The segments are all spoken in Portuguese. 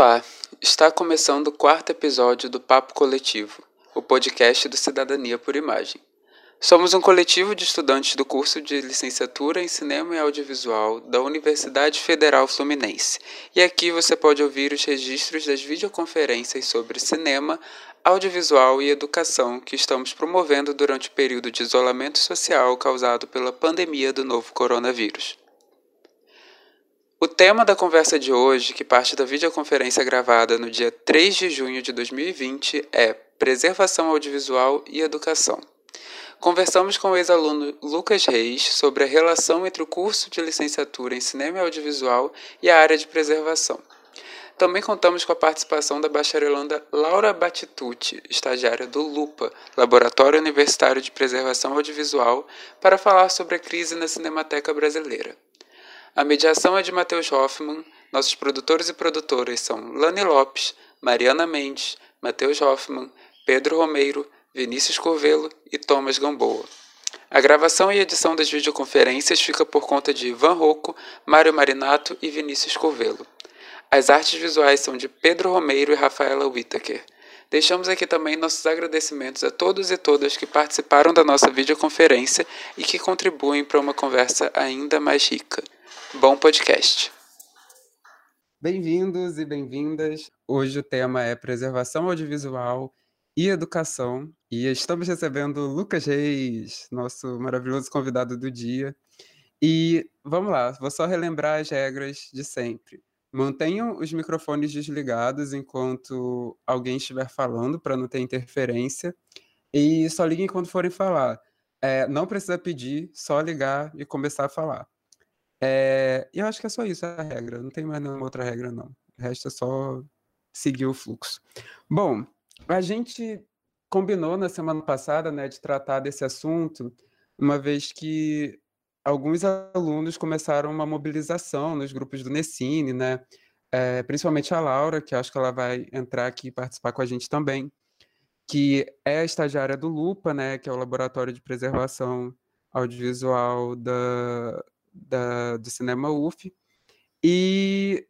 Olá, está começando o quarto episódio do Papo Coletivo, o podcast do Cidadania por Imagem. Somos um coletivo de estudantes do curso de licenciatura em Cinema e Audiovisual da Universidade Federal Fluminense. E aqui você pode ouvir os registros das videoconferências sobre cinema, audiovisual e educação que estamos promovendo durante o período de isolamento social causado pela pandemia do novo coronavírus. O tema da conversa de hoje, que parte da videoconferência gravada no dia 3 de junho de 2020, é Preservação Audiovisual e Educação. Conversamos com o ex-aluno Lucas Reis sobre a relação entre o curso de licenciatura em Cinema e Audiovisual e a área de preservação. Também contamos com a participação da bacharelanda Laura Batitucci, estagiária do LUPA, Laboratório Universitário de Preservação Audiovisual, para falar sobre a crise na Cinemateca Brasileira. A mediação é de Matheus Hoffman, nossos produtores e produtoras são Lani Lopes, Mariana Mendes, Matheus Hoffman, Pedro Romeiro, Vinícius Corvelo e Thomas Gamboa. A gravação e edição das videoconferências fica por conta de Ivan Rocco, Mário Marinato e Vinícius Corvelo. As artes visuais são de Pedro Romeiro e Rafaela Whittaker. Deixamos aqui também nossos agradecimentos a todos e todas que participaram da nossa videoconferência e que contribuem para uma conversa ainda mais rica. Bom podcast! Bem-vindos e bem-vindas. Hoje o tema é preservação audiovisual e educação. E estamos recebendo Lucas Reis, nosso maravilhoso convidado do dia. E vamos lá, vou só relembrar as regras de sempre. Mantenham os microfones desligados enquanto alguém estiver falando, para não ter interferência. E só liguem quando forem falar. É, não precisa pedir, só ligar e começar a falar. É, eu acho que é só isso a regra, não tem mais nenhuma outra regra, não. O resto é só seguir o fluxo. Bom, a gente combinou na semana passada, né, de tratar desse assunto, uma vez que alguns alunos começaram uma mobilização nos grupos do Nessine, né, é, principalmente a Laura, que acho que ela vai entrar aqui e participar com a gente também, que é estagiária do LUPA, né, que é o Laboratório de Preservação Audiovisual da, da, do Cinema UF, e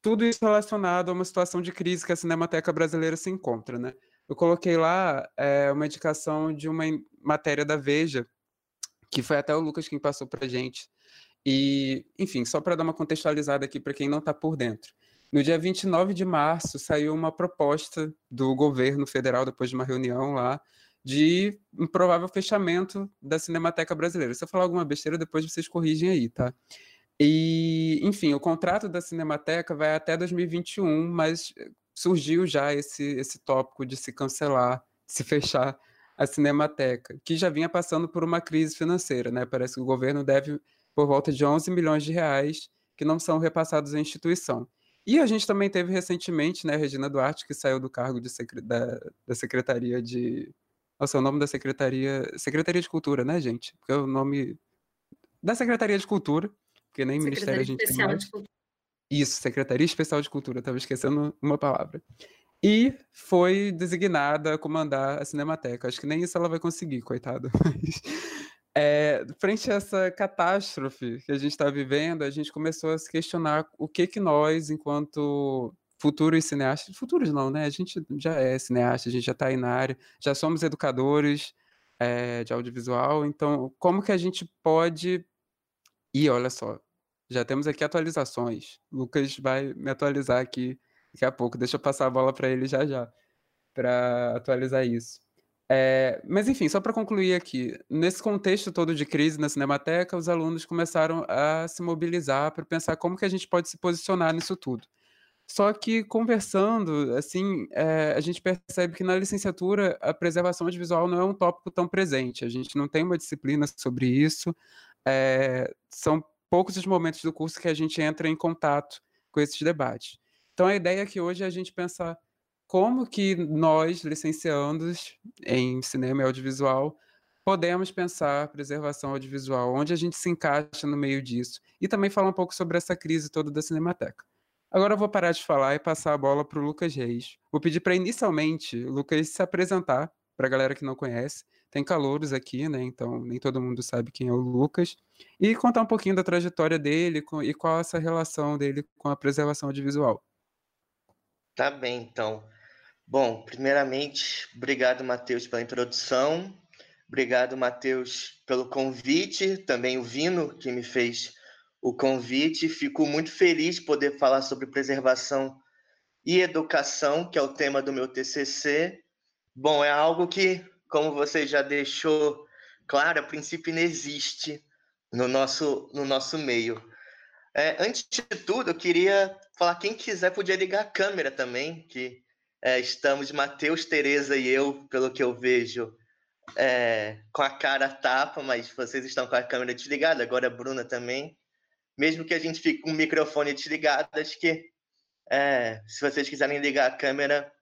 tudo isso relacionado a uma situação de crise que a Cinemateca Brasileira se encontra, né? Eu coloquei lá é, uma indicação de uma matéria da Veja, que foi até o Lucas quem passou para gente. E, enfim, só para dar uma contextualizada aqui para quem não está por dentro. No dia 29 de março saiu uma proposta do governo federal, depois de uma reunião lá, de um provável fechamento da Cinemateca Brasileira. Se eu falar alguma besteira, depois vocês corrigem aí, tá? E, enfim, o contrato da Cinemateca vai até 2021, mas surgiu já esse, esse tópico de se cancelar, de se fechar a Cinemateca, que já vinha passando por uma crise financeira, né? Parece que o governo deve por volta de 11 milhões de reais que não são repassados à instituição. E a gente também teve recentemente, né, Regina Duarte, que saiu do cargo de secre da, da Secretaria de. Nossa, é o nome da Secretaria. Secretaria de Cultura, né, gente? Porque é o nome da Secretaria de Cultura, porque nem Ministério a gente tem mais. Isso, Secretaria Especial de Cultura, estava esquecendo uma palavra. E foi designada a comandar a Cinemateca. Acho que nem isso ela vai conseguir, coitada. É, frente a essa catástrofe que a gente está vivendo, a gente começou a se questionar o que que nós, enquanto futuros cineastas, futuros não, né? A gente já é cineasta, a gente já está aí na área, já somos educadores é, de audiovisual, então como que a gente pode e olha só, já temos aqui atualizações. Lucas vai me atualizar aqui daqui a pouco. Deixa eu passar a bola para ele já já, para atualizar isso. É, mas enfim, só para concluir aqui, nesse contexto todo de crise na Cinemateca, os alunos começaram a se mobilizar para pensar como que a gente pode se posicionar nisso tudo. Só que conversando, assim, é, a gente percebe que na licenciatura a preservação audiovisual não é um tópico tão presente. A gente não tem uma disciplina sobre isso é, são poucos os momentos do curso que a gente entra em contato com esses debates. Então, a ideia aqui hoje é a gente pensar como que nós, licenciandos em cinema e audiovisual, podemos pensar preservação audiovisual, onde a gente se encaixa no meio disso, e também falar um pouco sobre essa crise toda da Cinemateca. Agora eu vou parar de falar e passar a bola para o Lucas Reis. Vou pedir para inicialmente o Lucas se apresentar para a galera que não conhece, tem calouros aqui, né? Então nem todo mundo sabe quem é o Lucas. E contar um pouquinho da trajetória dele e qual essa relação dele com a preservação audiovisual. Tá bem, então. Bom, primeiramente, obrigado, Matheus, pela introdução. Obrigado, Matheus, pelo convite. Também o Vino, que me fez o convite. Fico muito feliz de poder falar sobre preservação e educação, que é o tema do meu TCC. Bom, é algo que, como você já deixou claro, a princípio não existe no nosso, no nosso meio. É, antes de tudo, eu queria falar, quem quiser podia ligar a câmera também, que é, estamos, Matheus, Tereza e eu, pelo que eu vejo, é, com a cara tapa, mas vocês estão com a câmera desligada, agora a Bruna também. Mesmo que a gente fique com o microfone desligado, acho que é, se vocês quiserem ligar a câmera,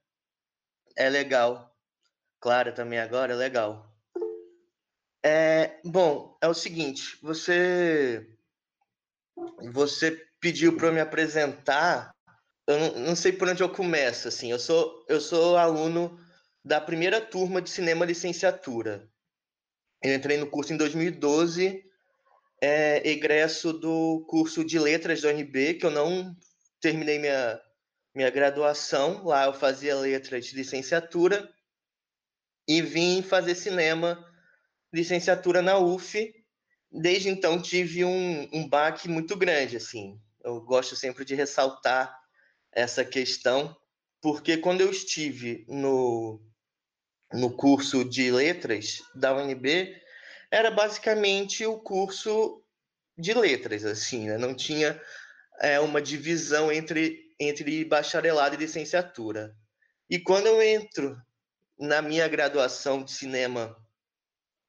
é legal. Claro, também agora é legal. É, bom, é o seguinte, você você pediu para me apresentar. Eu não, não, sei por onde eu começo, assim. Eu sou eu sou aluno da primeira turma de cinema licenciatura. Eu entrei no curso em 2012, é, egresso do curso de letras do UNB, que eu não terminei minha minha graduação. Lá eu fazia letras de licenciatura e vim fazer cinema licenciatura na UF. Desde então tive um, um baque muito grande, assim. Eu gosto sempre de ressaltar essa questão, porque quando eu estive no, no curso de letras da UNB, era basicamente o curso de letras, assim, né? não tinha é, uma divisão entre, entre bacharelado e licenciatura. E quando eu entro na minha graduação de cinema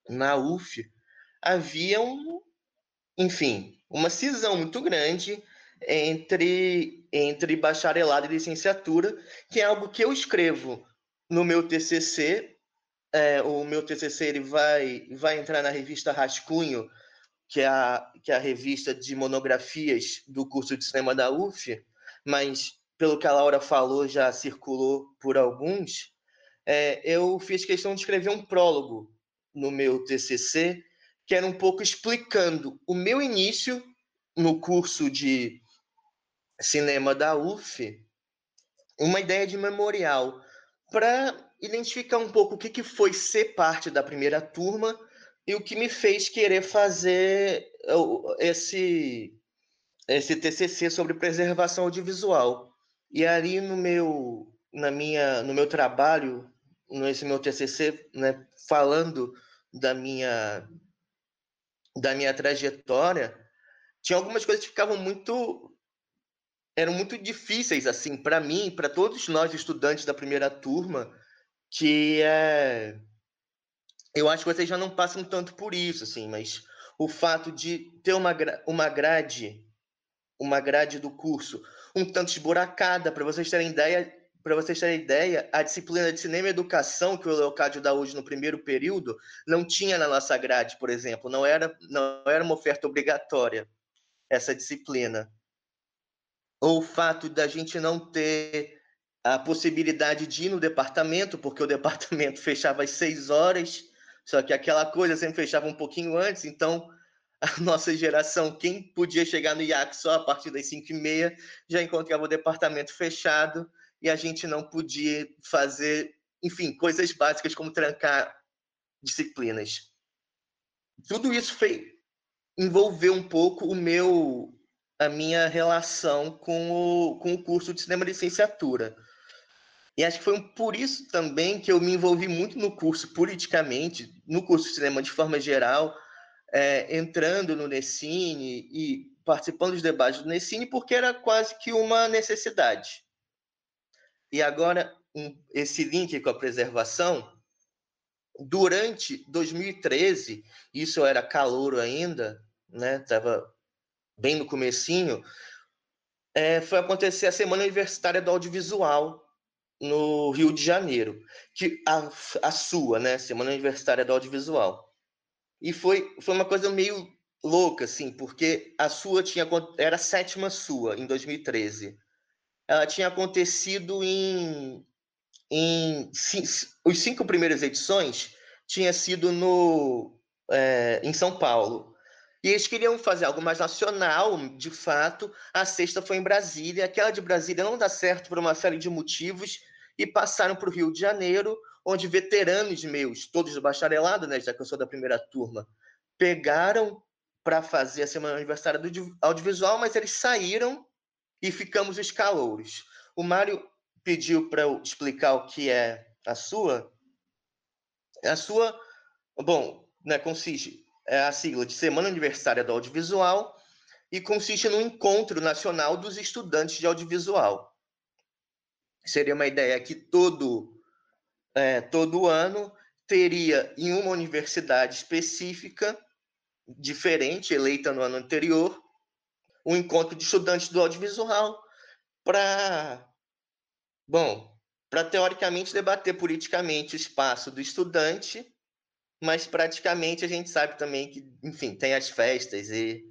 na UF, havia um, enfim, uma cisão muito grande entre, entre bacharelado e licenciatura, que é algo que eu escrevo no meu TCC. É, o meu TCC ele vai, vai entrar na revista Rascunho, que é, a, que é a revista de monografias do curso de cinema da UF, mas pelo que a Laura falou, já circulou por alguns. É, eu fiz questão de escrever um prólogo no meu TCC, que era um pouco explicando o meu início no curso de cinema da UF, uma ideia de memorial, para identificar um pouco o que, que foi ser parte da primeira turma e o que me fez querer fazer esse, esse TCC sobre preservação audiovisual. E ali no meu, na minha, no meu trabalho nesse meu TCC, né, falando da minha da minha trajetória, tinha algumas coisas que ficavam muito eram muito difíceis assim para mim, para todos nós estudantes da primeira turma, que é eu acho que vocês já não passam tanto por isso assim, mas o fato de ter uma uma grade uma grade do curso um tanto esburacada, para vocês terem ideia, para vocês terem ideia, a disciplina de cinema e educação que o Leocádio dá hoje no primeiro período não tinha na nossa grade, por exemplo, não era, não era uma oferta obrigatória essa disciplina. Ou o fato da gente não ter a possibilidade de ir no departamento, porque o departamento fechava às seis horas, só que aquela coisa sempre fechava um pouquinho antes, então a nossa geração, quem podia chegar no IAC só a partir das cinco e meia, já encontrava o departamento fechado, e a gente não podia fazer, enfim, coisas básicas como trancar disciplinas. Tudo isso fez envolveu um pouco o meu a minha relação com o, com o curso de cinema licenciatura. E acho que foi por isso também que eu me envolvi muito no curso politicamente, no curso de cinema de forma geral, é, entrando no Nessine e participando dos debates do Nessine, porque era quase que uma necessidade. E agora, um, esse link com a preservação, durante 2013, isso era calouro ainda, né? Tava bem no comecinho, é, foi acontecer a Semana Universitária do Audiovisual no Rio de Janeiro, que a, a sua, né? Semana Universitária do Audiovisual. E foi, foi uma coisa meio louca, assim, porque a sua tinha era a sétima sua em 2013 ela tinha acontecido em, em os cinco primeiras edições tinha sido no é, em São Paulo E eles queriam fazer algo mais nacional, de fato. A sexta foi em Brasília. Aquela de Brasília não dá certo por uma série de motivos e passaram para o Rio de Janeiro, onde veteranos meus, todos do bacharelado, né, já que eu sou da primeira turma, pegaram para fazer a semana aniversária do audiovisual, mas eles saíram e ficamos os calouros. O Mário pediu para eu explicar o que é a sua. A sua, bom, né, consiste é a sigla de Semana Aniversária do Audiovisual e consiste no encontro nacional dos estudantes de audiovisual. Seria uma ideia que todo é, todo ano teria em uma universidade específica diferente, eleita no ano anterior, um encontro de estudantes do audiovisual para, bom, para teoricamente debater politicamente o espaço do estudante, mas praticamente a gente sabe também que, enfim, tem as festas e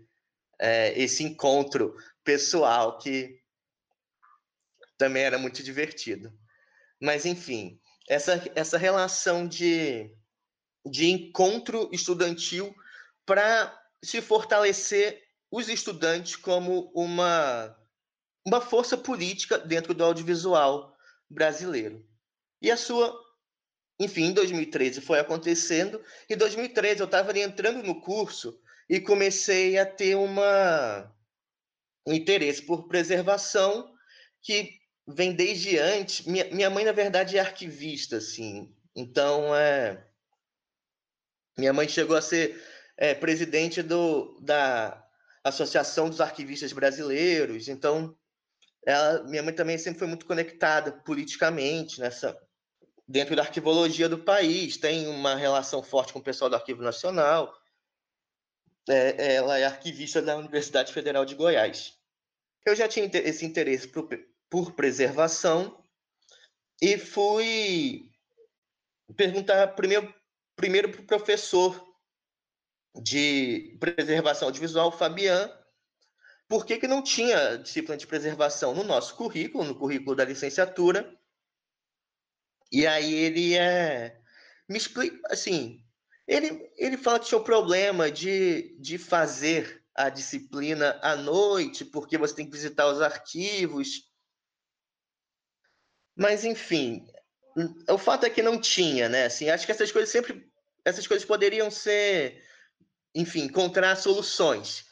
é, esse encontro pessoal que também era muito divertido. Mas, enfim, essa, essa relação de, de encontro estudantil para se fortalecer os estudantes como uma, uma força política dentro do audiovisual brasileiro. E a sua, enfim, em 2013 foi acontecendo, em 2013 eu estava entrando no curso e comecei a ter uma, um interesse por preservação que vem desde antes. Minha, minha mãe, na verdade, é arquivista, assim, então é. Minha mãe chegou a ser é, presidente do, da Associação dos Arquivistas Brasileiros. Então, ela, minha mãe também sempre foi muito conectada politicamente nessa dentro da arquivologia do país. Tem uma relação forte com o pessoal do Arquivo Nacional. É, ela é arquivista da Universidade Federal de Goiás. Eu já tinha esse interesse por preservação e fui perguntar primeiro primeiro para o professor de preservação audiovisual, Fabian, por que, que não tinha disciplina de preservação no nosso currículo, no currículo da licenciatura? E aí ele é, me explica, assim, ele, ele fala que tinha o problema de, de fazer a disciplina à noite, porque você tem que visitar os arquivos. Mas, enfim, o fato é que não tinha, né? Assim, acho que essas coisas sempre, essas coisas poderiam ser enfim, encontrar soluções.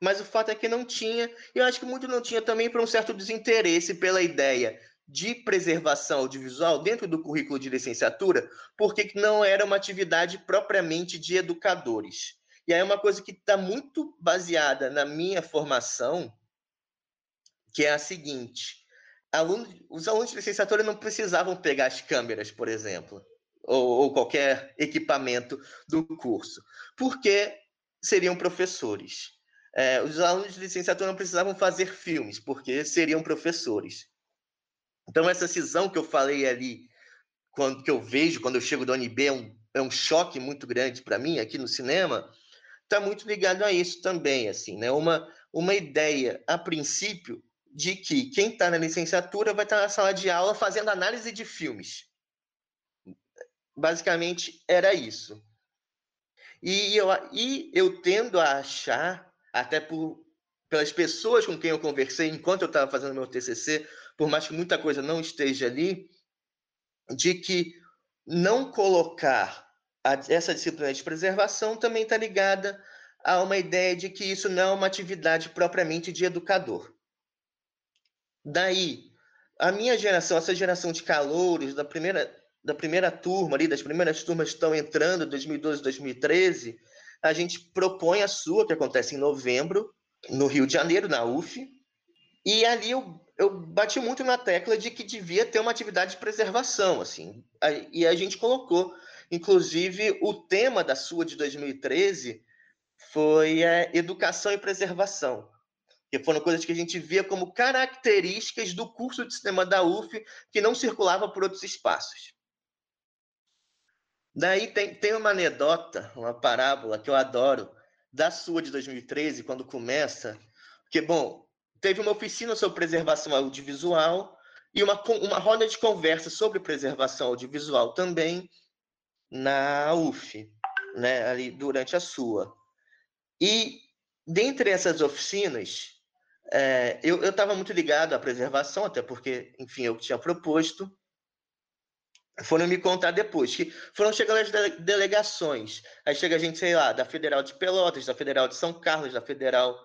Mas o fato é que não tinha, e eu acho que muito não tinha também por um certo desinteresse pela ideia de preservação audiovisual dentro do currículo de licenciatura, porque não era uma atividade propriamente de educadores. E aí é uma coisa que está muito baseada na minha formação, que é a seguinte: aluno, os alunos de licenciatura não precisavam pegar as câmeras, por exemplo, ou, ou qualquer equipamento do curso, porque seriam professores. É, os alunos de licenciatura não precisavam fazer filmes, porque seriam professores. Então, essa cisão que eu falei ali, quando que eu vejo, quando eu chego da UNB, é um, é um choque muito grande para mim aqui no cinema, está muito ligado a isso também, assim, né? Uma, uma ideia, a princípio, de que quem está na licenciatura vai estar tá na sala de aula fazendo análise de filmes. Basicamente, era isso. E eu, e eu tendo a achar, até por, pelas pessoas com quem eu conversei enquanto eu estava fazendo meu TCC, por mais que muita coisa não esteja ali, de que não colocar a, essa disciplina de preservação também está ligada a uma ideia de que isso não é uma atividade propriamente de educador. Daí, a minha geração, essa geração de calouros da primeira da primeira turma ali, das primeiras turmas que estão entrando, 2012, 2013, a gente propõe a sua, que acontece em novembro, no Rio de Janeiro, na UF, e ali eu, eu bati muito na tecla de que devia ter uma atividade de preservação, assim, e a gente colocou, inclusive, o tema da sua de 2013 foi é, educação e preservação, que foram coisas que a gente via como características do curso de cinema da UF que não circulava por outros espaços. Daí tem, tem uma anedota, uma parábola que eu adoro, da sua de 2013, quando começa, que, bom, teve uma oficina sobre preservação audiovisual e uma, uma roda de conversa sobre preservação audiovisual também na UF, né, ali durante a sua. E dentre essas oficinas, é, eu estava muito ligado à preservação, até porque, enfim, eu tinha proposto. Foram me contar depois, que foram chegando as delegações. Aí chega a gente, sei lá, da Federal de Pelotas, da Federal de São Carlos, da Federal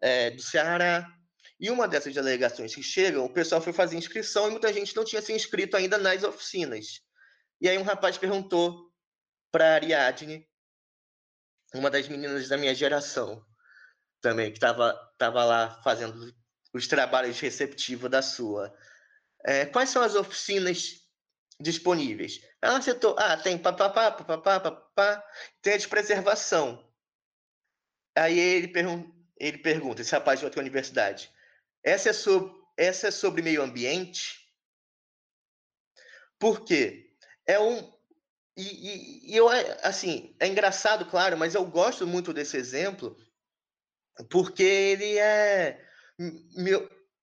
é, do Ceará. E uma dessas delegações que chegam, o pessoal foi fazer inscrição e muita gente não tinha se inscrito ainda nas oficinas. E aí um rapaz perguntou para a Ariadne, uma das meninas da minha geração, também, que estava tava lá fazendo os trabalhos receptivos da sua. É, quais são as oficinas disponíveis? Ela citou, ah, tem papapá, papapá, papapá, tem a de preservação. Aí ele, pergun ele pergunta, esse rapaz de outra universidade, essa é sobre, essa é sobre meio ambiente? Por quê? É um. E, e, e eu, assim, é engraçado, claro, mas eu gosto muito desse exemplo, porque ele é. Me,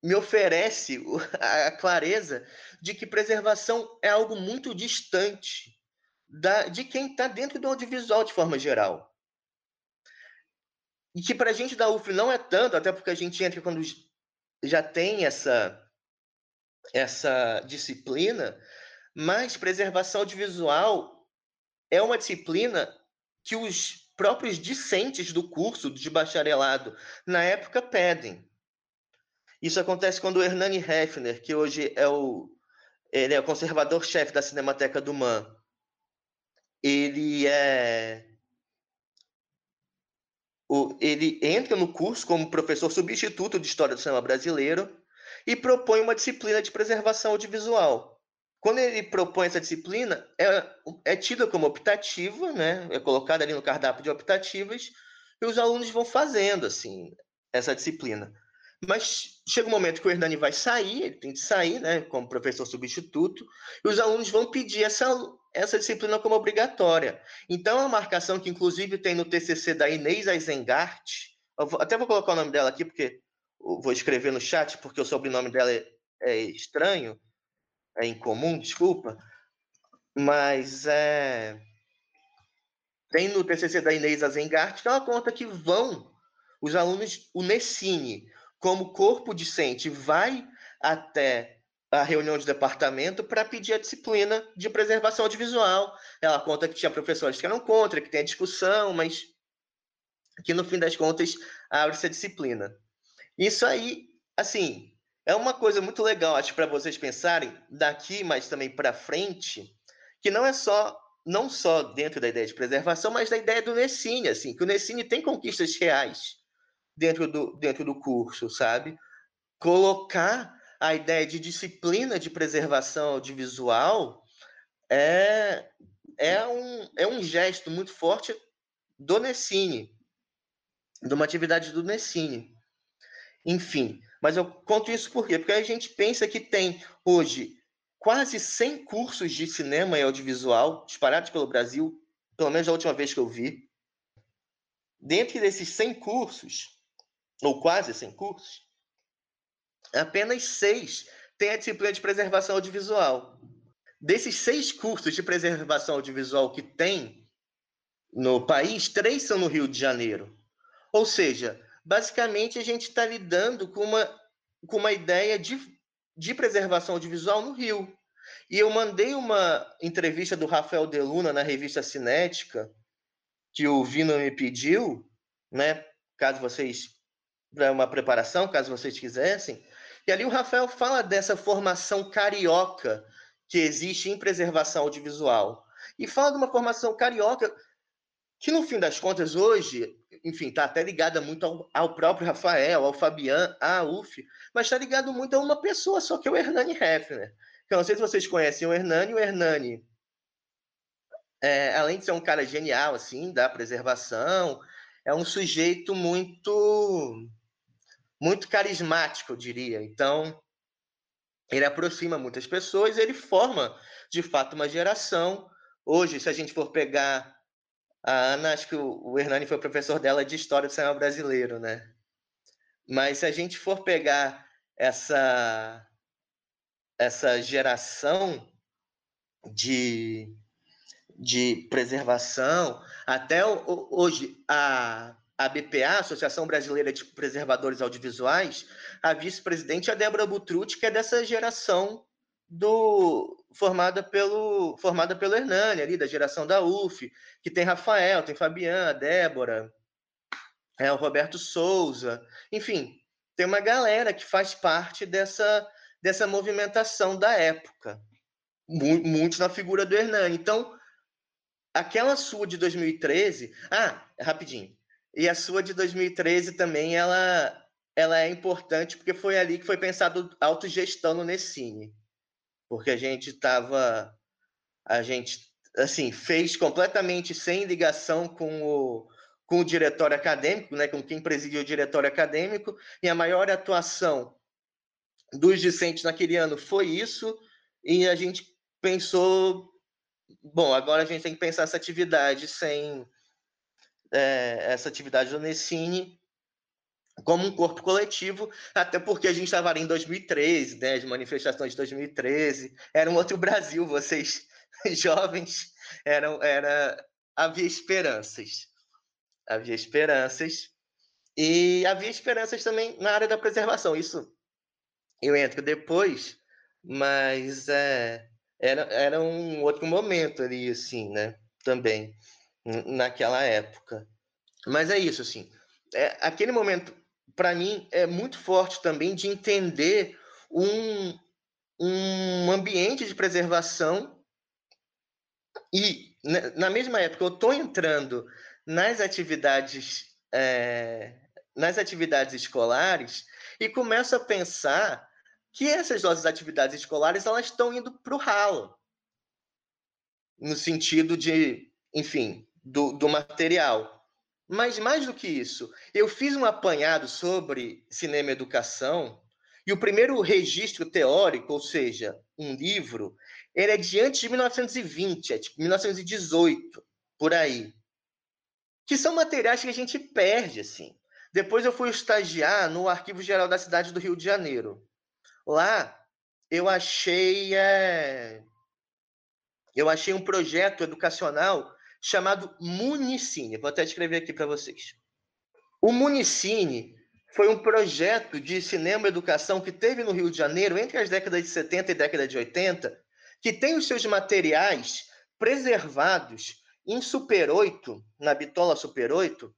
me oferece a clareza de que preservação é algo muito distante da, de quem está dentro do audiovisual de forma geral. E que para a gente da UF não é tanto, até porque a gente entra quando já tem essa, essa disciplina, mas preservação audiovisual é uma disciplina que os próprios discentes do curso de bacharelado na época pedem. Isso acontece quando o Hernani Hefner, que hoje é o é o conservador-chefe da Cinemateca do MAN, ele é o, ele entra no curso como professor substituto de História do Cinema Brasileiro e propõe uma disciplina de preservação audiovisual. Quando ele propõe essa disciplina, é, é tida como optativa, né? é colocada ali no cardápio de optativas, e os alunos vão fazendo assim essa disciplina. Mas chega um momento que o Hernani vai sair, ele tem que sair, né, como professor substituto, e os alunos vão pedir essa, essa disciplina como obrigatória. Então, a marcação que, inclusive, tem no TCC da Inês Aizengart, vou, até vou colocar o nome dela aqui, porque vou escrever no chat, porque o sobrenome dela é, é estranho, é incomum, desculpa, mas é, tem no TCC da Inês Azengart que ela conta que vão os alunos, o Nessine, como corpo discente, vai até a reunião de departamento para pedir a disciplina de preservação audiovisual. Ela conta que tinha professores que eram contra, que tem a discussão, mas que no fim das contas abre essa disciplina. Isso aí, assim, é uma coisa muito legal, acho, para vocês pensarem daqui, mas também para frente, que não é só não só dentro da ideia de preservação, mas da ideia do Nessine, assim, que o Nessine tem conquistas reais dentro do, dentro do curso, sabe? Colocar a ideia de disciplina de preservação audiovisual é, é, um, é um gesto muito forte do Nessine, de uma atividade do Nessine. Enfim, mas eu conto isso por quê? Porque a gente pensa que tem hoje quase 100 cursos de cinema e audiovisual disparados pelo Brasil, pelo menos a última vez que eu vi. Dentre desses 100 cursos, ou quase 100 cursos, apenas seis têm a disciplina de preservação audiovisual. Desses seis cursos de preservação audiovisual que tem no país, três são no Rio de Janeiro. Ou seja, basicamente a gente está lidando com uma, com uma ideia de, de preservação audiovisual no Rio. E eu mandei uma entrevista do Rafael Deluna na revista Cinética, que o Vino me pediu, né? Caso vocês para uma preparação, caso vocês quisessem. E ali o Rafael fala dessa formação carioca que existe em preservação audiovisual. E fala de uma formação carioca que, no fim das contas, hoje enfim, está até ligada muito ao, ao, próprio Rafael, ao Fabian, à UF, mas está ligado muito a uma pessoa só, que é o Hernani Hefner. Eu não sei se vocês conhecem o Hernani, o Hernani, é, além de ser um cara genial, assim, da preservação, é um sujeito muito, muito carismático, eu diria. Então, ele aproxima muitas pessoas, ele forma, de fato, uma geração. Hoje, se a gente for pegar a Ana, acho que o, Hernani foi professor dela de História do Cinema Brasileiro, né? Mas se a gente for pegar essa, essa geração de, de preservação, até hoje, a, a BPA, Associação Brasileira de Preservadores Audiovisuais, a vice-presidente é a Débora Butrucci, que é dessa geração do formada pelo formada pelo Hernani ali da geração da UF, que tem Rafael, tem Fabiana, Débora, é o Roberto Souza, enfim, tem uma galera que faz parte dessa dessa movimentação da época, muito na figura do Hernani. Então, aquela sua de 2013, ah, rapidinho. E a sua de 2013 também ela ela é importante porque foi ali que foi pensado autogestão no Nessine porque a gente estava, a gente, assim, fez completamente sem ligação com o, com o diretório acadêmico, né, com quem presidia o diretório acadêmico, e a maior atuação dos discentes naquele ano foi isso, e a gente pensou, bom, agora a gente tem que pensar essa atividade sem é, essa atividade do Nessine como um corpo coletivo, até porque a gente estava ali em 2013, né, as manifestações de 2013, era um outro Brasil, vocês jovens, eram, era, havia esperanças, havia esperanças, e havia esperanças também na área da preservação, isso eu entro depois, mas é, era, era um outro momento ali, assim, né, também, naquela época. Mas é isso, assim, é, aquele momento para mim, é muito forte também de entender um, um ambiente de preservação e, né, na mesma época, eu estou entrando nas atividades é, nas atividades escolares e começo a pensar que essas nossas atividades escolares elas estão indo para o ralo no sentido de, enfim, do, do material. Mas mais do que isso, eu fiz um apanhado sobre cinema e educação, e o primeiro registro teórico, ou seja, um livro, ele é de antes de 1920, é tipo 1918, por aí. Que são materiais que a gente perde, assim. Depois eu fui estagiar no Arquivo Geral da cidade do Rio de Janeiro. Lá eu achei é... eu achei um projeto educacional chamado Municine. Vou até escrever aqui para vocês. O Municine foi um projeto de cinema e educação que teve no Rio de Janeiro entre as décadas de 70 e década de 80, que tem os seus materiais preservados em Super 8, na Bitola Super 8,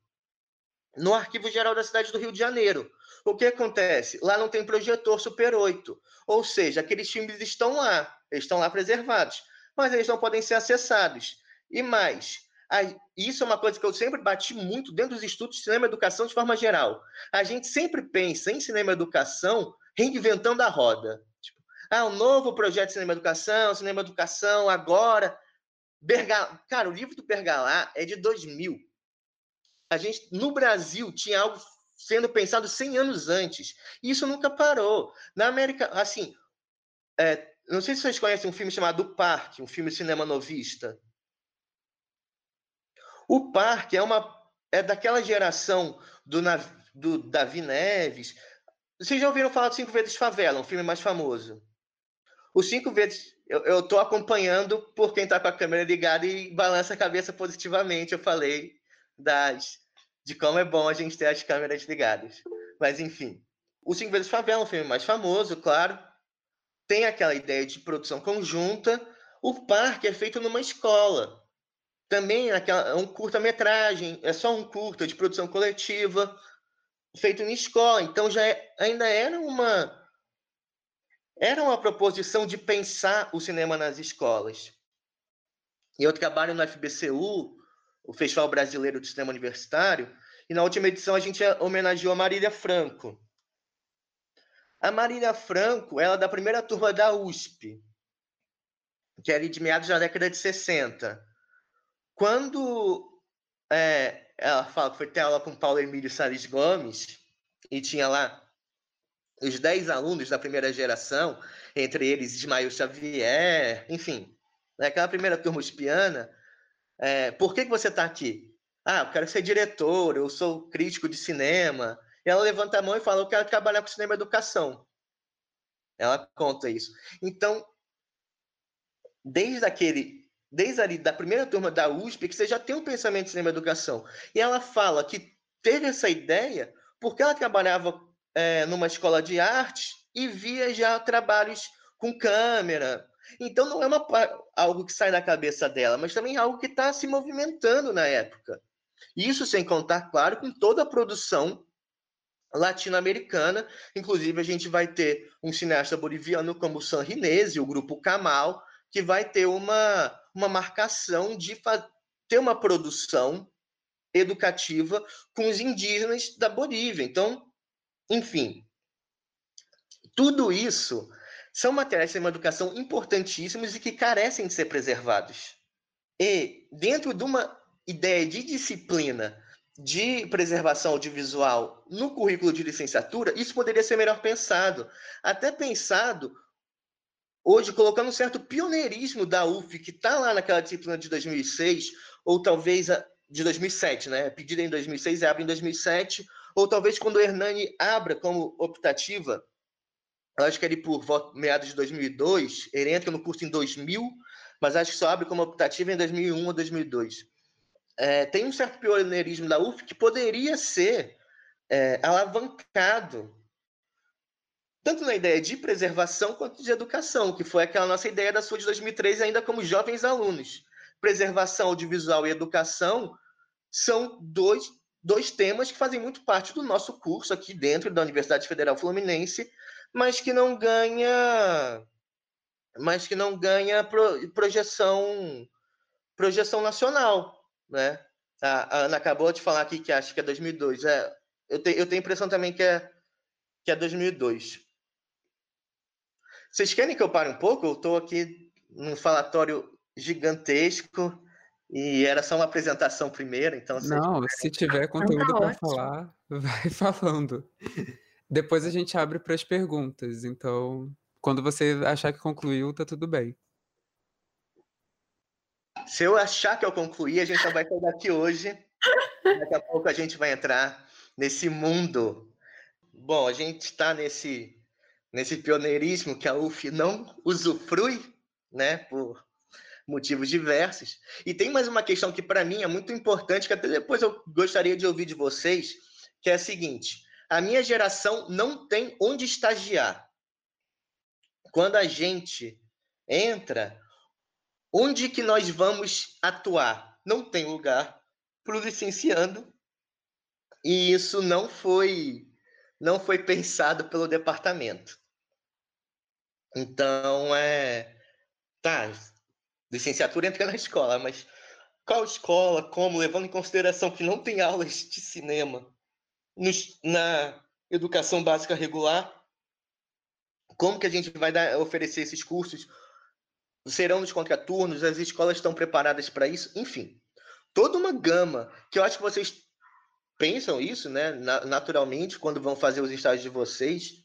no Arquivo Geral da cidade do Rio de Janeiro. O que acontece? Lá não tem projetor Super 8, ou seja, aqueles filmes estão lá, estão lá preservados, mas eles não podem ser acessados. E mais, isso é uma coisa que eu sempre bati muito dentro dos estudos de cinema e educação de forma geral. A gente sempre pensa em cinema e educação reinventando a roda. Tipo, ah, um novo projeto de cinema e educação, cinema e educação agora. Bergal... Cara, o livro do Pergalá é de 2000. A gente, no Brasil, tinha algo sendo pensado 100 anos antes. E isso nunca parou. Na América, assim, é, não sei se vocês conhecem um filme chamado O Parque, um filme de cinema novista. O parque é uma é daquela geração do, do Davi Neves. Vocês já ouviram falar do Cinco Vezes Favela, um filme mais famoso? O Cinco Vezes eu estou acompanhando por quem está com a câmera ligada e balança a cabeça positivamente. Eu falei das de como é bom a gente ter as câmeras ligadas. Mas enfim, o Cinco Vezes Favela, um filme mais famoso, claro, tem aquela ideia de produção conjunta. O parque é feito numa escola. Também é um curta-metragem, é só um curta de produção coletiva, feito em escola. Então já é, ainda era uma era uma proposição de pensar o cinema nas escolas. E eu trabalho no FBCU, o Festival Brasileiro de Cinema Universitário, e na última edição a gente homenageou a Marília Franco. A Marília Franco, ela é da primeira turma da USP, que é ali de meados da década de 60. Quando é, ela fala que foi ter aula com Paulo Emílio Salles Gomes, e tinha lá os 10 alunos da primeira geração, entre eles Ismael Xavier, enfim, naquela primeira turma espiana, é, por que, que você está aqui? Ah, eu quero ser diretor, eu sou crítico de cinema. E ela levanta a mão e fala, eu quero trabalhar com cinema e educação. Ela conta isso. Então, desde aquele desde ali da primeira turma da USP, que você já tem um pensamento de cinema e educação. E ela fala que teve essa ideia porque ela trabalhava é, numa escola de arte e via já trabalhos com câmera. Então não é uma, algo que sai da cabeça dela, mas também é algo que está se movimentando na época. Isso sem contar, claro, com toda a produção latino-americana. Inclusive, a gente vai ter um cineasta boliviano como San Rinese, o grupo Camal, que vai ter uma, uma marcação de ter uma produção educativa com os indígenas da Bolívia. Então, enfim, tudo isso são materiais de uma educação importantíssimos e que carecem de ser preservados. E dentro de uma ideia de disciplina de preservação audiovisual no currículo de licenciatura, isso poderia ser melhor pensado. Até pensado hoje colocando um certo pioneirismo da UF, que está lá naquela disciplina de 2006, ou talvez a, de 2007, né? Pedida em 2006 e abre em 2007, ou talvez quando o Hernani abra como optativa, acho que ele por meados de 2002, ele entra no curso em 2000, mas acho que só abre como optativa em 2001 ou 2002 é, tem um certo pioneirismo da UF que poderia ser é, alavancado tanto na ideia de preservação quanto de educação, que foi aquela nossa ideia da sua de 2003, ainda como jovens alunos. Preservação audiovisual e educação são dois, dois temas que fazem muito parte do nosso curso aqui dentro da Universidade Federal Fluminense, mas que não ganha mas que não ganha projeção projeção nacional né? A, Ana acabou de falar aqui que acha que é 2002. É, eu, te, eu tenho a impressão também que é, que é 2002. Vocês querem que eu pare um pouco? Eu estou aqui num falatório gigantesco e era só uma apresentação primeiro, então... Não, se tiver conteúdo para falar, vai falando. Depois a gente abre para as perguntas, então quando você achar que concluiu, tá tudo bem. Se eu achar que eu concluí, a gente só vai sair daqui hoje. Daqui a pouco a gente vai entrar nesse mundo. Bom, a gente está nesse, nesse pioneirismo que a UF não usufrui, né, por motivos diversos. E tem mais uma questão que para mim é muito importante, que até depois eu gostaria de ouvir de vocês, que é a seguinte: a minha geração não tem onde estagiar. Quando a gente entra, Onde que nós vamos atuar? Não tem lugar para o licenciando e isso não foi não foi pensado pelo departamento. Então é tá, licenciatura entra na escola, mas qual escola, como, levando em consideração que não tem aulas de cinema nos, na educação básica regular, como que a gente vai dar, oferecer esses cursos? serão nos contraturnos, as escolas estão preparadas para isso, enfim. Toda uma gama que eu acho que vocês pensam isso, né, naturalmente, quando vão fazer os estágios de vocês,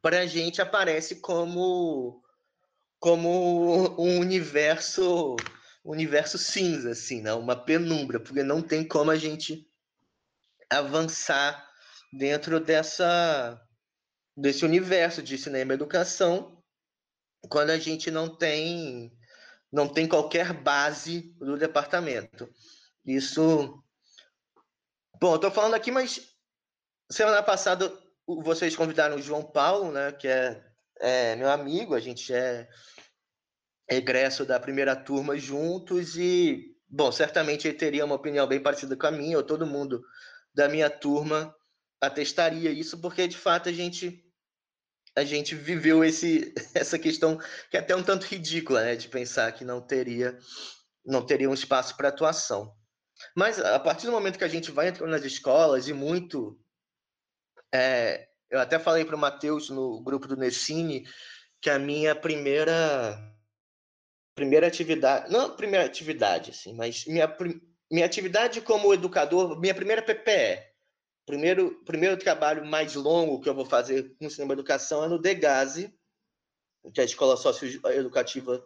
para a gente aparece como como um universo universo cinza, assim, né? uma penumbra, porque não tem como a gente avançar dentro dessa desse universo de cinema e educação quando a gente não tem não tem qualquer base do departamento. Isso. Bom, eu estou falando aqui, mas semana passada vocês convidaram o João Paulo, né, que é, é meu amigo, a gente é egresso da primeira turma juntos e, bom, certamente ele teria uma opinião bem parecida com a minha, ou todo mundo da minha turma atestaria isso, porque de fato a gente a gente viveu esse, essa questão que é até um tanto ridícula, né, de pensar que não teria não teria um espaço para atuação. Mas a partir do momento que a gente vai entrando nas escolas e muito, é, eu até falei para o Matheus no grupo do Nessine que a minha primeira primeira atividade, não primeira atividade assim, mas minha minha atividade como educador, minha primeira PPE, primeiro, primeiro trabalho mais longo que eu vou fazer com cinema educação é no Degase, que é a Escola Socioeducativa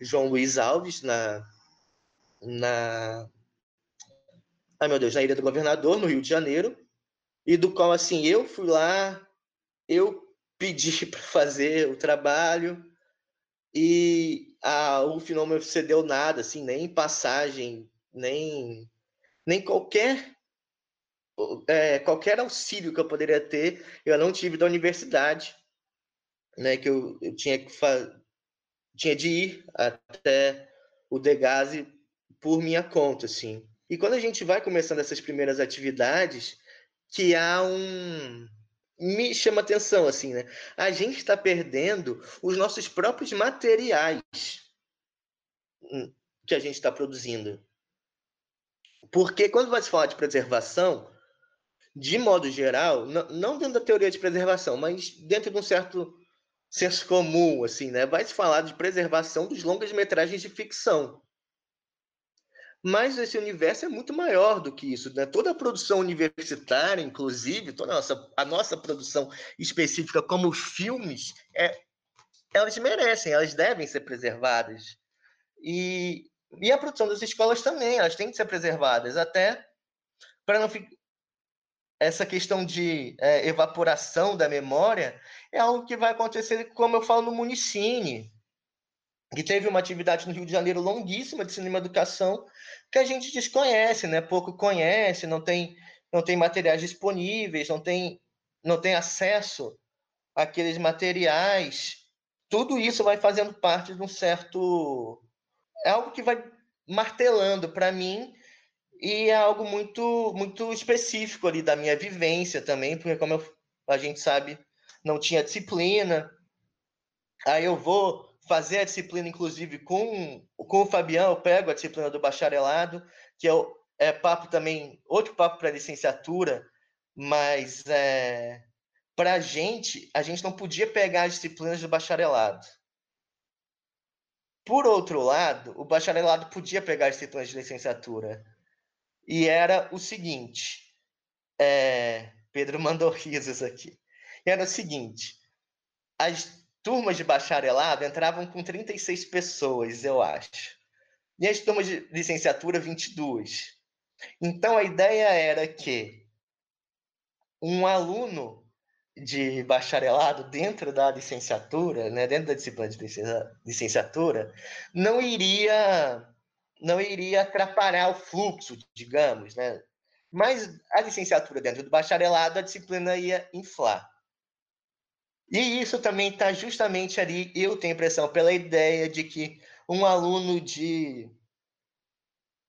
João Luiz Alves, na, na. Ai meu Deus, na Ilha do Governador, no Rio de Janeiro, e do qual assim eu fui lá, eu pedi para fazer o trabalho e a não me cedeu nada, assim, nem passagem, nem, nem qualquer é, qualquer auxílio que eu poderia ter, eu não tive da universidade, né, que eu, eu tinha que tinha de ir até o Degase por minha conta, assim. E quando a gente vai começando essas primeiras atividades, que há um me chama atenção assim, né? A gente está perdendo os nossos próprios materiais hum, que a gente está produzindo. Porque quando vai se falar de preservação, de modo geral, não dentro da teoria de preservação, mas dentro de um certo senso comum, assim, né? Vai se falar de preservação dos longas-metragens de ficção. Mas esse universo é muito maior do que isso, né? Toda a produção universitária, inclusive, toda a nossa, a nossa produção específica, como filmes, é, elas merecem, elas devem ser preservadas. E, e a produção das escolas também, elas têm que ser preservadas, até para não ficar. Essa questão de é, evaporação da memória é algo que vai acontecer, como eu falo no Municine, que teve uma atividade no Rio de Janeiro longuíssima de cinema educação que a gente desconhece, né? Pouco conhece, não tem não tem materiais disponíveis, não tem não tem acesso àqueles materiais. Tudo isso vai fazendo parte de um certo é algo que vai martelando para mim e é algo muito muito específico ali da minha vivência também, porque como eu, a gente sabe, não tinha disciplina. Aí eu vou fazer a disciplina, inclusive, com, com o Fabião, eu pego a disciplina do bacharelado, que é, é papo também, outro papo para licenciatura, mas é, para a gente, a gente não podia pegar as disciplinas do bacharelado. Por outro lado, o bacharelado podia pegar as disciplinas de licenciatura. E era o seguinte: é, Pedro mandou risos aqui. Era o seguinte: as turmas de bacharelado entravam com 36 pessoas, eu acho. E as turmas de licenciatura, 22. Então a ideia era que um aluno de bacharelado dentro da licenciatura, né, dentro da disciplina de licenciatura, não iria não iria atrapalhar o fluxo, digamos, né? Mas a licenciatura dentro do bacharelado, a disciplina ia inflar. E isso também está justamente ali, eu tenho impressão, pela ideia de que um aluno de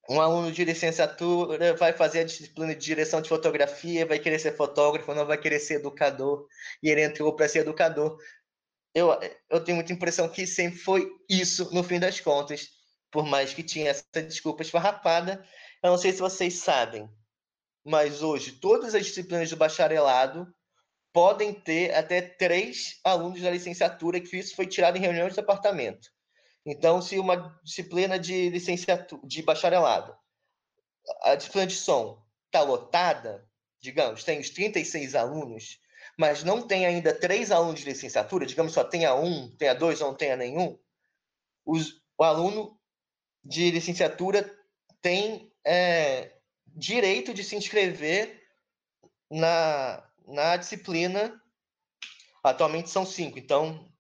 um aluno de licenciatura vai fazer a disciplina de direção de fotografia, vai querer ser fotógrafo, não vai querer ser educador, e ele entrou para ser educador. Eu, eu tenho muita impressão que sempre foi isso, no fim das contas, por mais que tinha essa desculpa esfarrapada. Eu não sei se vocês sabem, mas hoje todas as disciplinas do bacharelado podem ter até três alunos da licenciatura, que isso foi tirado em reunião de departamento. Então, se uma disciplina de licenciatura, de bacharelado, a disciplina de som está lotada, digamos, tem os 36 alunos, mas não tem ainda três alunos de licenciatura, digamos, só tenha um, tenha dois ou não tenha nenhum, os, o aluno de licenciatura tem é, direito de se inscrever na, na disciplina, atualmente são cinco, então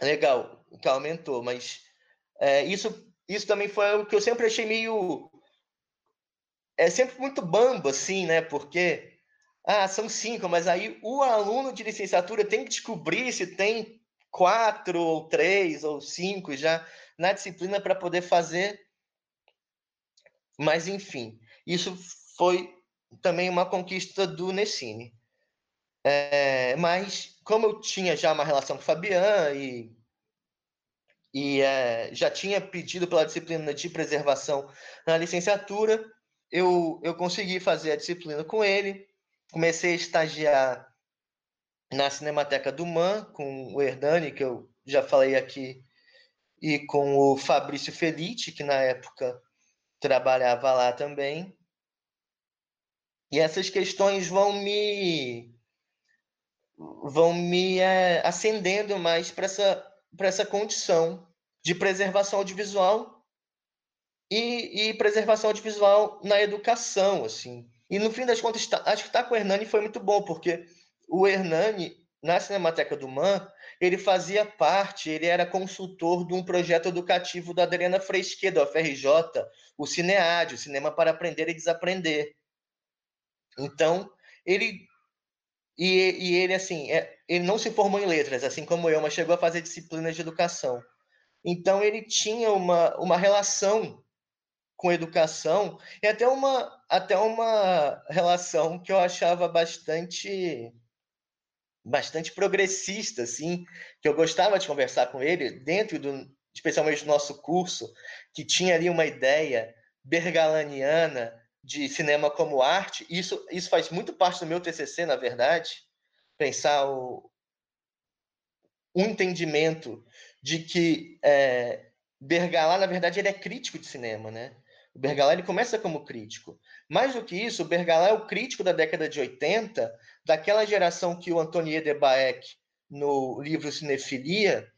legal que aumentou, mas é, isso, isso também foi o que eu sempre achei meio. É sempre muito bambo, assim, né? Porque ah, são cinco, mas aí o aluno de licenciatura tem que descobrir se tem quatro ou três ou cinco já na disciplina para poder fazer. Mas, enfim, isso foi também uma conquista do Nessine. É, mas, como eu tinha já uma relação com o Fabian e, e é, já tinha pedido pela disciplina de preservação na licenciatura, eu, eu consegui fazer a disciplina com ele. Comecei a estagiar na Cinemateca do MAN, com o Hernani, que eu já falei aqui, e com o Fabrício Felite, que na época trabalhava lá também. E essas questões vão me vão me é, acendendo mais para essa, essa condição de preservação audiovisual e, e, preservação audiovisual na educação, assim. E no fim das contas, tá, acho que tá com o Hernani foi muito bom, porque o Hernani, na Cinemateca do MAN, ele fazia parte, ele era consultor de um projeto educativo da Adriana Fresquet, da UFRJ, o Cinead, o Cinema para Aprender e Desaprender. Então, ele e, e ele assim, é, ele não se formou em letras, assim como eu, mas chegou a fazer disciplinas de educação. Então ele tinha uma, uma relação com educação e até uma até uma relação que eu achava bastante bastante progressista, assim, que eu gostava de conversar com ele dentro do, especialmente do nosso curso, que tinha ali uma ideia bergalaniana de cinema como arte. Isso isso faz muito parte do meu TCC, na verdade, pensar o um entendimento de que é, Bergalá, na verdade, ele é crítico de cinema, né? O Bergalá ele começa como crítico. Mais do que isso, o Bergalá é o crítico da década de 80, daquela geração que o Antonier de no livro Cinefilia,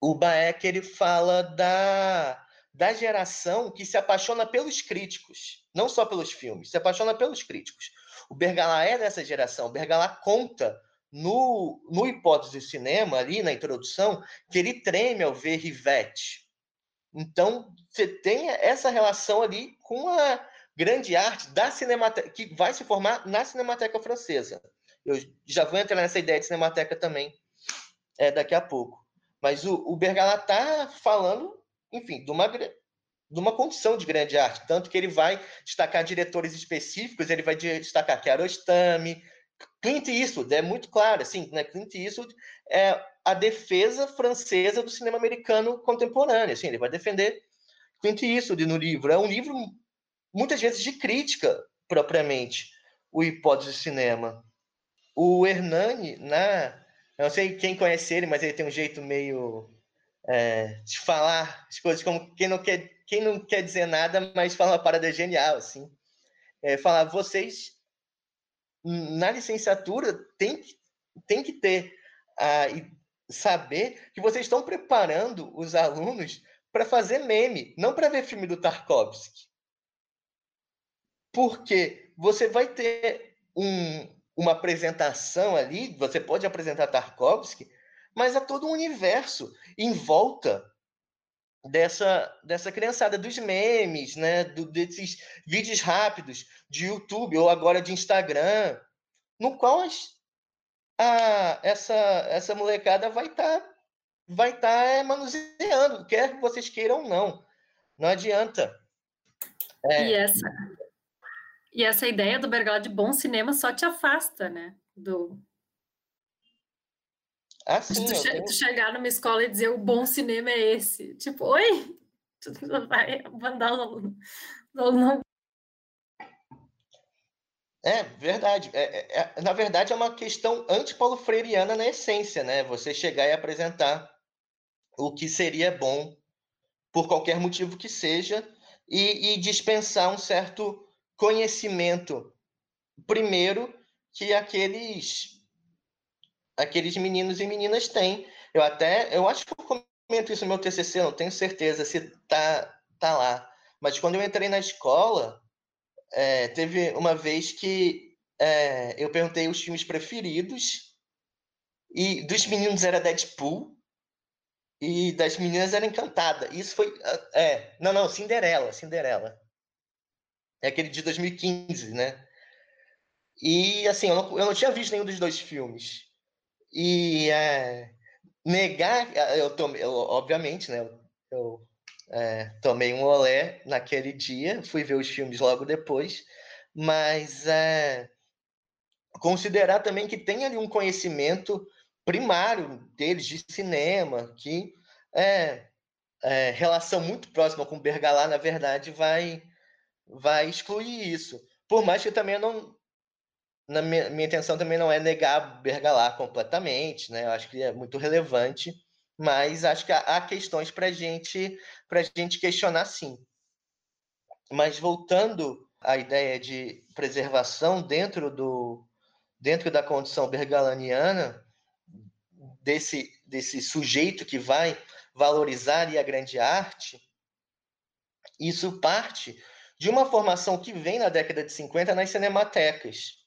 o Baek ele fala da, da geração que se apaixona pelos críticos, não só pelos filmes, se apaixona pelos críticos. O Bergalá é dessa geração. O Bergalá conta no, no Hipótese de Cinema, ali na introdução, que ele treme ao ver Rivette, então, você tem essa relação ali com a grande arte da cinemateca, que vai se formar na Cinemateca Francesa. Eu já vou entrar nessa ideia de Cinemateca também é, daqui a pouco. Mas o, o Bergala está falando, enfim, de uma, de uma condição de grande arte, tanto que ele vai destacar diretores específicos, ele vai destacar Kiarostami, Clint Eastwood, é muito claro, assim, né? Clint Eastwood é a defesa francesa do cinema americano contemporâneo. Assim, ele vai defender Clint Eastwood no livro. É um livro, muitas vezes, de crítica, propriamente, o Hipótese de Cinema. O Hernani, na... eu não sei quem conhece ele, mas ele tem um jeito meio é, de falar as coisas como quem não quer, quem não quer dizer nada, mas fala uma parada genial, assim. É, falar, vocês, na licenciatura, tem, tem que ter a saber que vocês estão preparando os alunos para fazer meme, não para ver filme do Tarkovsky. Porque você vai ter um, uma apresentação ali, você pode apresentar Tarkovsky, mas há todo um universo em volta dessa, dessa criançada, dos memes, né? Do, desses vídeos rápidos de YouTube ou agora de Instagram, no qual as, a, essa, essa molecada vai estar tá, vai tá, é, manuseando, quer que vocês queiram ou não. Não adianta. É... E, essa, e essa ideia do Bergala de bom cinema só te afasta, né? Do... Ah, sim, tu, che tu, chegar numa escola e dizer o bom cinema é esse. Tipo, oi? Tu vai mandar os alunos. É, verdade. É, é, é, na verdade, é uma questão anti-Paulo Freireana na essência, né? Você chegar e apresentar o que seria bom, por qualquer motivo que seja, e, e dispensar um certo conhecimento, primeiro, que aqueles aqueles meninos e meninas têm. Eu até, eu acho que eu comento isso no meu TCC, não tenho certeza se tá, tá lá. Mas quando eu entrei na escola, é, teve uma vez que é, eu perguntei os filmes preferidos e dos meninos era Deadpool e das meninas era Encantada. Isso foi. É, não, não, Cinderela, Cinderela. É aquele de 2015, né? E assim, eu não, eu não tinha visto nenhum dos dois filmes. E é, negar, eu tomei, eu, obviamente, né? Eu, é, tomei um olé naquele dia, fui ver os filmes logo depois, mas é, considerar também que tem ali um conhecimento primário deles de cinema, que é, é relação muito próxima com Bergalá, na verdade, vai, vai excluir isso. Por mais que também não. Na minha, minha intenção também não é negar Bergalá completamente, né? Eu acho que é muito relevante mas acho que há questões para gente, a gente questionar sim. Mas voltando à ideia de preservação dentro, do, dentro da condição bergalaniana, desse, desse sujeito que vai valorizar a grande arte, isso parte de uma formação que vem na década de 50 nas cinematecas,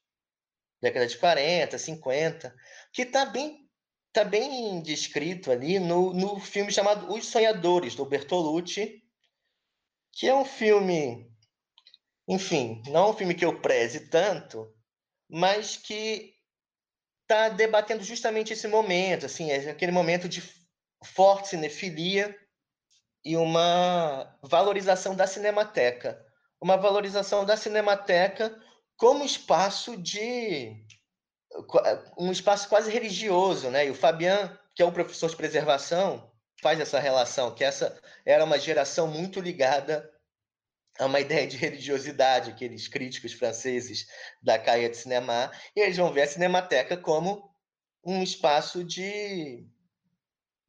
década de 40, 50, que está bem está bem descrito ali no, no filme chamado Os Sonhadores, do Bertolucci, que é um filme enfim, não é um filme que eu preze tanto, mas que está debatendo justamente esse momento, assim, é aquele momento de forte cinefilia e uma valorização da cinemateca, uma valorização da cinemateca como espaço de um espaço quase religioso, né? E o Fabian, que é um professor de preservação, faz essa relação, que essa era uma geração muito ligada a uma ideia de religiosidade, aqueles críticos franceses da Caia de Cinema, e eles vão ver a Cinemateca como um espaço de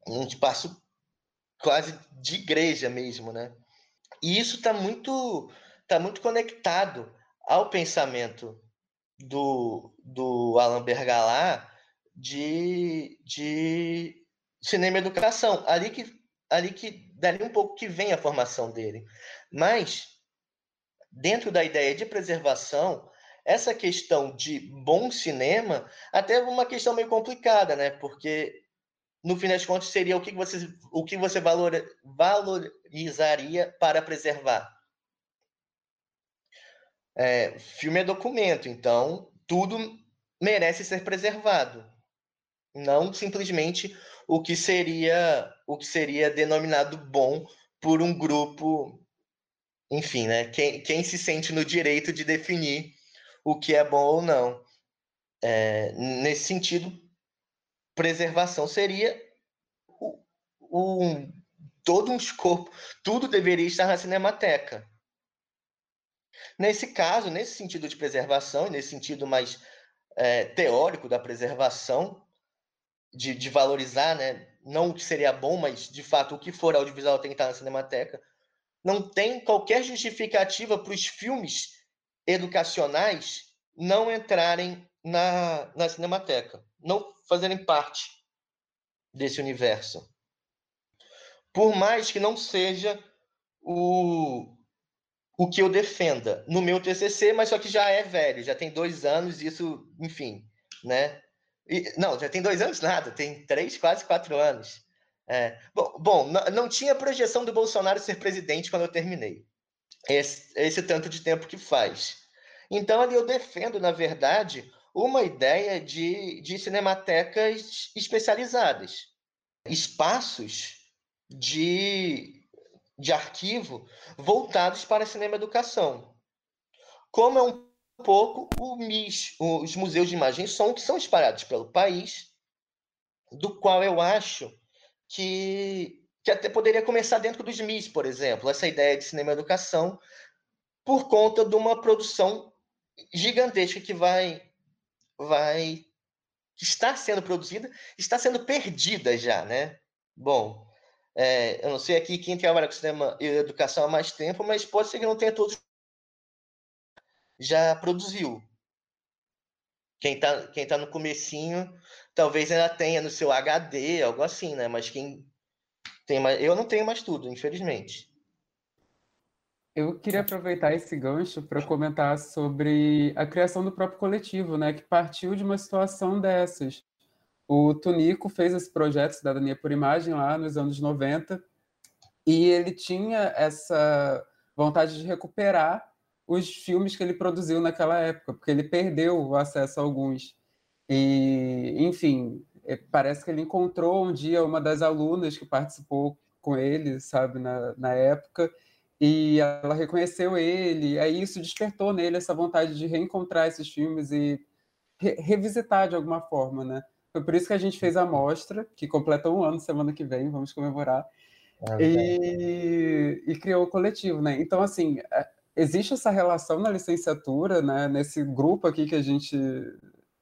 um espaço quase de igreja mesmo, né? E isso está muito tá muito conectado ao pensamento do, do Alain Bergalá de, de cinema educação. Ali que, ali que dali um pouco que vem a formação dele. Mas, dentro da ideia de preservação, essa questão de bom cinema até uma questão meio complicada, né? Porque no fim das contas seria o que você o que você valor, valorizaria para preservar. É, filme é documento, então tudo merece ser preservado, não simplesmente o que seria o que seria denominado bom por um grupo, enfim, né? Quem, quem se sente no direito de definir o que é bom ou não. É, nesse sentido, preservação seria o, o, todo um escopo, tudo deveria estar na cinemateca. Nesse caso, nesse sentido de preservação, nesse sentido mais é, teórico da preservação, de, de, valorizar, né? não o que seria bom, mas de fato o que for audiovisual tem que estar na cinemateca, não tem qualquer justificativa para os filmes educacionais não entrarem na, na cinemateca, não fazerem parte desse universo. Por mais que não seja o, o que eu defenda no meu TCC, mas só que já é velho, já tem dois anos, isso, enfim, né? E, não, já tem dois anos nada, tem três, quase quatro anos. É, bom, bom não, tinha projeção do Bolsonaro ser presidente quando eu terminei. Esse, esse tanto de tempo que faz. Então, ali eu defendo, na verdade, uma ideia de, de cinematecas especializadas, espaços de de arquivo voltados para cinema educação. Como é um pouco o MIS, os museus de imagem e som que são espalhados pelo país, do qual eu acho que, que até poderia começar dentro dos MIS, por exemplo, essa ideia de cinema educação, por conta de uma produção gigantesca que vai vai está sendo produzida, está sendo perdida já, né? Bom, é, eu não sei aqui quem trabalha com cinema e educação há mais tempo, mas pode ser que não tenha todos. Já produziu. Quem está quem tá no comecinho, talvez ainda tenha no seu HD, algo assim, né? Mas quem tem mais. Eu não tenho mais tudo, infelizmente. Eu queria aproveitar esse gancho para comentar sobre a criação do próprio coletivo, né? Que partiu de uma situação dessas o Tunico fez esse projeto Cidadania por Imagem lá nos anos 90 e ele tinha essa vontade de recuperar os filmes que ele produziu naquela época, porque ele perdeu o acesso a alguns. E, enfim, é, parece que ele encontrou um dia uma das alunas que participou com ele, sabe, na, na época, e ela reconheceu ele, aí isso despertou nele essa vontade de reencontrar esses filmes e re revisitar de alguma forma, né? Foi por isso que a gente fez a mostra, que completa um ano semana que vem, vamos comemorar. É e, e, criou o coletivo, né? Então, assim, é, existe essa relação na licenciatura, né? Nesse grupo aqui que a gente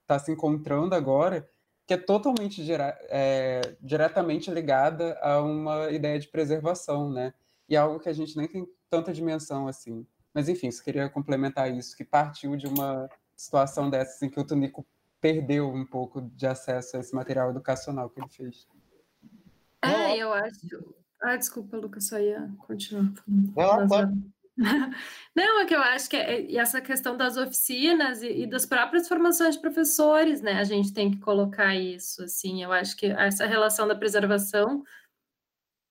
está se encontrando agora, que é totalmente é, diretamente ligada a uma ideia de preservação, né? E algo que a gente nem tem tanta dimensão assim. Mas, enfim, só queria complementar isso, que partiu de uma situação dessa, assim, que o Tunico perdeu um pouco de acesso a esse material educacional que ele fez. É, eu acho. Ah, desculpa, Lucas, só ia continuar. Não, pode. Não, é que eu acho que é, essa questão das oficinas e, e, das próprias formações de professores, né? A gente tem que colocar isso, assim. Eu acho que essa relação da preservação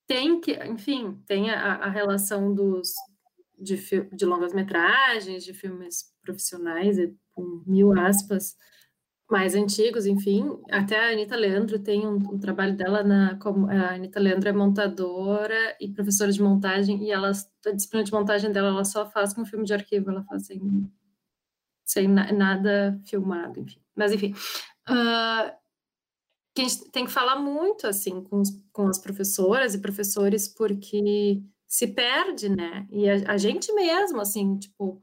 tem que, enfim, tem a, a relação dos, de, de longas metragens, de filmes profissionais, com mil aspas, mais antigos, enfim. Até a Anitta Leandro tem um, um trabalho dela na. Como, a Anitta Leandro é montadora e professora de montagem, e ela, a disciplina de montagem dela ela só faz com filme de arquivo, ela faz sem, sem na, nada filmado, enfim. Mas, enfim. Uh, que a gente tem que falar muito assim com, os, com as professoras e professores, porque se perde, né? E a, a gente mesmo, assim, tipo,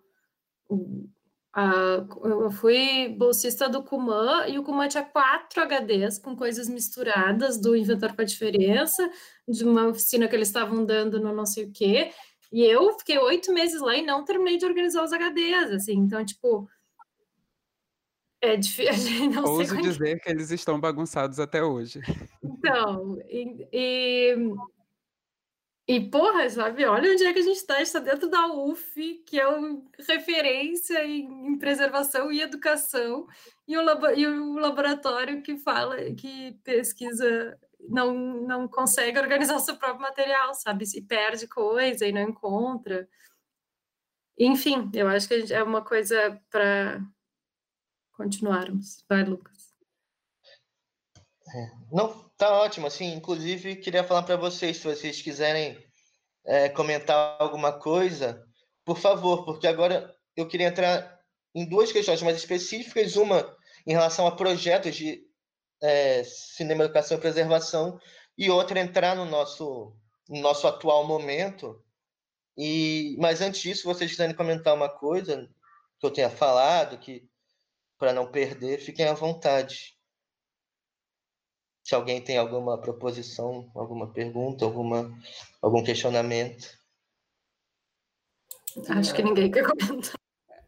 a, eu fui bolsista do Cuman e o Cuman tinha quatro HDs com coisas misturadas do Inventar com a Diferença, de uma oficina que eles estavam dando no não sei o quê. E eu fiquei oito meses lá e não terminei de organizar os HDs, assim. Então, tipo, é difícil. Não Ouso dizer que eles estão bagunçados até hoje. Então, e, e, e, porra, sabe? Olha onde é que a gente está. Está dentro da UF, que é uma referência em, preservação e educação, e o, e o laboratório que fala, que pesquisa, não, não consegue organizar seu próprio material, sabe? Se perde coisa e não encontra. Enfim, eu acho que é uma coisa para continuarmos. Vai, Lucas. É, não, tá ótimo. Assim, inclusive, queria falar para vocês, se vocês quiserem é, comentar alguma coisa, por favor, porque agora eu queria entrar em duas questões mais específicas. Uma em relação a projetos de é, cinema, educação e preservação, e outra entrar no nosso, no nosso atual momento. E, mas antes disso, vocês quiserem comentar uma coisa que eu tenha falado, que para não perder, fiquem à vontade. Se alguém tem alguma proposição, alguma pergunta, alguma, algum questionamento. Acho que ninguém quer comentar.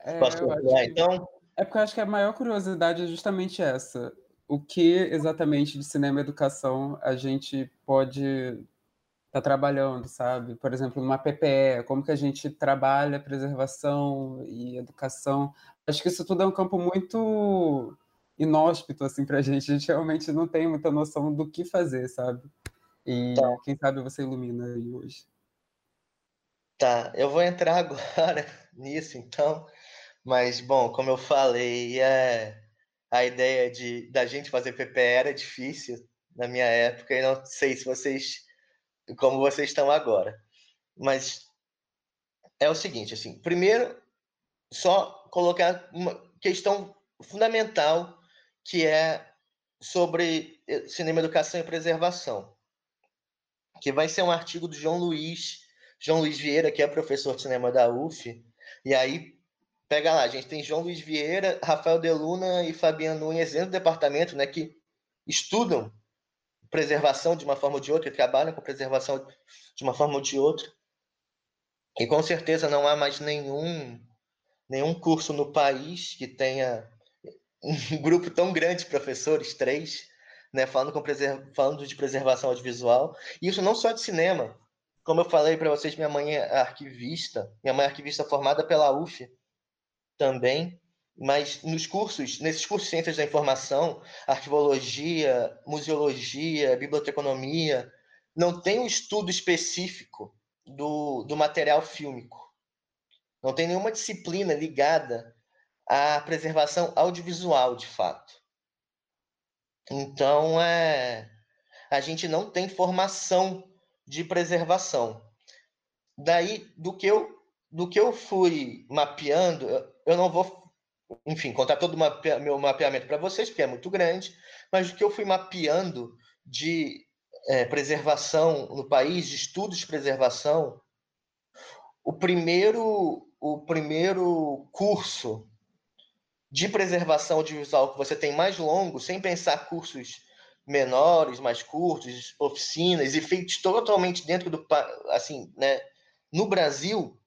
É, Posso continuar, então? É porque eu acho que a maior curiosidade é justamente essa. O que exatamente de cinema e educação a gente pode está trabalhando, sabe? Por exemplo, numa PPE, como que a gente trabalha preservação e educação. Acho que isso tudo é um campo muito inóspito, assim, para a gente. A gente realmente não tem muita noção do que fazer, sabe? E tá. quem sabe você ilumina aí hoje. Tá, eu vou entrar agora nisso, então. Mas, bom, como eu falei, é... a ideia de da gente fazer PPE era difícil na minha época, e não sei se vocês como vocês estão agora. Mas é o seguinte, assim, primeiro, só colocar uma questão fundamental que é sobre eh, cinema, educação e preservação, que vai ser um artigo do João Luiz, João Luiz Vieira, que é professor de cinema da UF, e aí pega lá, a gente tem João Luiz Vieira, Rafael Deluna e Fabiano Nunes dentro do departamento, né, que estudam preservação de uma forma ou de outra, trabalham com preservação de uma forma ou de outra. E com certeza não há mais nenhum, nenhum curso no país que tenha um grupo tão grande de professores, três, né, falando, com preser... falando de preservação audiovisual. E isso não só de cinema. Como eu falei para vocês, minha mãe é arquivista, minha mãe é arquivista formada pela UF também mas nos cursos, nesses cursos de ciências da informação, arquivologia, museologia, biblioteconomia, não tem um estudo específico do, do material fílmico. Não tem nenhuma disciplina ligada à preservação audiovisual, de fato. Então, é, a gente não tem formação de preservação. Daí, do que eu, do que eu fui mapeando, eu, não vou enfim, contar todo o meu mapeamento para vocês, porque é muito grande, mas o que eu fui mapeando de é, preservação no país, de estudos de preservação, o primeiro, o primeiro curso de preservação audiovisual que você tem mais longo, sem pensar cursos menores, mais curtos, oficinas e feitos totalmente dentro do assim, né, no Brasil,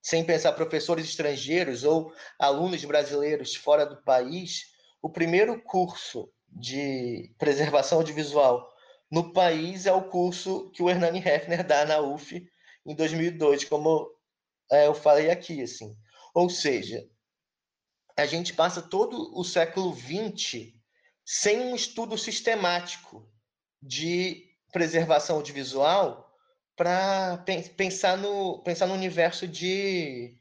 sem pensar professores estrangeiros ou alunos brasileiros fora do país, o primeiro curso de preservação audiovisual no país é o curso que o Hernani Hefner dá na UF em 2002, como é, eu falei aqui, assim. Ou seja, a gente passa todo o século XX sem um estudo sistemático de preservação audiovisual para pensar no, pensar no universo de,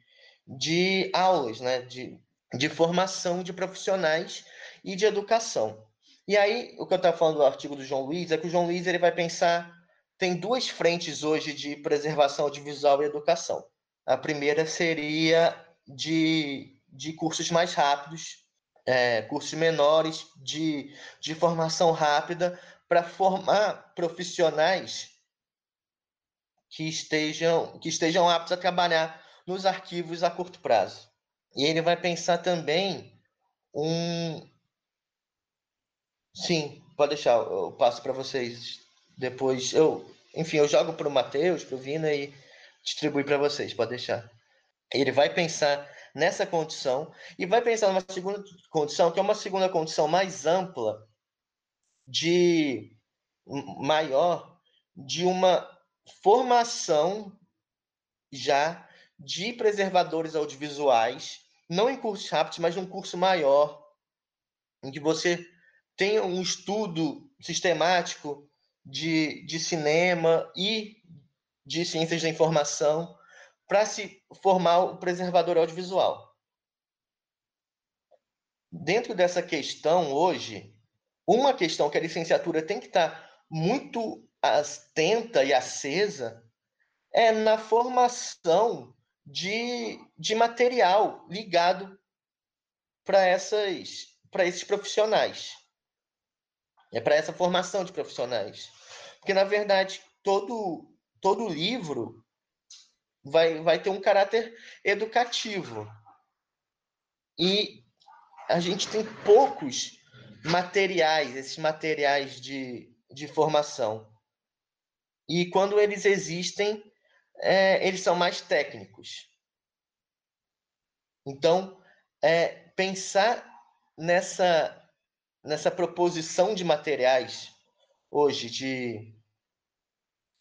de aulas, né? de, de formação de profissionais e de educação. E aí, o que eu estava falando do artigo do João Luiz é que o João Luiz ele vai pensar. Tem duas frentes hoje de preservação audiovisual e educação. A primeira seria de, de cursos mais rápidos, é, cursos menores, de, de formação rápida, para formar profissionais que estejam, que estejam aptos a trabalhar nos arquivos a curto prazo. E ele vai pensar também um. Sim, pode deixar, eu passo para vocês depois. Eu, enfim, eu jogo para o Matheus, para o Vina e distribuo para vocês, pode deixar. Ele vai pensar nessa condição e vai pensar numa segunda condição, que é uma segunda condição mais ampla, de maior, de uma formação já de preservadores audiovisuais, não em cursos rápidos, mas num curso maior, em que você tenha um estudo sistemático de, de cinema e de ciências da informação para se formar o preservador audiovisual. Dentro dessa questão, hoje, uma questão que a licenciatura tem que estar muito atenta e acesa é na formação de, de material ligado para essas para esses profissionais. É para essa formação de profissionais. Porque na verdade, todo todo livro vai vai ter um caráter educativo. E a gente tem poucos materiais, esses materiais de, de formação. E quando eles existem, é, eles são mais técnicos. Então, é, pensar nessa, nessa proposição de materiais hoje de,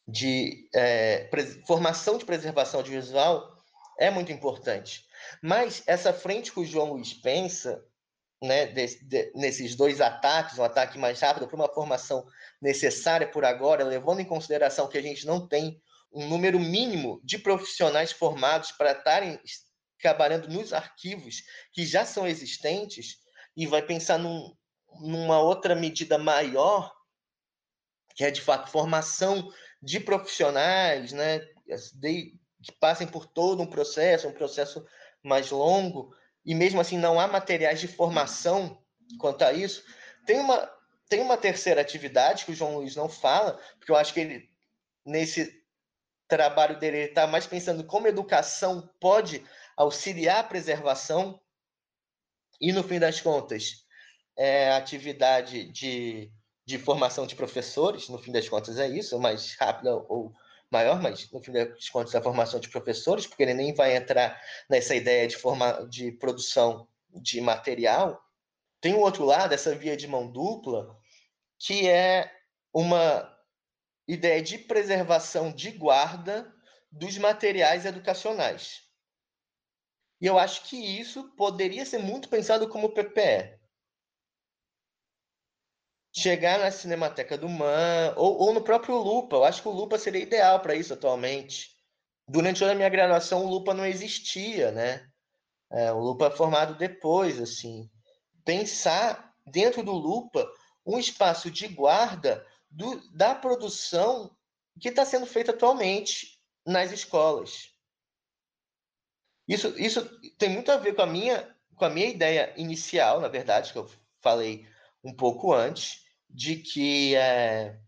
de é, formação de preservação audiovisual é muito importante. Mas essa frente que o João Luiz pensa, né, de, de, nesses dois ataques, um ataque mais rápido para uma formação necessária por agora, levando em consideração que a gente não tem um número mínimo de profissionais formados para estarem trabalhando nos arquivos que já são existentes, e vai pensar num, numa outra medida maior, que é de fato formação de profissionais, né, de, que passem por todo um processo, um processo mais longo, e mesmo assim não há materiais de formação quanto a isso. Tem uma, tem uma terceira atividade que o João Luiz não fala, porque eu acho que ele, nesse trabalho dele, ele está mais pensando como a educação pode auxiliar a preservação, e no fim das contas, é atividade de, de formação de professores, no fim das contas é isso, mais rápida ou maior, mas no fim das contas a formação de professores, porque ele nem vai entrar nessa ideia de, forma, de produção de material. Tem o um outro lado, essa via de mão dupla, que é uma ideia de preservação de guarda dos materiais educacionais. E eu acho que isso poderia ser muito pensado como PPE chegar na Cinemateca do Man, ou, ou no próprio Lupa. Eu acho que o Lupa seria ideal para isso atualmente. Durante toda a minha graduação, o Lupa não existia, né? É, o Lupa é formado depois, assim. Pensar dentro do Lupa um espaço de guarda do, da produção que está sendo feita atualmente nas escolas. Isso, isso tem muito a ver com a minha com a minha ideia inicial, na verdade, que eu falei um pouco antes, de que é,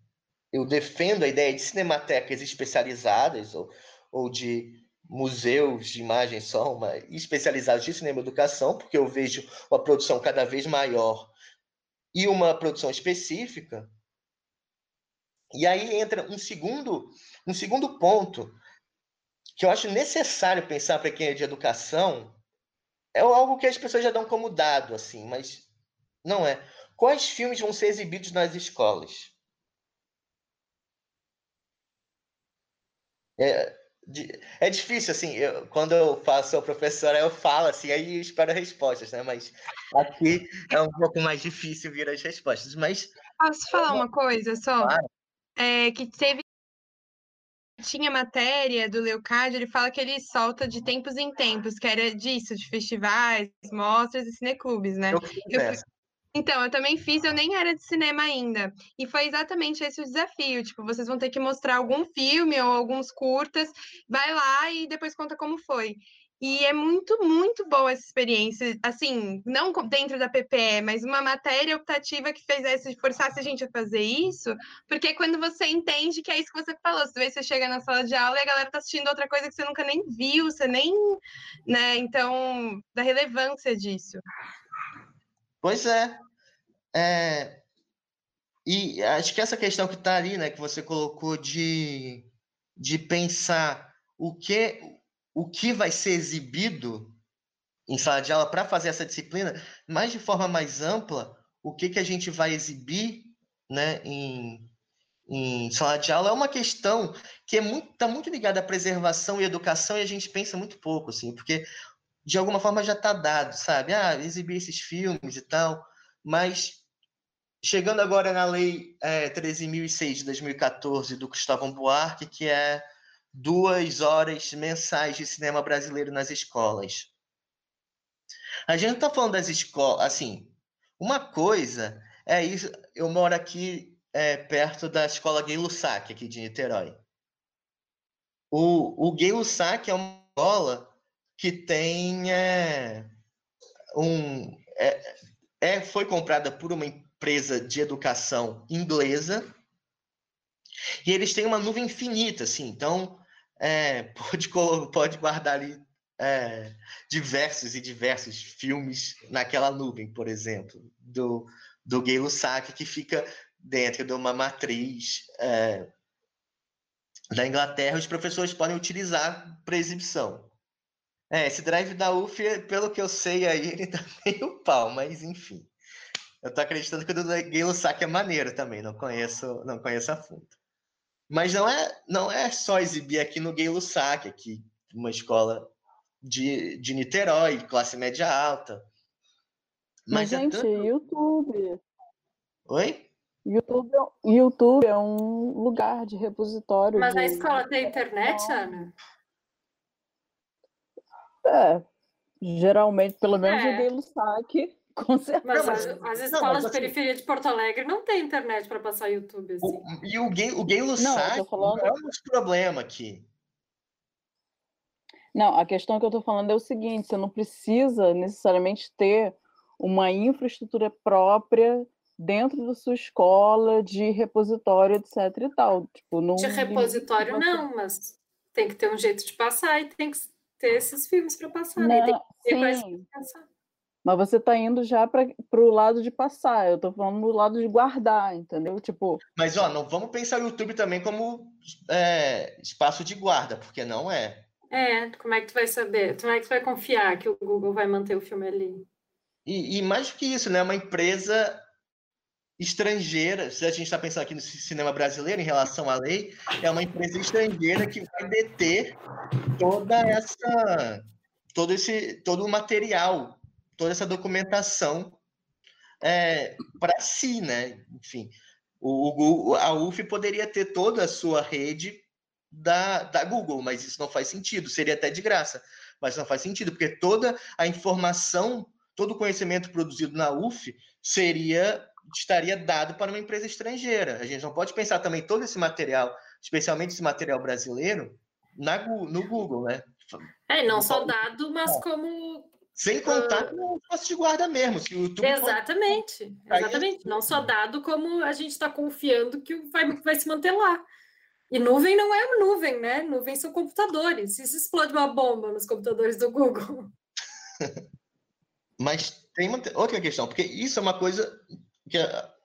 eu defendo a ideia de cinematecas especializadas ou, ou de museus de imagem só, especializados de cinema educação, porque eu vejo uma produção cada vez maior e uma produção específica. E aí entra um segundo, um segundo ponto que eu acho necessário pensar para quem é de educação, é algo que as pessoas já dão como dado, assim, mas não é. Quais filmes vão ser exibidos nas escolas? É, é difícil, assim, eu, quando eu faço a professora, eu falo assim, aí eu espero respostas, né? Mas aqui é um pouco mais difícil vir as respostas. Mas. Posso falar uma coisa só? Claro. É, que teve tinha matéria do Leocádio, ele fala que ele solta de tempos em tempos, que era disso, de festivais, mostras e cineclubes, né? Eu, eu, então, eu também fiz, eu nem era de cinema ainda. E foi exatamente esse o desafio. Tipo, vocês vão ter que mostrar algum filme ou alguns curtas, vai lá e depois conta como foi. E é muito, muito boa essa experiência, assim, não dentro da PPE, mas uma matéria optativa que fizesse, forçasse a gente a fazer isso, porque quando você entende que é isso que você falou, se você chega na sala de aula e a galera tá assistindo outra coisa que você nunca nem viu, você nem, né, então, da relevância disso. Pois é. É. E acho que essa questão que está ali, né, que você colocou de, de pensar o que o que vai ser exibido em sala de aula para fazer essa disciplina, mas de forma mais ampla, o que, que a gente vai exibir né, em, em sala de aula é uma questão que é muito, está muito ligada à preservação e educação e a gente pensa muito pouco, assim, porque de alguma forma já está dado, sabe? Ah, exibir esses filmes e tal, mas chegando agora na Lei é, 13.006 de 2014 do Cristóvão Buarque, que é duas horas mensais de cinema brasileiro nas escolas. A gente está falando das escolas, assim, uma coisa é isso. Eu moro aqui é, perto da escola Gay Lussac, aqui de Niterói. O, o Gay Lussac é uma escola que tem é, um. É, é, foi comprada por uma empresa de educação inglesa e eles têm uma nuvem infinita, assim. Então, é, pode, pode guardar ali é, diversos e diversos filmes naquela nuvem, por exemplo, do, do Gay Lussac, que fica dentro de uma matriz é, da Inglaterra, os professores podem utilizar para exibição. É, esse drive da UF, pelo que eu sei aí, ele tá meio pau, mas enfim. Eu tô acreditando que o do Gay Lussac é maneiro também, não conheço, não conheço a fundo. Mas não é, não é só exibir aqui no Gay Lussac, aqui, uma escola de, de Niterói, classe média alta. Mas, Mas é gente, tanto... YouTube. Oi? YouTube, é YouTube é um lugar de repositório. Mas de... a escola tem internet, Ana? É, geralmente, pelo menos é. o Gay Lussac com certeza. Mas as, as escolas não, de periferia de Porto Alegre não tem internet para passar YouTube assim. O, e o gay, o gay falando... não é um problema aqui. Não, a questão que eu estou falando é o seguinte: você não precisa necessariamente ter uma infraestrutura própria dentro da sua escola de repositório, etc. e tal. Tipo, não, de repositório não, mas tem que ter um jeito de passar e tem que ter esses filmes para passar. Né? Não, né? Tem que ter sim. Mas você está indo já para o lado de passar. Eu estou falando do lado de guardar, entendeu? Tipo. Mas ó, não vamos pensar o YouTube também como é, espaço de guarda, porque não é. É, como é que tu vai saber? Como é que tu vai confiar que o Google vai manter o filme ali? E, e mais do que isso, né? Uma empresa estrangeira, se a gente está pensando aqui no cinema brasileiro em relação à lei, é uma empresa estrangeira que vai deter toda essa todo esse todo o material toda essa documentação é, para si, né? Enfim, o, o, a UF poderia ter toda a sua rede da, da Google, mas isso não faz sentido, seria até de graça, mas não faz sentido, porque toda a informação, todo o conhecimento produzido na UF seria estaria dado para uma empresa estrangeira. A gente não pode pensar também todo esse material, especialmente esse material brasileiro, na, no Google, né? É, não só dado, mas como sem contar com o posto de guarda mesmo. Se o YouTube exatamente, pode... exatamente. Não só dado como a gente está confiando que vai, vai se manter lá. E nuvem não é nuvem, né? Nuvem são computadores. Se explode uma bomba nos computadores do Google. Mas tem uma, outra questão, porque isso é uma coisa que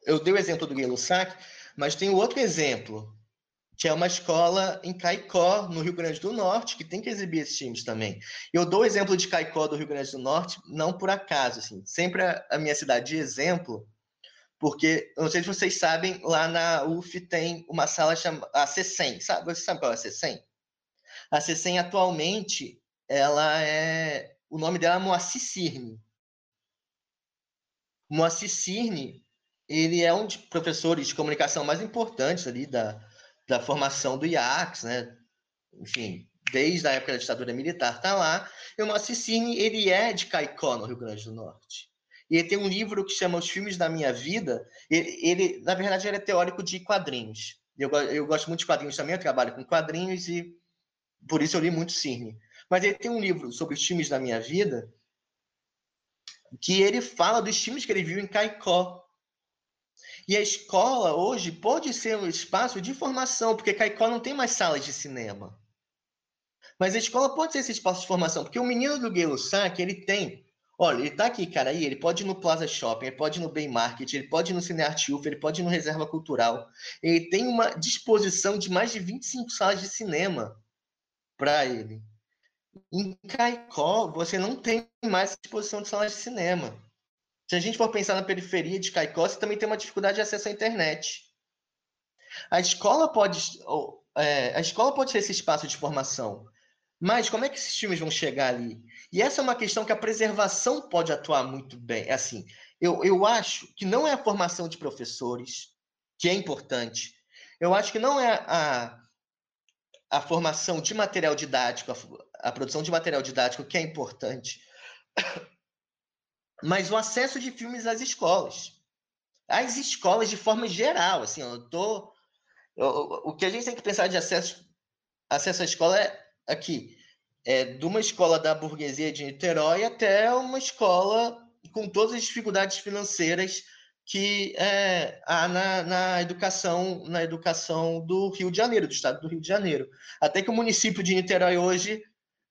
eu dei o exemplo do Galo Sac, mas tem outro exemplo que é uma escola em Caicó, no Rio Grande do Norte, que tem que exibir esses times também. Eu dou o exemplo de Caicó, do Rio Grande do Norte, não por acaso, assim, sempre a, a minha cidade de exemplo, porque, não sei se vocês sabem, lá na UF tem uma sala chamada a C100, sabe? Você sabe qual é a C100? A C100 atualmente, ela é, o nome dela é Moacir Cirne. Moacir Cirne, ele é um dos professores de comunicação mais importantes ali da, da formação do IACS, né? enfim, desde a época da ditadura militar, está lá. E o Moacir ele é de Caicó, no Rio Grande do Norte. E ele tem um livro que chama Os Filmes da Minha Vida. Ele, ele na verdade, ele é teórico de quadrinhos. Eu, eu gosto muito de quadrinhos também, eu trabalho com quadrinhos e por isso eu li muito Cirne. Mas ele tem um livro sobre os filmes da minha vida que ele fala dos filmes que ele viu em Caicó. E a escola hoje pode ser um espaço de formação, porque Caicó não tem mais salas de cinema. Mas a escola pode ser esse espaço de formação, porque o menino do Gay Lussac, ele tem. Olha, ele tá aqui, cara, aí, ele pode ir no Plaza Shopping, ele pode ir no Bay Market, ele pode ir no Cinearte UF, ele pode ir no Reserva Cultural. Ele tem uma disposição de mais de 25 salas de cinema para ele. Em Caicó, você não tem mais disposição de salas de cinema. Se a gente for pensar na periferia de Caicó, você também tem uma dificuldade de acesso à internet. A escola pode, é, a escola pode ser esse espaço de formação, mas como é que esses times vão chegar ali? E essa é uma questão que a preservação pode atuar muito bem. É assim, eu, eu acho que não é a formação de professores, que é importante. Eu acho que não é a, a formação de material didático, a, a produção de material didático que é importante mas o acesso de filmes às escolas. Às escolas de forma geral, assim, eu tô eu, o que a gente tem que pensar de acesso acesso à escola é aqui, é de uma escola da burguesia de Niterói até uma escola com todas as dificuldades financeiras que é, há na, na, educação na educação do Rio de Janeiro, do estado do Rio de Janeiro. Até que o município de Niterói hoje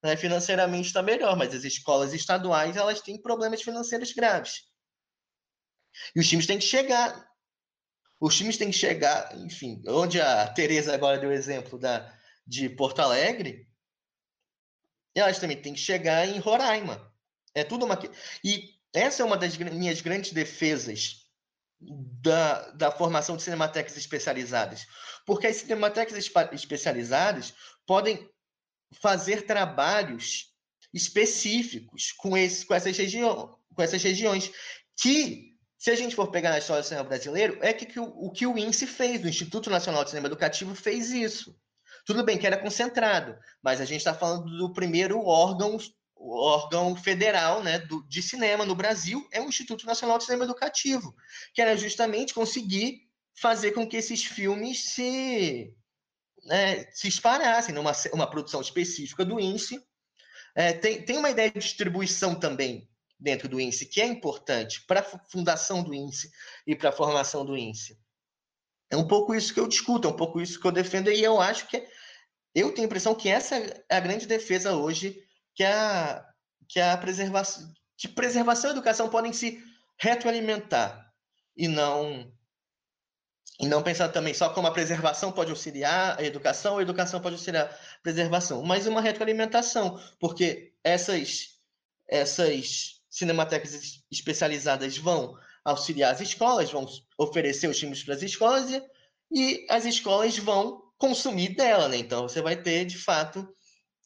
né, financeiramente está melhor, mas as escolas estaduais elas têm problemas financeiros graves. E os times têm que chegar. Os times têm que chegar, enfim, onde a Tereza agora deu exemplo da, de Porto Alegre, elas também têm que chegar em Roraima. É tudo uma. E essa é uma das minhas grandes defesas da, da formação de cinematecas especializadas. Porque as cinematecas especializadas podem fazer trabalhos específicos com, esse, com, essas, região, com essas regiões, que, se a gente for pegar na história do cinema brasileiro, é que, que o, o que o INSE fez, o Instituto Nacional de Cinema Educativo fez isso. Tudo bem que era concentrado, mas a gente está falando do primeiro órgão, órgão federal né, do, de cinema no Brasil, é o Instituto Nacional de Cinema Educativo, que era justamente conseguir fazer com que esses filmes se né, se espalhassem numa uma produção específica do INSE. É, tem, tem uma ideia de distribuição também dentro do INSE que é importante para a fundação do INSE e para a formação do INSE. É um pouco isso que eu discuto, é um pouco isso que eu defendo, e eu acho que eu tenho a impressão que essa é a grande defesa hoje, que a, que a preservação, que preservação e educação podem se retroalimentar e não e não pensar também só como a preservação pode auxiliar a educação, a educação pode auxiliar a preservação, mas uma retroalimentação, porque essas, essas cinematecas especializadas vão auxiliar as escolas, vão oferecer os filmes para as escolas e, e as escolas vão consumir dela, né? Então você vai ter, de fato,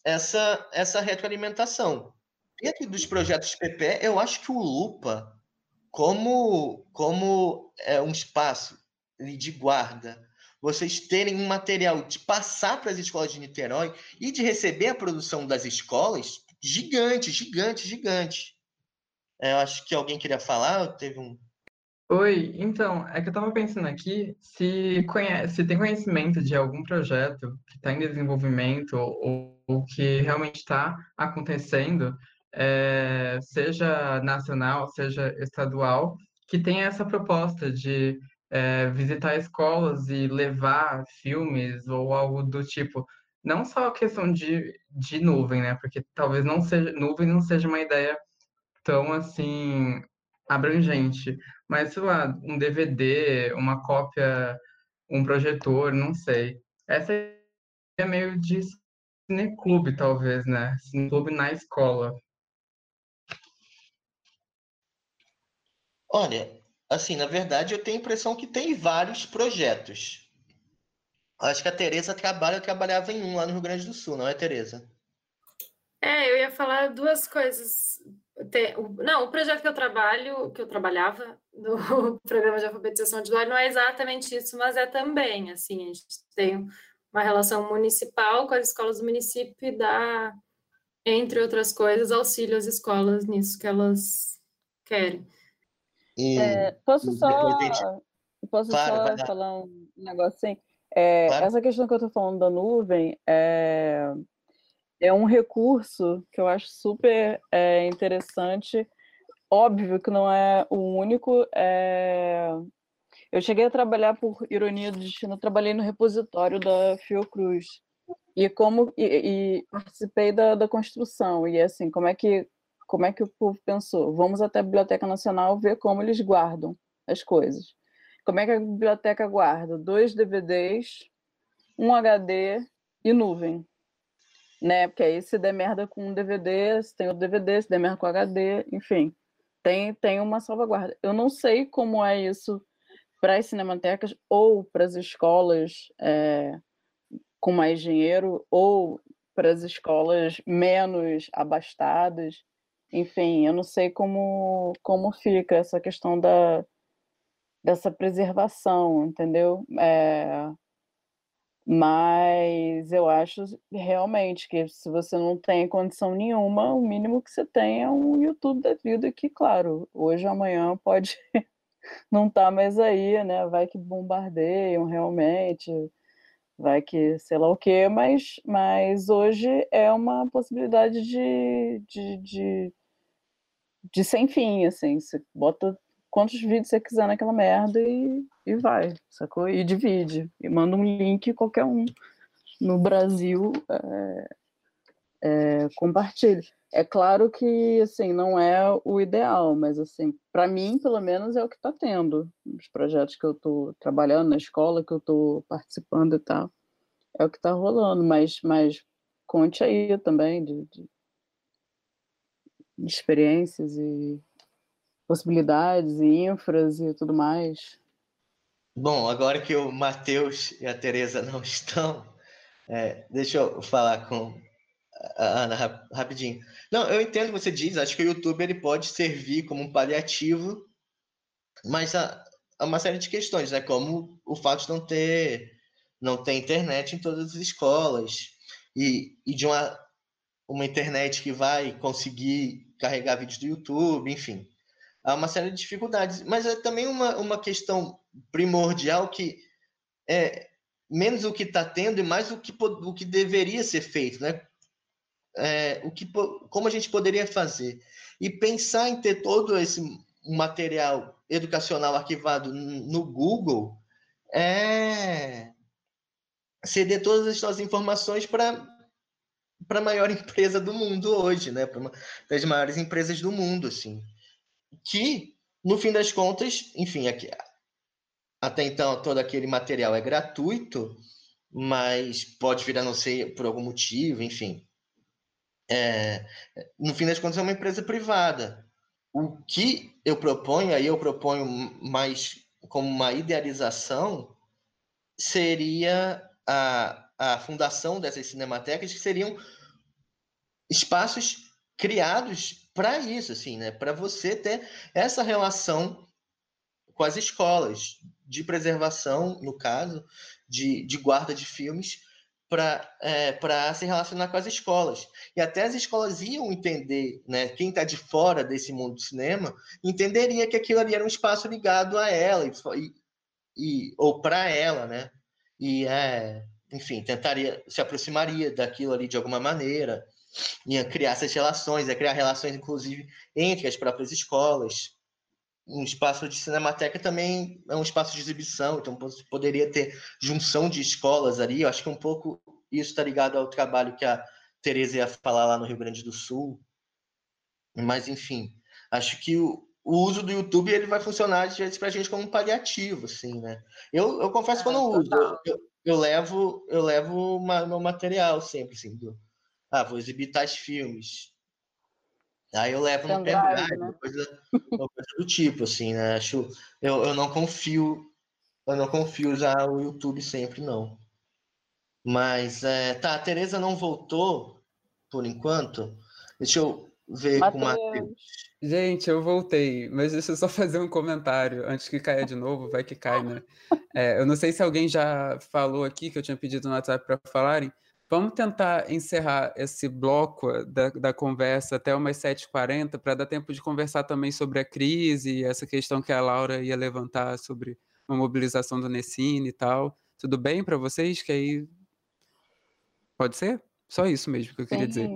essa, essa retroalimentação. Dentro dos projetos PP, eu acho que o Lupa, como, como é um espaço de guarda, vocês terem um material de passar para as escolas de Niterói e de receber a produção das escolas, gigante, gigante, gigante. É, eu acho que alguém queria falar, teve um. Oi, então, é que eu estava pensando aqui se, conhece, se tem conhecimento de algum projeto que está em desenvolvimento ou, ou que realmente está acontecendo, é, seja nacional, seja estadual, que tenha essa proposta de é, visitar escolas e levar filmes ou algo do tipo. Não só a questão de, de nuvem, né? Porque talvez não seja nuvem não seja uma ideia tão assim abrangente, mas sei lá, um DVD, uma cópia, um projetor, não sei. Essa é meio de cineclube, talvez, né? Cineclube na escola. Olha, Assim, na verdade, eu tenho a impressão que tem vários projetos. Acho que a Tereza trabalha, eu trabalhava em um lá no Rio Grande do Sul, não é, Tereza? É, eu ia falar duas coisas. Não, o projeto que eu trabalho, que eu trabalhava no programa de alfabetização de Dói, não é exatamente isso, mas é também, assim, a gente tem uma relação municipal com as escolas do município e dá, entre outras coisas, auxílio às escolas nisso que elas querem. E, é, posso só, gente... posso claro, só falar um negócio assim? É, claro. Essa questão que eu estou falando da nuvem é, é um recurso que eu acho super é, interessante. Óbvio que não é o único. É... Eu cheguei a trabalhar por ironia do destino, trabalhei no repositório da Fiocruz e como e, e participei da, da construção e assim como é que como é que o povo pensou? Vamos até a Biblioteca Nacional ver como eles guardam as coisas. Como é que a biblioteca guarda? Dois DVDs, um HD e nuvem. Né? Porque aí se der merda com um DVD, se tem o DVD, se der merda com HD, enfim. Tem, tem uma salvaguarda. Eu não sei como é isso para as cinematecas ou para as escolas é, com mais dinheiro ou para as escolas menos abastadas. Enfim, eu não sei como, como fica essa questão da, dessa preservação, entendeu? É, mas eu acho realmente que se você não tem condição nenhuma, o mínimo que você tem é um YouTube da vida que, claro, hoje ou amanhã pode não estar tá mais aí, né? Vai que bombardeiam realmente, vai que sei lá o quê, mas, mas hoje é uma possibilidade de, de, de, de sem fim, assim. Você bota quantos vídeos você quiser naquela merda e, e vai, sacou? E divide. E manda um link, qualquer um no Brasil é, é, compartilha. É claro que, assim, não é o ideal, mas, assim, para mim, pelo menos, é o que está tendo. Os projetos que eu estou trabalhando na escola, que eu estou participando e tal, é o que está rolando. Mas, mas conte aí também de, de, de experiências e possibilidades e infras e tudo mais. Bom, agora que o Matheus e a Tereza não estão, é, deixa eu falar com Ana rapidinho. Não, eu entendo o que você diz, acho que o YouTube ele pode servir como um paliativo, mas há, há uma série de questões, né? como o fato de não ter, não ter internet em todas as escolas, e, e de uma, uma internet que vai conseguir carregar vídeos do YouTube, enfim há uma série de dificuldades. Mas é também uma, uma questão primordial que é menos o que está tendo e mais o que, o que deveria ser feito, né? É, o que, como a gente poderia fazer. E pensar em ter todo esse material educacional arquivado no Google é ceder todas as suas informações para para a maior empresa do mundo hoje, né? Para uma das maiores empresas do mundo, assim que, no fim das contas, enfim, aqui, até então todo aquele material é gratuito, mas pode vir a não ser por algum motivo, enfim. É, no fim das contas, é uma empresa privada. O que eu proponho, aí eu proponho mais como uma idealização, seria a, a fundação dessas cinematecas, que seriam espaços criados para isso, assim, né? Para você ter essa relação com as escolas de preservação, no caso, de, de guarda de filmes, para é, se relacionar com as escolas. E até as escolas iam entender, né? Quem está de fora desse mundo do cinema entenderia que aquilo ali era um espaço ligado a ela e, e ou para ela, né? E é, enfim, tentaria se aproximaria daquilo ali de alguma maneira ia criar essas relações, ia criar relações, inclusive, entre as próprias escolas. Um espaço de cinemateca também é um espaço de exibição, então poderia ter junção de escolas ali. Eu acho que um pouco isso está ligado ao trabalho que a Tereza ia falar lá no Rio Grande do Sul. Mas, enfim, acho que o, o uso do YouTube ele vai funcionar às vezes para a gente como um paliativo, assim, né? Eu, eu confesso que eu não uso, eu, eu, eu levo eu levo uma, meu material sempre, assim, do, ah, vou exibir tais filmes. Aí eu levo no pendrive, né? coisa, uma coisa do tipo, assim, né? Acho, eu, eu não confio, eu não confio usar o YouTube sempre, não. Mas, é, tá, a Tereza não voltou, por enquanto. Deixa eu ver com o Matheus. Gente, eu voltei, mas deixa eu só fazer um comentário antes que caia de novo, vai que cai, né? É, eu não sei se alguém já falou aqui, que eu tinha pedido no WhatsApp para falarem. Vamos tentar encerrar esse bloco da, da conversa até umas 7h40, para dar tempo de conversar também sobre a crise, essa questão que a Laura ia levantar sobre a mobilização do Nessine e tal. Tudo bem para vocês? Que aí. Pode ser? Só isso mesmo que eu queria Sim. dizer.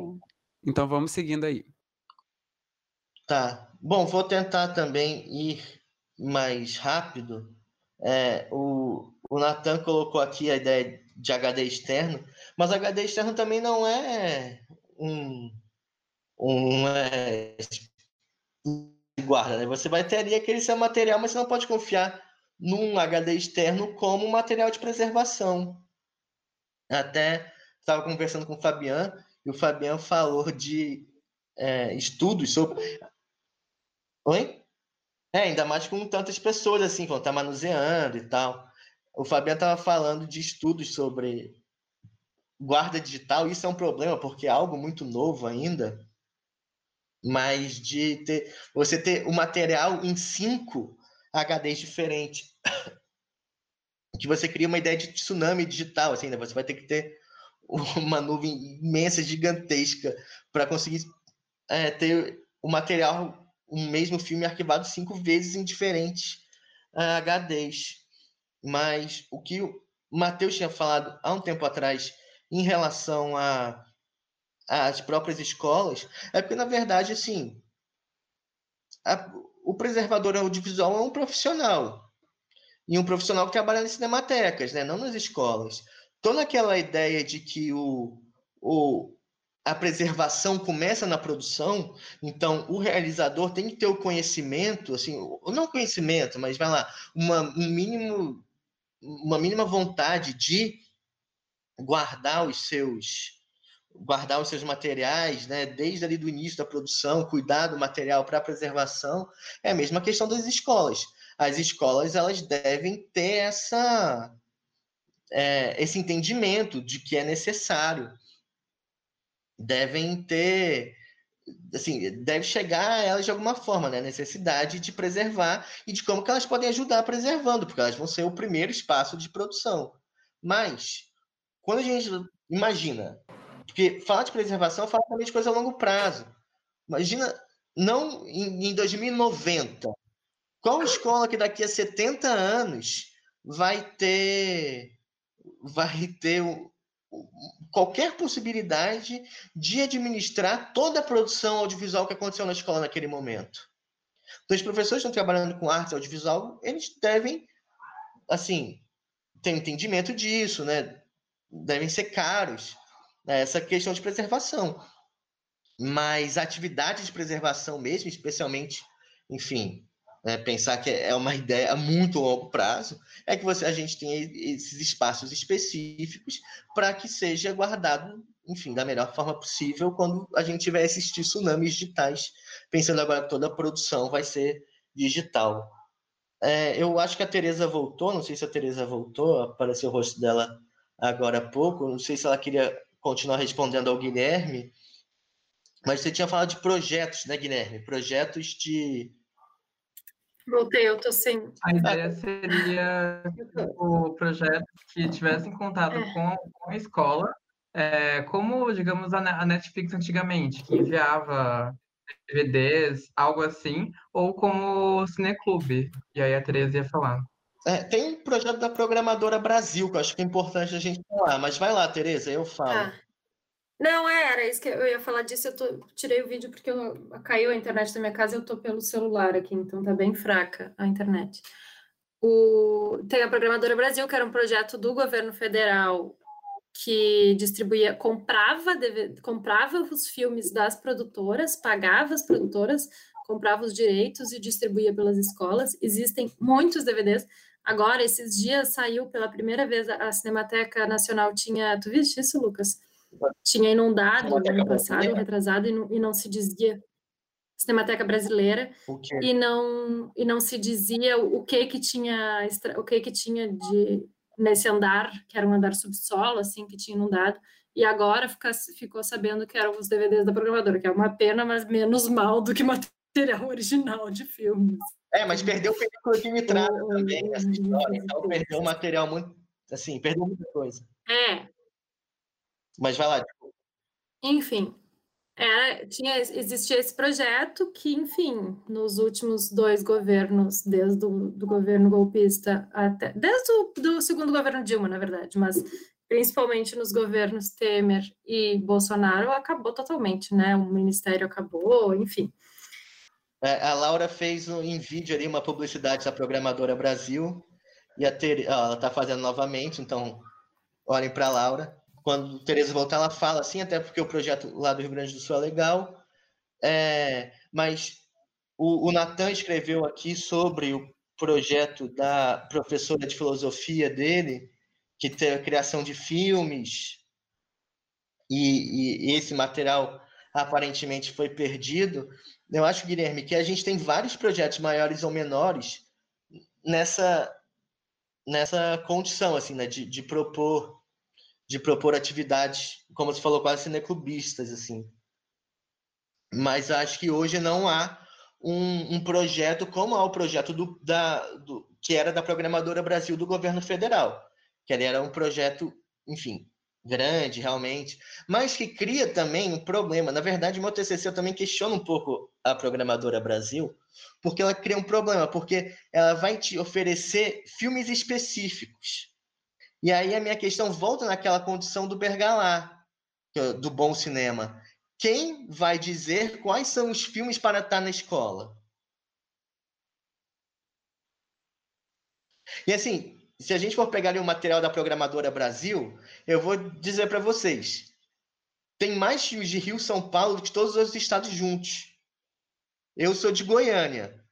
Então vamos seguindo aí. Tá. Bom, vou tentar também ir mais rápido. É, o, o Natan colocou aqui a ideia de HD externo, mas HD externo também não é um, um é, guarda, né? Você vai ter ali aquele seu material, mas você não pode confiar num HD externo como material de preservação. Até estava conversando com o Fabian e o Fabian falou de é, estudos sobre Oi? É, ainda mais com tantas pessoas assim, estar tá manuseando e tal. O Fabiano estava falando de estudos sobre guarda digital, isso é um problema, porque é algo muito novo ainda, mas de ter você ter o material em cinco HDs diferentes. que você cria uma ideia de tsunami digital, assim, né? Você vai ter que ter uma nuvem imensa, gigantesca, para conseguir é, ter o material um mesmo filme arquivado cinco vezes em diferentes uh, ah, HDs. Mas o que o Matheus tinha falado há um tempo atrás em relação a às próprias escolas, é porque, na verdade, assim, a, o preservador audiovisual é um profissional. E um profissional que trabalha nas cinematecas, né? não nas escolas. Toda aquela ideia de que o, o, a preservação começa na produção, então o realizador tem que ter o conhecimento, assim, não conhecimento, mas vai lá, uma, um mínimo, uma mínima vontade de guardar os seus guardar os seus materiais, né, desde ali do início da produção, cuidar do material para preservação, é a mesma questão das escolas. As escolas elas devem ter essa é, esse entendimento de que é necessário. Devem ter assim, deve chegar a elas de alguma forma, né? A necessidade de preservar e de como que elas podem ajudar preservando, porque elas vão ser o primeiro espaço de produção. Mas, quando a gente imagina, porque falar de preservação fala também de coisa a longo prazo. Imagina, não em, em 2090, qual escola que daqui a 70 anos vai ter vai ter qualquer possibilidade de administrar toda a produção audiovisual que aconteceu na escola naquele momento. Então, os professores que estão trabalhando com arte audiovisual, eles devem, assim, ter entendimento disso, né? Devem ser caros, né? essa questão de preservação. Mas atividades de preservação mesmo, especialmente, enfim, né, pensar que é uma ideia a muito longo prazo, é que você, a gente tenha esses espaços específicos para que seja guardado, enfim, da melhor forma possível quando a gente tiver esses tsunamis digitais, pensando agora que toda a produção vai ser digital. É, eu acho que a Tereza voltou, não sei se a Tereza voltou, apareceu o rosto dela agora há pouco, não sei se ela queria continuar respondendo ao Guilherme, mas você tinha falado de projetos, né, Guilherme? Projetos de Voltei, eu tô sem. A ideia seria o projeto que tivesse em contato é. com, com, a escola, é, como, digamos, a Netflix antigamente, que enviava DVDs, algo assim, ou como o Cineclube. E aí a Tereza ia falar. É, tem um projeto da Programadora Brasil, que eu acho que é importante a gente falar, mas vai lá, Tereza, eu falo. Ah. Não, é, era isso que eu ia falar disso. Eu tô, tirei o vídeo porque eu, caiu a internet da minha casa e eu tô pelo celular aqui, então tá bem fraca a internet. O, tem a Programadora Brasil, que era um projeto do governo federal que distribuía, comprava, comprava os filmes das produtoras, pagava as produtoras, comprava os direitos e distribuía pelas escolas. Existem muitos DVDs. Agora, esses dias saiu pela primeira vez a Cinemateca Nacional tinha. Tu viste isso, Lucas? Tinha inundado no ano passado, retrasado, e não, e não se dizia Cinemateca Brasileira e não e não se dizia o que que tinha o que que tinha de nesse andar que era um andar subsolo assim que tinha inundado e agora fica, ficou sabendo que eram os DVDs da programadora, que é uma pena, mas menos mal do que material original de filmes. É, mas perdeu película de nitrado também nessa história, então perdeu material muito, assim, perdeu muita coisa. É. Mas vai lá. Enfim, era, tinha, existia esse projeto que, enfim, nos últimos dois governos, desde o do governo golpista até. Desde o do segundo governo Dilma, na verdade, mas principalmente nos governos Temer e Bolsonaro, acabou totalmente, né? O ministério acabou, enfim. É, a Laura fez um, em vídeo ali uma publicidade da Programadora Brasil, e a Ter, ela está fazendo novamente, então olhem para a Laura. Quando Tereza voltar, ela fala assim, até porque o projeto lá do Rio Grande do Sul é legal, é, mas o, o Natan escreveu aqui sobre o projeto da professora de filosofia dele, que tem a criação de filmes, e, e esse material aparentemente foi perdido. Eu acho, Guilherme, que a gente tem vários projetos maiores ou menores nessa nessa condição assim, né, de, de propor de propor atividades, como você falou, quase cineclubistas assim. Mas acho que hoje não há um, um projeto como há o projeto do, da, do, que era da Programadora Brasil do governo federal, que era um projeto, enfim, grande, realmente, mas que cria também um problema. Na verdade, meu TCC eu também questiono um pouco a Programadora Brasil, porque ela cria um problema, porque ela vai te oferecer filmes específicos. E aí a minha questão volta naquela condição do Bergalá, é do bom cinema. Quem vai dizer quais são os filmes para estar na escola? E assim, se a gente for pegar o material da Programadora Brasil, eu vou dizer para vocês: tem mais filmes de Rio São Paulo do que todos os outros estados juntos. Eu sou de Goiânia.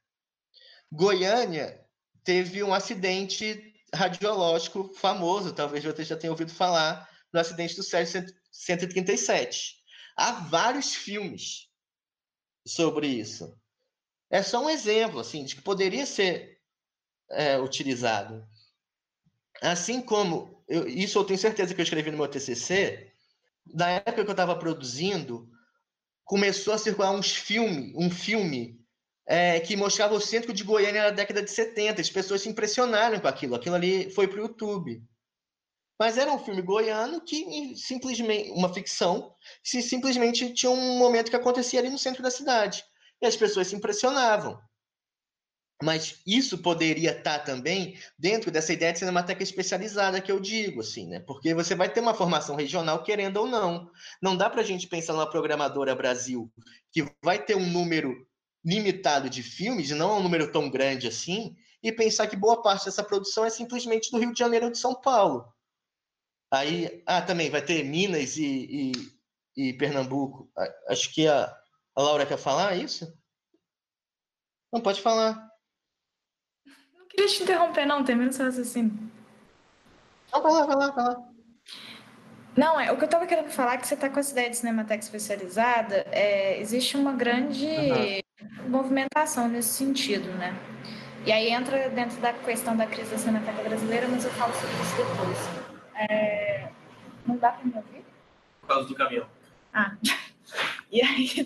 Goiânia teve um acidente radiológico famoso, talvez você já tenha ouvido falar, no acidente do Sérgio 137. Há vários filmes sobre isso. É só um exemplo assim, de que poderia ser é, utilizado. Assim como, eu, isso eu tenho certeza que eu escrevi no meu TCC, na época que eu estava produzindo, começou a circular uns filme, um filme é, que mostrava o centro de Goiânia na década de 70. As pessoas se impressionaram com aquilo. Aquilo ali foi para o YouTube. Mas era um filme goiano que simplesmente, uma ficção, se simplesmente tinha um momento que acontecia ali no centro da cidade. E as pessoas se impressionavam. Mas isso poderia estar também dentro dessa ideia de cinemateca especializada que eu digo, assim, né? Porque você vai ter uma formação regional, querendo ou não. Não dá para a gente pensar numa programadora Brasil que vai ter um número limitado de filmes, não um número tão grande assim, e pensar que boa parte dessa produção é simplesmente do Rio de Janeiro ou de São Paulo. Aí, ah, também vai ter Minas e, e, e Pernambuco. Acho que a, a Laura quer falar isso? Não, pode falar queria te interromper, não, termina seu raciocínio. Não, vai lá, vai lá, vai lá. Não, é, o que eu estava querendo falar é que você está com essa ideia de Cinemateca especializada, é, existe uma grande uhum. Movimentação nesse sentido, né? E aí entra dentro da questão da crise da Cinemateca brasileira, mas eu falo sobre isso depois. É, não dá para me ouvir? Por causa do caminhão. Ah, e aí,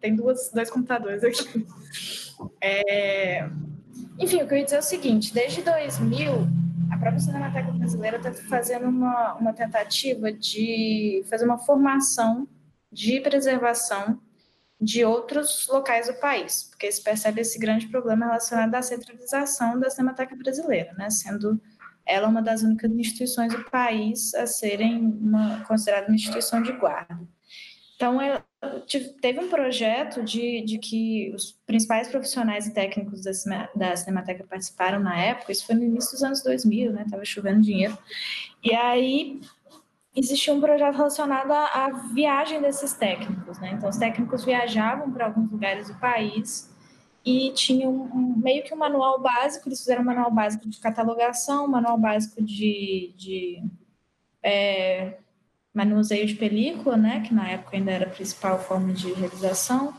tem duas, dois computadores aqui. É, enfim, o que eu ia dizer é o seguinte: desde 2000, a própria Cinemateca Brasileira está fazendo uma, uma tentativa de fazer uma formação de preservação de outros locais do país, porque se percebe esse grande problema relacionado à centralização da Cinemateca Brasileira, né, sendo ela uma das únicas instituições do país a serem uma, considerada uma instituição de guarda. Então, teve um projeto de, de que os principais profissionais e técnicos da, da Cinemateca participaram na época, isso foi no início dos anos 2000, né? Chovendo dinheiro. E aí existia um projeto relacionado à, à viagem desses técnicos, né? Então, os técnicos viajavam para alguns lugares do país e tinham um, meio que um manual básico, eles fizeram um manual básico de catalogação, um manual básico de, de é, manuseio de película, né, que na época ainda era a principal forma de realização,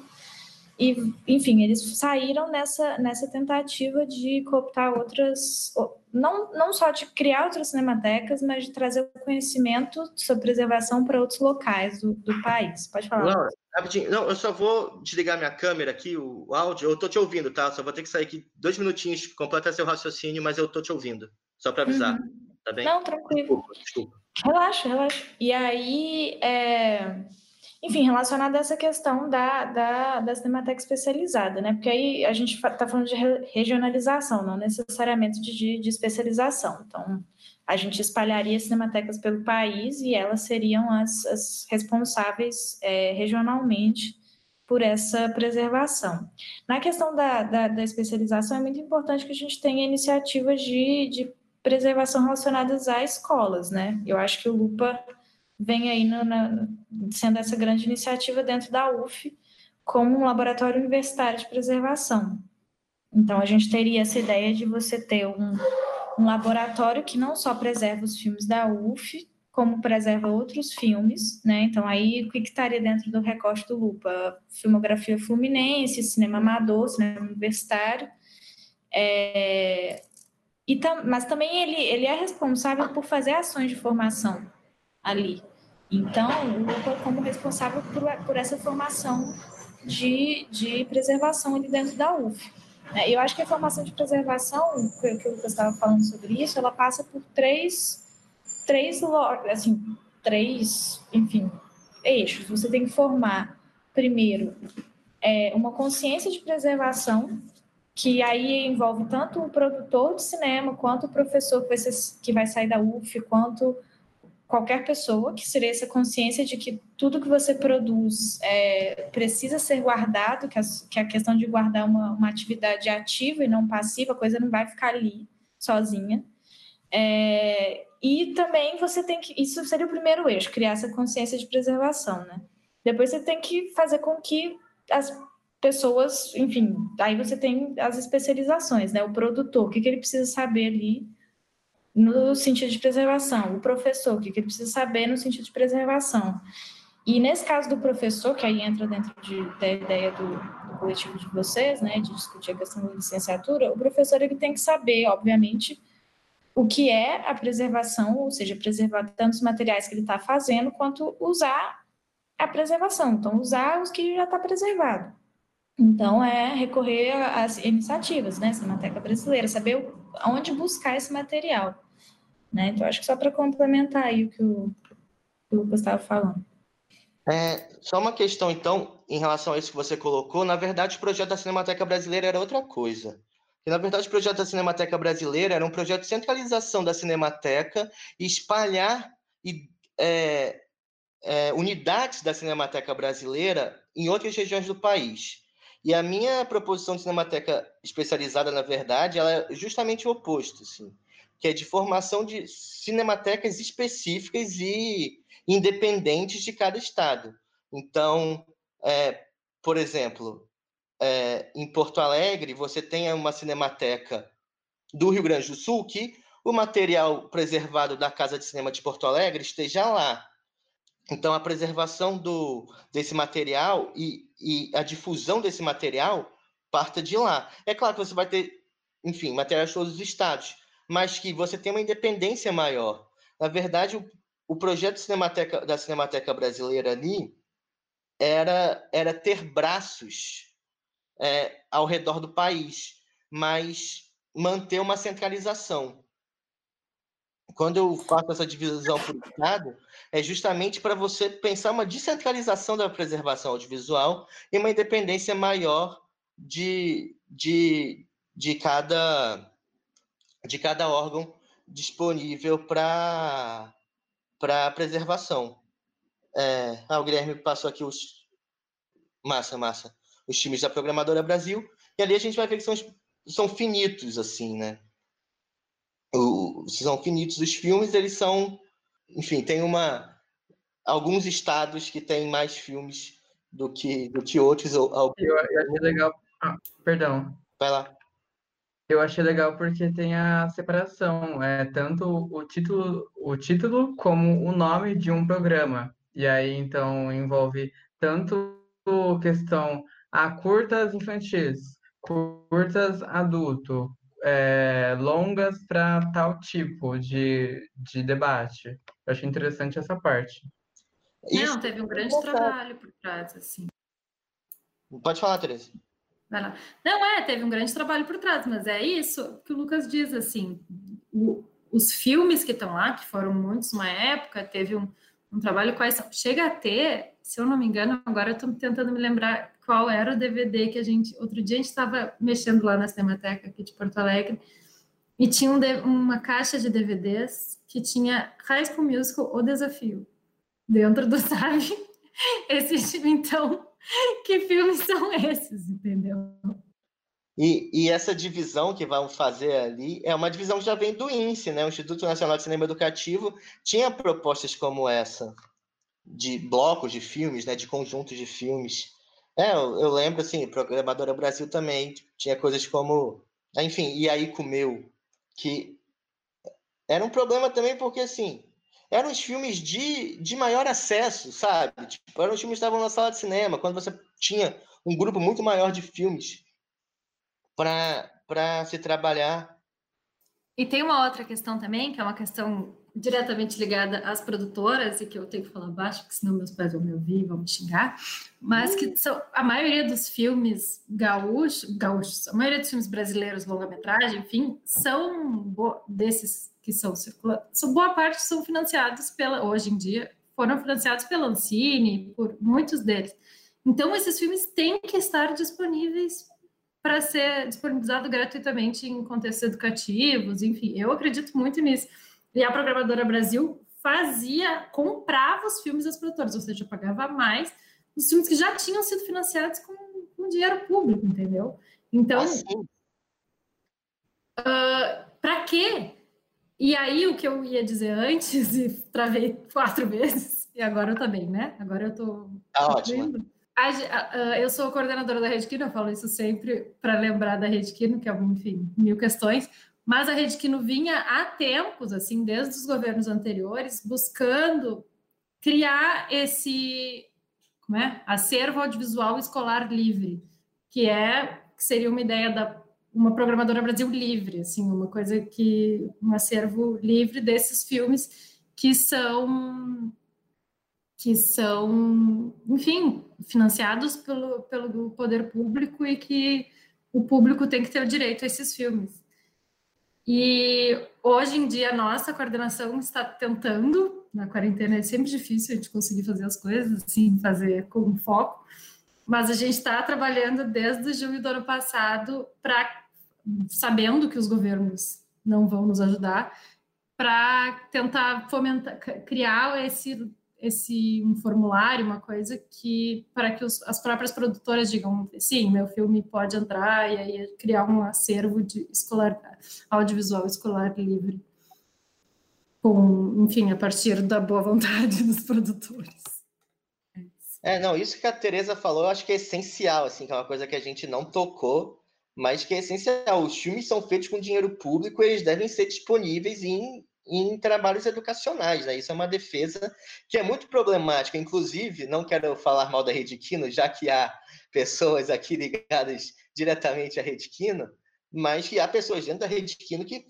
e, enfim, eles saíram nessa, nessa tentativa de cooptar outras, não, não só de criar outras cinematecas, mas de trazer o conhecimento sobre preservação para outros locais do, do país. Pode falar. Laura, rapidinho. Não, eu só vou desligar minha câmera aqui, o, o áudio. Eu estou te ouvindo, tá? Só vou ter que sair aqui dois minutinhos, completar seu raciocínio, mas eu estou te ouvindo. Só para avisar. Uhum. Tá bem? Não, tranquilo. Desculpa, desculpa. Relaxa, relaxa. E aí, é... Enfim, relacionado a essa questão da, da, da Cinemateca especializada, né? Porque aí a gente está falando de regionalização, não necessariamente de, de especialização. Então, a gente espalharia cinematecas pelo país e elas seriam as, as responsáveis é, regionalmente por essa preservação. Na questão da, da, da, especialização, é muito importante que a gente tenha iniciativas de, de preservação relacionadas a escolas, né? Eu acho que o Lupa vem aí no, na, sendo essa grande iniciativa dentro da UF como um laboratório universitário de preservação. Então, a gente teria essa ideia de você ter um, um laboratório que não só preserva os filmes da UF, como preserva outros filmes, né? Então, aí, o que, estaria dentro do recorte do Lupa? Filmografia fluminense, cinema amador, cinema universitário, é... e tam... mas também ele, ele é responsável por fazer ações de formação ali. Então, o Lupa como responsável por, por essa formação de, de preservação ali dentro da UF. É, eu acho que a formação de preservação, que, que o Lucas estava falando sobre isso, ela passa por três, três, assim, três, enfim, eixos. Você tem que formar, primeiro, é, uma consciência de preservação, que aí envolve tanto o produtor de cinema, quanto o professor que vai, que vai sair da UF, quanto qualquer pessoa, que seria essa consciência de que tudo que você produz é, precisa ser guardado, que a, que a questão de guardar uma, uma atividade ativa e não passiva, a coisa não vai ficar ali sozinha. É, e também você tem que, isso seria o primeiro eixo, criar essa consciência de preservação, né? Depois você tem que fazer com que as pessoas, enfim, aí você tem as especializações, né? O produtor, o que, que ele precisa saber ali no sentido de preservação, o professor, o que ele precisa saber no sentido de preservação. E nesse caso do professor, que aí entra dentro de, da ideia do, do, coletivo de vocês, né, de discutir a questão da licenciatura, o professor ele tem que saber, obviamente, o que é a preservação, ou seja, preservar tanto os materiais que ele está fazendo, quanto usar a preservação. Então, usar os que já está preservado. Então, é recorrer às iniciativas, né, Cinemateca Brasileira, saber onde buscar esse material. Né? Então, acho que só para complementar aí o que o, que o Lucas estava falando. É, só uma questão, então, em relação a isso que você colocou. Na verdade, o projeto da Cinemateca Brasileira era outra coisa. Na verdade, o projeto da Cinemateca Brasileira era um projeto de centralização da Cinemateca e espalhar e, é, é, unidades da Cinemateca Brasileira em outras regiões do país. E a minha proposição de cinemateca especializada, na verdade, ela é justamente o oposto, assim, que é de formação de cinematecas específicas e independentes de cada estado. Então, é, por exemplo, é, em Porto Alegre, você tem uma cinemateca do Rio Grande do Sul que o material preservado da Casa de Cinema de Porto Alegre esteja lá. Então, a preservação do, desse material e, e a difusão desse material parta de lá. É claro que você vai ter, enfim, materiais de todos os estados, mas que você tem uma independência maior. Na verdade, o, o projeto Cinemateca, da Cinemateca Brasileira ali era, era ter braços é, ao redor do país, mas manter uma centralização quando eu faço essa divisão por estado, é justamente para você pensar uma descentralização da preservação audiovisual e uma independência maior de, de, de, cada, de cada órgão disponível para preservação. É, ah, o Guilherme passou aqui os. Massa, massa. Os times da Programadora Brasil. E ali a gente vai ver que são, são finitos, assim, né? o, são finitos os filmes, eles são, enfim, tem uma alguns estados que têm mais filmes do que do que outros. Eu, eu achei legal. Ah, perdão. Vai lá. Eu achei legal porque tem a separação, é tanto o título, o título como o nome de um programa. E aí então envolve tanto questão ah, curtas infantis, curtas adulto, é, longas para tal tipo de, de debate. Eu achei interessante essa parte. Não, teve um grande trabalho por trás, assim. Pode falar, Teresa. Vai lá. Não, é, teve um grande trabalho por trás, mas é isso que o Lucas diz, assim, o, os filmes que estão lá, que foram muitos uma época, teve um, um trabalho quais chega a ter, se eu não me engano, agora eu estou tentando me lembrar qual era o DVD que a gente, outro dia a gente estava mexendo lá na Cinemateca aqui de Porto Alegre, e tinha um, uma caixa de DVDs que tinha High School Musical, O Desafio, dentro do, sabe? Esse, então, que filmes são esses, entendeu? E, e, essa divisão que vão fazer ali é uma divisão que já vem do INSE, né? O Instituto Nacional de Cinema Educativo tinha propostas como essa, de blocos de filmes, né? De conjuntos de filmes. É, eu, eu lembro, assim, Programadora Brasil também tinha coisas como... Enfim, e aí comeu, que era um problema também porque, assim, eram os filmes de, de maior acesso, sabe? Tipo, eram os filmes que estavam na sala de cinema, quando você tinha um grupo muito maior de filmes para se trabalhar. E tem uma outra questão também, que é uma questão diretamente ligada às produtoras, e que eu tenho que falar baixo, porque senão meus pais vão me ouvir vão me xingar, mas que são, a maioria dos filmes gaúchos, gaúchos, a maioria dos filmes brasileiros, longa-metragem, enfim, são desses que são circulantes, boa parte são financiados pela, hoje em dia, foram financiados pela Ancine, por muitos deles. Então, esses filmes têm que estar disponíveis para ser disponibilizado gratuitamente em contextos educativos, enfim, eu acredito muito nisso. E a Programadora Brasil fazia, comprava os filmes das produtoras, ou seja, pagava mais os filmes que já tinham sido financiados com, com dinheiro público, entendeu? Então, uh, ah, para quê? E aí, o que eu ia dizer antes, e travei quatro vezes, e agora eu também, né? Agora eu tô. Tá ótimo. Eu sou coordenadora da Rede Kino, eu falo isso sempre para lembrar da Rede Kino, que é, enfim, mil questões, mas a Rede Kino vinha há tempos, assim, desde os governos anteriores, buscando criar esse como é? acervo audiovisual escolar livre, que é que seria uma ideia da uma programadora Brasil livre, assim, uma coisa que um acervo livre desses filmes que são que são, enfim, financiados pelo, pelo poder público e que o público tem que ter o direito a esses filmes. E hoje em dia nossa coordenação está tentando, na quarentena é sempre difícil a gente conseguir fazer as coisas, assim, fazer com foco, mas a gente está trabalhando desde julho do ano passado para, sabendo que os governos não vão nos ajudar, para tentar fomentar, criar esse esse um formulário, uma coisa que para que os, as próprias produtoras digam sim, meu filme pode entrar e aí criar um acervo de escolar audiovisual escolar livre, com enfim a partir da boa vontade dos produtores. É, não, isso que a Teresa falou, eu acho que é essencial, assim, que é uma coisa que a gente não tocou, mas que é essencial. Os filmes são feitos com dinheiro público, eles devem ser disponíveis em, em trabalhos educacionais, né? Isso é uma defesa que é muito problemática. Inclusive, não quero falar mal da Rede Quino, já que há pessoas aqui ligadas diretamente à Rede Quino, mas que há pessoas dentro da Rede Quino que,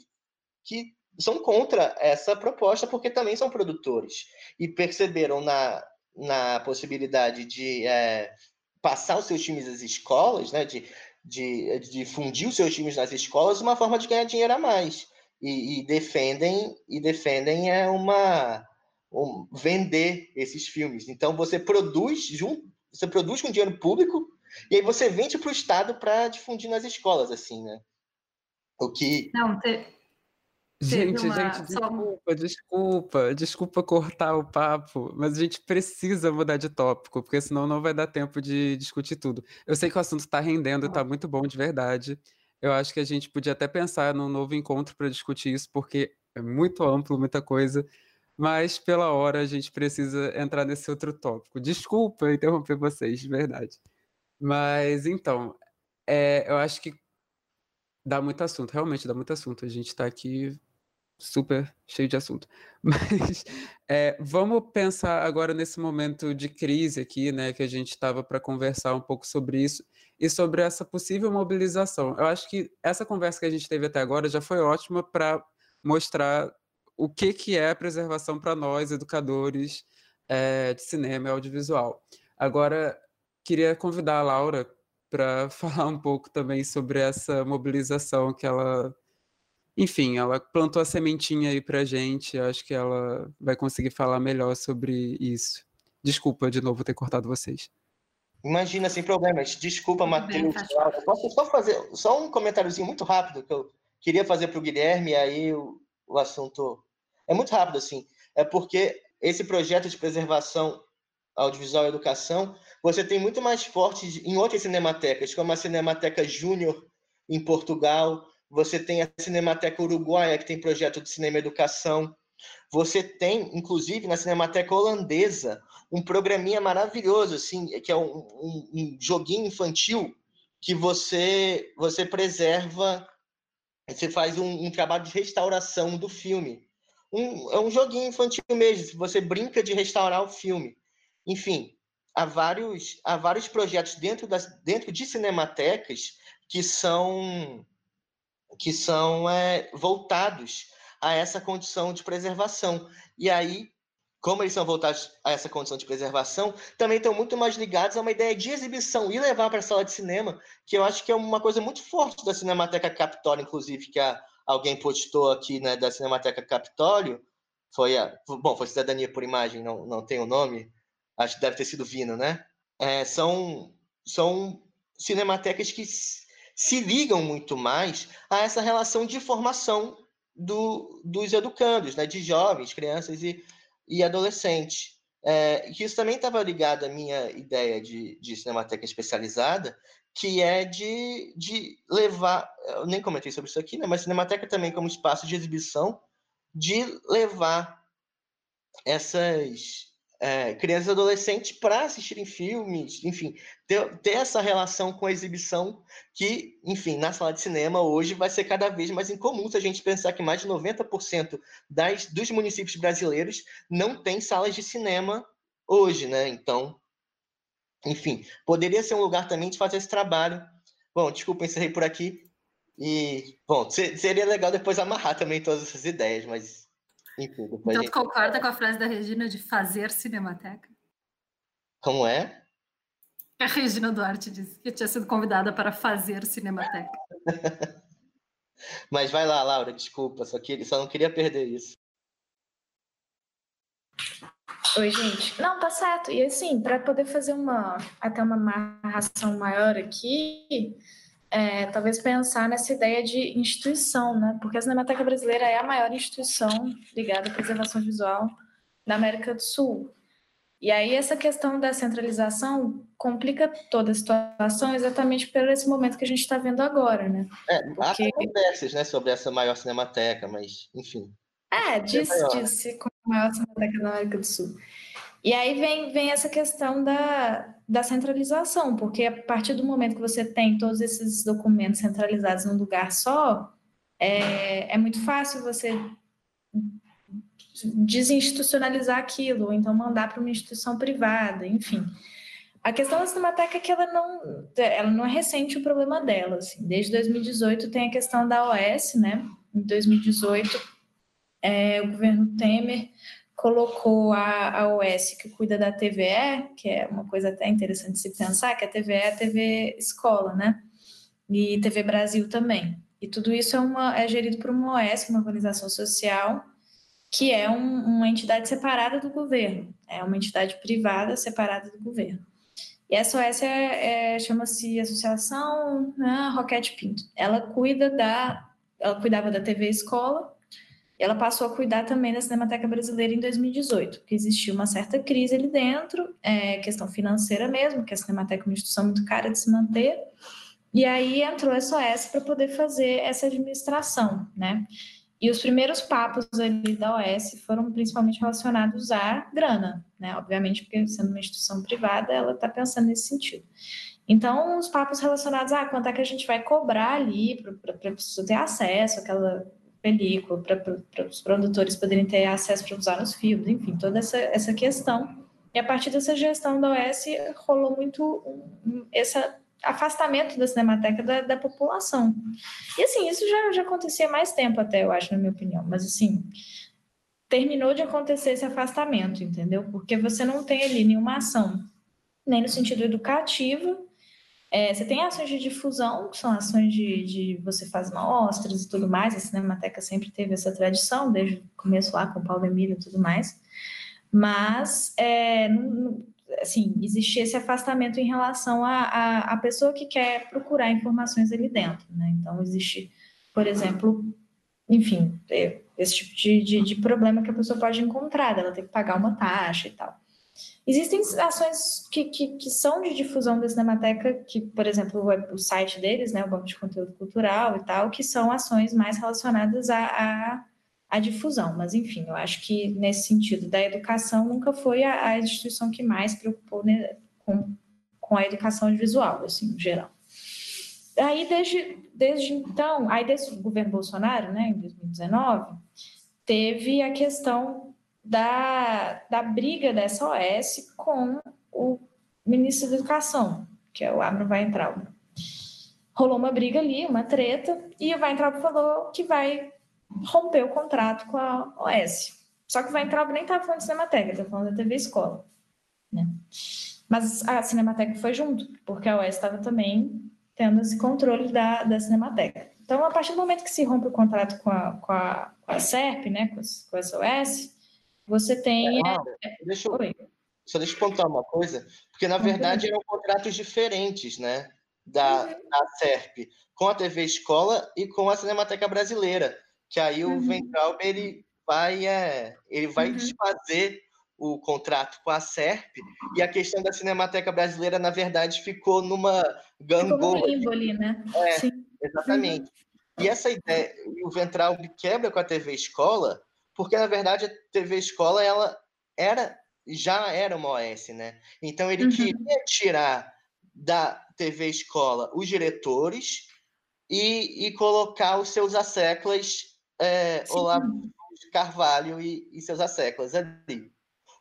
que são contra essa proposta, porque também são produtores e perceberam na, na possibilidade de é, passar os seus times às escolas, né, de, de, de difundir os seus times nas escolas, uma forma de ganhar dinheiro a mais. E, e defendem e defendem é uma um, vender esses filmes. Então você produz junto, você produz com dinheiro público e aí você vende para o Estado para difundir nas escolas, assim, né? O que não, te, Gente, uma... gente, desculpa, desculpa, desculpa cortar o papo, mas a gente precisa mudar de tópico, porque senão não vai dar tempo de discutir tudo. Eu sei que o assunto está rendendo, está muito bom de verdade. Eu acho que a gente podia até pensar num novo encontro para discutir isso, porque é muito amplo, muita coisa, mas pela hora a gente precisa entrar nesse outro tópico. Desculpa interromper vocês, de verdade. Mas então, é, eu acho que dá muito assunto, realmente dá muito assunto. A gente está aqui super cheio de assunto. Mas é, vamos pensar agora nesse momento de crise aqui, né, que a gente estava para conversar um pouco sobre isso e sobre essa possível mobilização. Eu acho que essa conversa que a gente teve até agora já foi ótima para mostrar o que, que é a preservação para nós, educadores é, de cinema e audiovisual. Agora, queria convidar a Laura para falar um pouco também sobre essa mobilização que ela enfim, ela plantou a sementinha aí pra gente. Acho que ela vai conseguir falar melhor sobre isso. Desculpa de novo ter cortado vocês. Imagina, sem problemas. Desculpa, Matheus. Eu posso só fazer só um comentáriozinho muito rápido que eu queria fazer para o Guilherme, e aí o, o assunto. É muito rápido, assim. É porque esse projeto de preservação audiovisual e educação, você tem muito mais forte em outras cinematecas, como a Cinemateca Júnior em Portugal, você tem a Cinemateca Uruguaia, que tem projeto de cinema e educação. Você tem, inclusive, na Cinemateca Holandesa, um programinha maravilhoso, assim, que é um, um, um joguinho infantil que você, você preserva, você faz um, um trabalho de restauração do filme. É um joguinho infantil mesmo, você brinca de restaurar o filme. Enfim, há vários, há vários projetos dentro, das, dentro de cinematecas que são que são é, voltados a essa condição de preservação. E aí, como eles são voltados a essa condição de preservação, também estão muito mais ligados a uma ideia de exibição e levar para a sala de cinema, que eu acho que é uma coisa muito forte da Cinemateca Capitólio, inclusive, que a, alguém postou aqui né, da Cinemateca Capitólio, foi a, bom, foi Cidadania por Imagem, não, não tem o nome, acho que deve ter sido Vino, né? É, são, são cinematecas que se ligam muito mais a essa relação de formação do, dos educandos, né, de jovens, crianças e, e adolescentes. É, que isso também estava ligado à minha ideia de, de cinemateca especializada, que é de, de levar, eu nem comentei sobre isso aqui, né, mas cinemateca também como espaço de exibição, de levar essas é, crianças e adolescentes para assistirem filmes, enfim, ter, ter, essa relação com a exibição que, enfim, na sala de cinema hoje vai ser cada vez mais incomum se a gente pensar que mais de 90% das, dos municípios brasileiros não tem salas de cinema hoje, né? Então, enfim, poderia ser um lugar também de fazer esse trabalho. Bom, desculpa, encerrei por aqui. E, bom, seria legal depois amarrar também todas essas ideias, mas enfim, então, gente... tu concorda com a frase da Regina de fazer cinemateca? Como é? A Regina Duarte disse que tinha sido convidada para fazer cinemateca. Mas vai lá, Laura, desculpa, só, que, só não queria perder isso. Oi, gente. Não, tá certo. E assim, para poder fazer uma até uma amarração maior aqui, é, talvez pensar nessa ideia de instituição, né? Porque a Cinemateca Brasileira é a maior instituição ligada à preservação visual da América do Sul. E aí essa questão da centralização complica toda a situação exatamente por esse momento que a gente está vendo agora, né? É, Porque... há conversas né, sobre essa maior cinemateca, mas enfim. É, disse, disse como a maior cinemateca da América do Sul. E aí vem, vem essa questão da, da centralização, porque a partir do momento que você tem todos esses documentos centralizados num lugar só, é, é muito fácil você desinstitucionalizar aquilo, ou então mandar para uma instituição privada, enfim. A questão da Cinemateca é que ela não, ela não é recente o problema dela. Assim. Desde 2018 tem a questão da OS, né? Em 2018, é, o governo Temer colocou a, a OS que cuida da TVE, que é uma coisa até interessante se pensar, que a TVE é a TV Escola, né? E TV Brasil também. E tudo isso é, uma, é gerido por uma OS, uma organização social, que é um, uma entidade separada do governo, é uma entidade privada separada do governo. E essa OS é, é, chama-se Associação né, Roquete Pinto. Ela cuida da, ela cuidava da TV Escola, ela passou a cuidar também da Cinemateca Brasileira em 2018, porque existiu uma certa crise ali dentro, é, questão financeira mesmo, que a Cinemateca é uma instituição muito cara de se manter, e aí entrou a SOS para poder fazer essa administração, né? E os primeiros papos ali da OS foram principalmente relacionados à grana, né? Obviamente, porque sendo uma instituição privada, ela está pensando nesse sentido. Então, os papos relacionados a ah, quanto é que a gente vai cobrar ali para a pessoa ter acesso àquela película, para os produtores poderem ter acesso para usar nos filmes, enfim, toda essa, essa questão. E a partir dessa gestão da OS rolou muito um, esse afastamento da Cinemateca da, da, população. E assim, isso já, já acontecia mais tempo até, eu acho, na minha opinião, mas assim, terminou de acontecer esse afastamento, entendeu? Porque você não tem ali nenhuma ação, nem no sentido educativo, é, você tem ações de difusão, que são ações de, de você faz mostras e tudo mais, a Cinemateca sempre teve essa tradição, desde o começo lá com o Paulo Emílio e tudo mais, mas é, assim, existia esse afastamento em relação à a, a, a, pessoa que quer procurar informações ali dentro, né? Então, existe, por exemplo, enfim, é, esse tipo de, de, de problema que a pessoa pode encontrar, ela tem que pagar uma taxa e tal. Existem ações que, que, que, são de difusão da Cinemateca, que, por exemplo, o, site deles, né, o Banco de Conteúdo Cultural e tal, que são ações mais relacionadas à, à, à difusão. Mas, enfim, eu acho que nesse sentido da educação nunca foi a, a instituição que mais preocupou né, com, com a educação visual, assim, no geral. Aí, desde, desde então, aí desde o governo Bolsonaro, né, em 2019, teve a questão da, da briga da SOS com o ministro da Educação, que é o Abram Weintraub. Rolou uma briga ali, uma treta, e o Weintraub falou que vai romper o contrato com a OS. Só que o Weintraub nem estava falando de Cinemateca, estava falando da TV Escola. Né? Mas a Cinemateca foi junto, porque a OS estava também tendo esse controle da, da Cinemateca. Então, a partir do momento que se rompe o contrato com a, com a, com a SERP, né, com, com a SOS, você tem. É, deixa eu, só deixa eu pontuar uma coisa, porque na verdade eram contratos diferentes, né? Da, uhum. da SERP, com a TV Escola e com a Cinemateca Brasileira. Que aí o uhum. ele vai, é, ele vai uhum. desfazer o contrato com a SERP e a questão da Cinemateca Brasileira, na verdade, ficou numa gangorra. Ficou ali, né? É, Sim. exatamente. E essa ideia, o Ventral quebra com a TV Escola, porque na verdade a TV Escola ela era já era uma OS, né? Então ele uhum. queria tirar da TV Escola os diretores e, e colocar os seus asseclas é, Olavo Carvalho e, e, seus asseclas ali.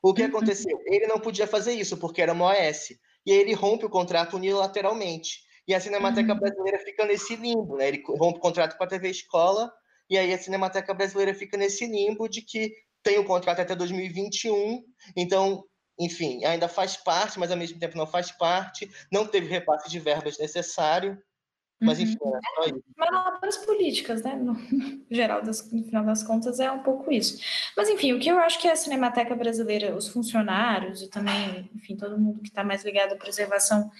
O que uhum. aconteceu? Ele não podia fazer isso porque era uma OS. E aí ele rompe o contrato unilateralmente. E a Cinemateca uhum. Brasileira fica nesse limbo, né? Ele rompe o contrato com a TV Escola e aí a Cinemateca Brasileira fica nesse limbo de que tem o contrato até 2021, então, enfim, ainda faz parte, mas ao mesmo tempo não faz parte, não teve repasse de verbas necessário, mas enfim, uhum. é só isso. Manobras políticas, né? No geral, das, no final das contas, é um pouco isso. Mas enfim, o que eu acho que a Cinemateca Brasileira, os funcionários e também, enfim, todo mundo que está mais ligado à preservação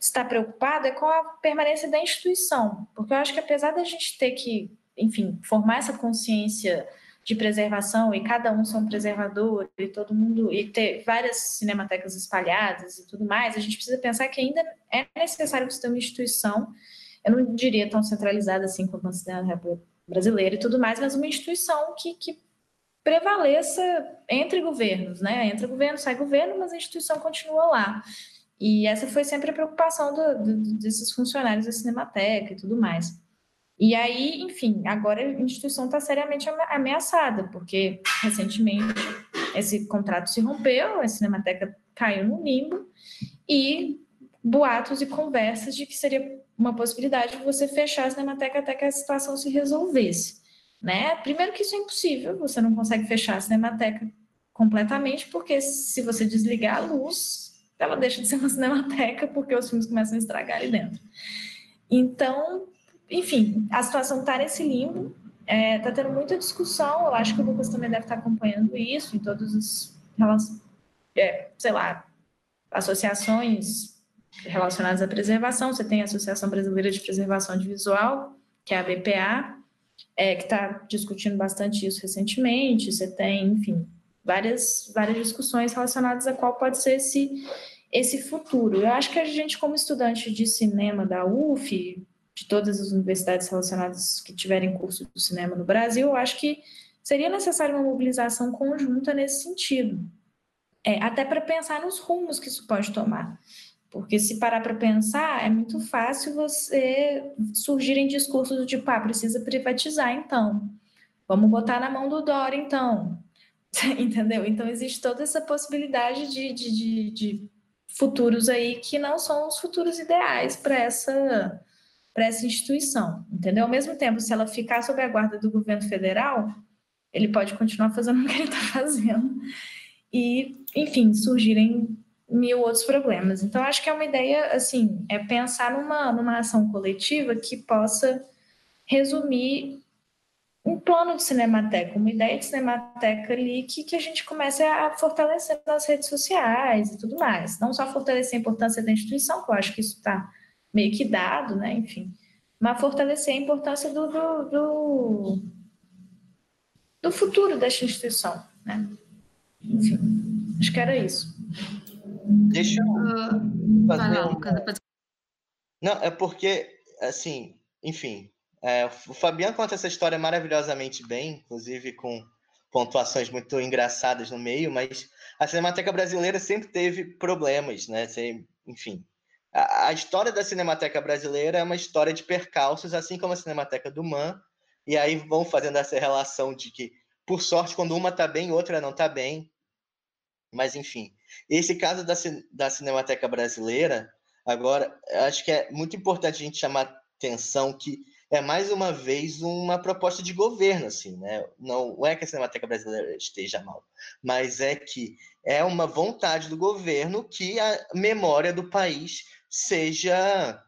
está preocupado é com a permanência da instituição, porque eu acho que apesar da gente ter que enfim, formar essa consciência de preservação e cada um ser um preservador e todo mundo e ter várias cinematecas espalhadas e tudo mais, a gente precisa pensar que ainda é necessário você tenha uma instituição, eu não diria tão centralizada assim como a República Brasileira e tudo mais, mas uma instituição que, que prevaleça entre governos, né? Entra governo, sai governo, mas a instituição continua lá. E essa foi sempre a preocupação do, do, desses funcionários da Cinemateca e tudo mais. E aí, enfim, agora a instituição está seriamente ameaçada, porque recentemente esse contrato se rompeu, a Cinemateca caiu no limbo, e boatos e conversas de que seria uma possibilidade de você fechar a Cinemateca até que a situação se resolvesse. Né? Primeiro que isso é impossível, você não consegue fechar a Cinemateca completamente, porque se você desligar a luz, ela deixa de ser uma cinemateca, porque os filmes começam a estragar ali dentro. Então, enfim, a situação está nesse limbo, está é, tá tendo muita discussão, eu acho que o Lucas também deve estar tá acompanhando isso em todos os, é, sei lá, associações relacionadas à preservação, você tem a Associação Brasileira de Preservação de Visual, que é a BPA, é, que está discutindo bastante isso recentemente, você tem, enfim, várias, várias discussões relacionadas a qual pode ser esse, esse futuro. Eu acho que a gente, como estudante de cinema da UF, de todas as universidades relacionadas que tiverem curso do cinema no Brasil, eu acho que seria necessária uma mobilização conjunta nesse sentido. É, até para pensar nos rumos que isso pode tomar. Porque se parar para pensar, é muito fácil você surgirem discursos do tipo, ah, precisa privatizar então. Vamos botar na mão do Dória, então. Entendeu? Então, existe toda essa possibilidade de, de, de, de futuros aí que não são os futuros ideais para essa, essa instituição. Entendeu? Ao mesmo tempo, se ela ficar sob a guarda do governo federal, ele pode continuar fazendo o que ele está fazendo. E, enfim, surgirem mil outros problemas. Então, acho que é uma ideia, assim, é pensar numa, numa ação coletiva que possa resumir um plano de cinemateca, uma ideia de cinemateca ali que, que a gente comece a fortalecer nas redes sociais e tudo mais. Não só fortalecer a importância da instituição, que eu acho que isso está meio que dado, né? Enfim, mas fortalecer a importância do, do, do, do futuro desta instituição, né? Enfim, acho que era isso. Deixa eu Uh, fazer lá, um- Não, é porque, assim, enfim, é, o Fabiano conta essa história maravilhosamente bem, inclusive com pontuações muito engraçadas no meio, mas a Cinemateca Brasileira sempre teve problemas, né? Sem- enfim, a, a história da Cinemateca Brasileira é uma história de percalços, assim como a Cinemateca do MAN, e aí vão fazendo essa relação de que, por sorte, quando uma tá bem, outra não tá bem, mas enfim, esse caso da, da Cinemateca Brasileira, agora, acho que é muito importante a gente chamar atenção que é mais uma vez uma proposta de governo, assim, né? Não é que a Cinemateca Brasileira esteja mal, mas é que é uma vontade do governo que a memória do país seja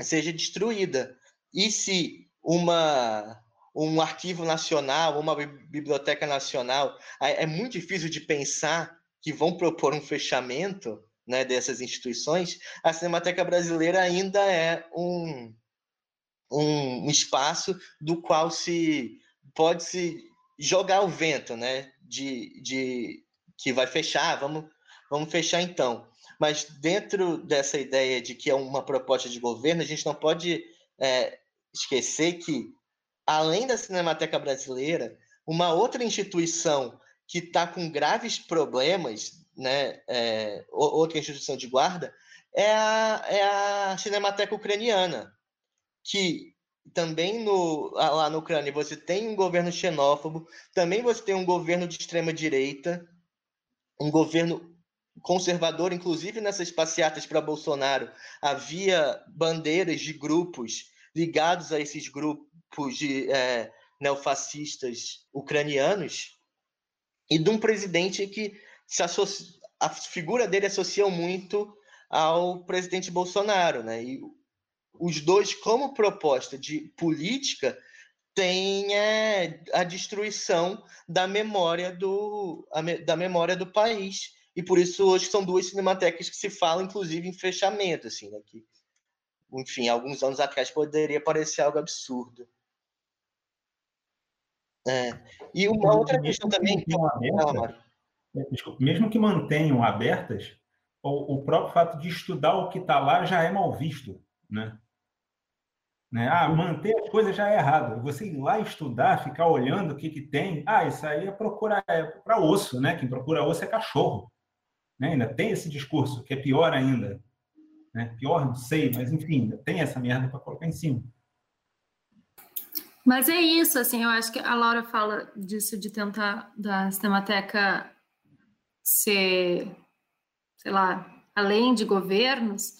seja destruída. E se uma um arquivo nacional, uma bi- biblioteca nacional, é muito difícil de pensar que vão propor um fechamento né, dessas instituições, a Cinemateca Brasileira ainda é um, um espaço do qual se pode se jogar o vento, né? De, de que vai fechar, vamos, vamos fechar então. Mas dentro dessa ideia de que é uma proposta de governo, a gente não pode é, esquecer que, além da Cinemateca Brasileira, uma outra instituição que está com graves problemas, né, é, outra instituição de guarda, é a, é a Cinemateca Ucraniana, que também no, lá na Ucrânia você tem um governo xenófobo, também você tem um governo de extrema direita, um governo conservador, inclusive nessas passeatas para Bolsonaro, havia bandeiras de grupos ligados a esses grupos de é, neofascistas ucranianos e de um presidente que se associa, a figura dele associa muito ao presidente Bolsonaro, né? E os dois, como proposta de política, têm é, a destruição da memória do, a da memória do país. E por isso hoje são duas cinematecas que se falam, inclusive, em fechamento, assim, né? Que, enfim, alguns anos atrás poderia parecer algo absurdo. É. E uma outra questão também. Mesmo que mantenham Fala, abertas, Mário. desculpa, mesmo que mantenham abertas, o, o próprio fato de estudar o que está lá já é mal visto, né? Né? Ah, manter as coisas já é errado. Você ir lá estudar, ficar olhando o que, que tem, ah, isso aí é procurar é para osso, né? Quem procura osso é cachorro. Né? Ainda tem esse discurso, que é pior ainda. Né? Pior, não sei, mas enfim, ainda tem essa merda para colocar em cima. Mas é isso, assim, eu acho que a Laura fala disso de tentar da Cinemateca ser, sei lá, além de governos,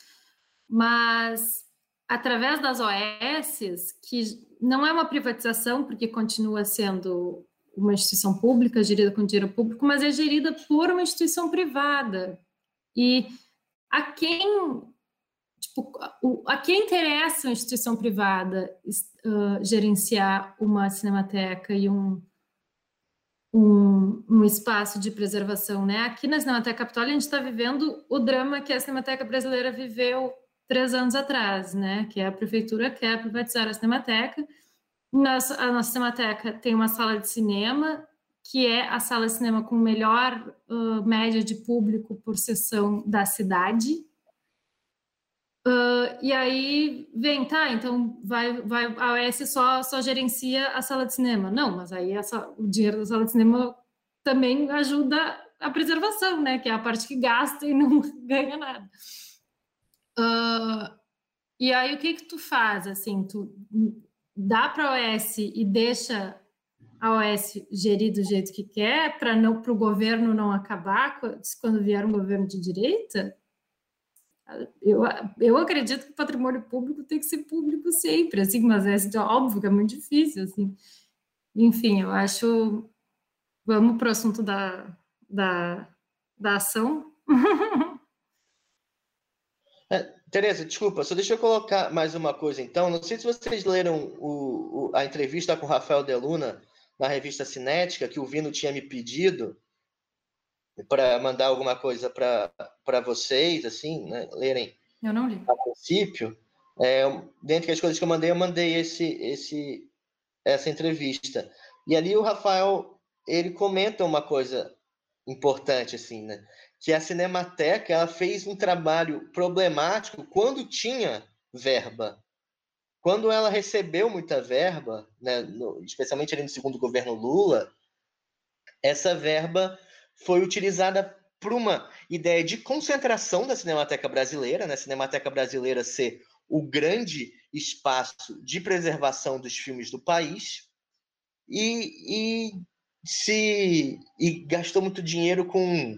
mas através das OS, que não é uma privatização, porque continua sendo uma instituição pública, gerida com dinheiro público, mas é gerida por uma instituição privada. E a quem tipo, a quem interessa uma instituição privada ah, gerenciar uma cinemateca e um, um, um espaço de preservação, né? Aqui na Cinemateca Capitólio a gente está vivendo o drama que a Cinemateca Brasileira viveu três anos atrás, né? Que a prefeitura quer privatizar a Cinemateca. Nossa, a nossa Cinemateca tem uma sala de cinema que é a sala de cinema com melhor ah, média de público por sessão da cidade. Ah, e aí vem, tá, então vai, vai, a OS só, só gerencia a sala de cinema. Não, mas aí essa, o dinheiro da sala de cinema também ajuda a preservação, né? Que é a parte que gasta e não ganha nada. Ah, e aí o que que tu faz, assim, tu dá para a OS e deixa a OS gerir do jeito que quer, para não para o governo não acabar quando vier um governo de direita? Eu, eu acredito que o patrimônio público tem que ser público sempre, assim, mas é óbvio que é muito difícil, assim. Enfim, eu acho. Vamos para o assunto da, da, da ação. É, Tereza, desculpa, só deixa eu colocar mais uma coisa então. Não sei se vocês leram o, o, a entrevista com o Rafael Deluna na revista Cinética, que o Vino tinha me pedido para mandar alguma coisa para vocês, assim, né, lerem eu não li. a princípio. É, dentre as coisas que eu mandei, eu mandei esse, esse, essa entrevista. E ali o Rafael, ele comenta uma coisa importante, assim, né? Que a Cinemateca ela fez um trabalho problemático quando tinha verba. Quando ela recebeu muita verba, né, no, especialmente ali no segundo governo Lula, essa verba foi utilizada para uma ideia de concentração da Cinemateca Brasileira, né, a Cinemateca Brasileira ser o grande espaço de preservação dos filmes do país, e, e se e gastou muito dinheiro com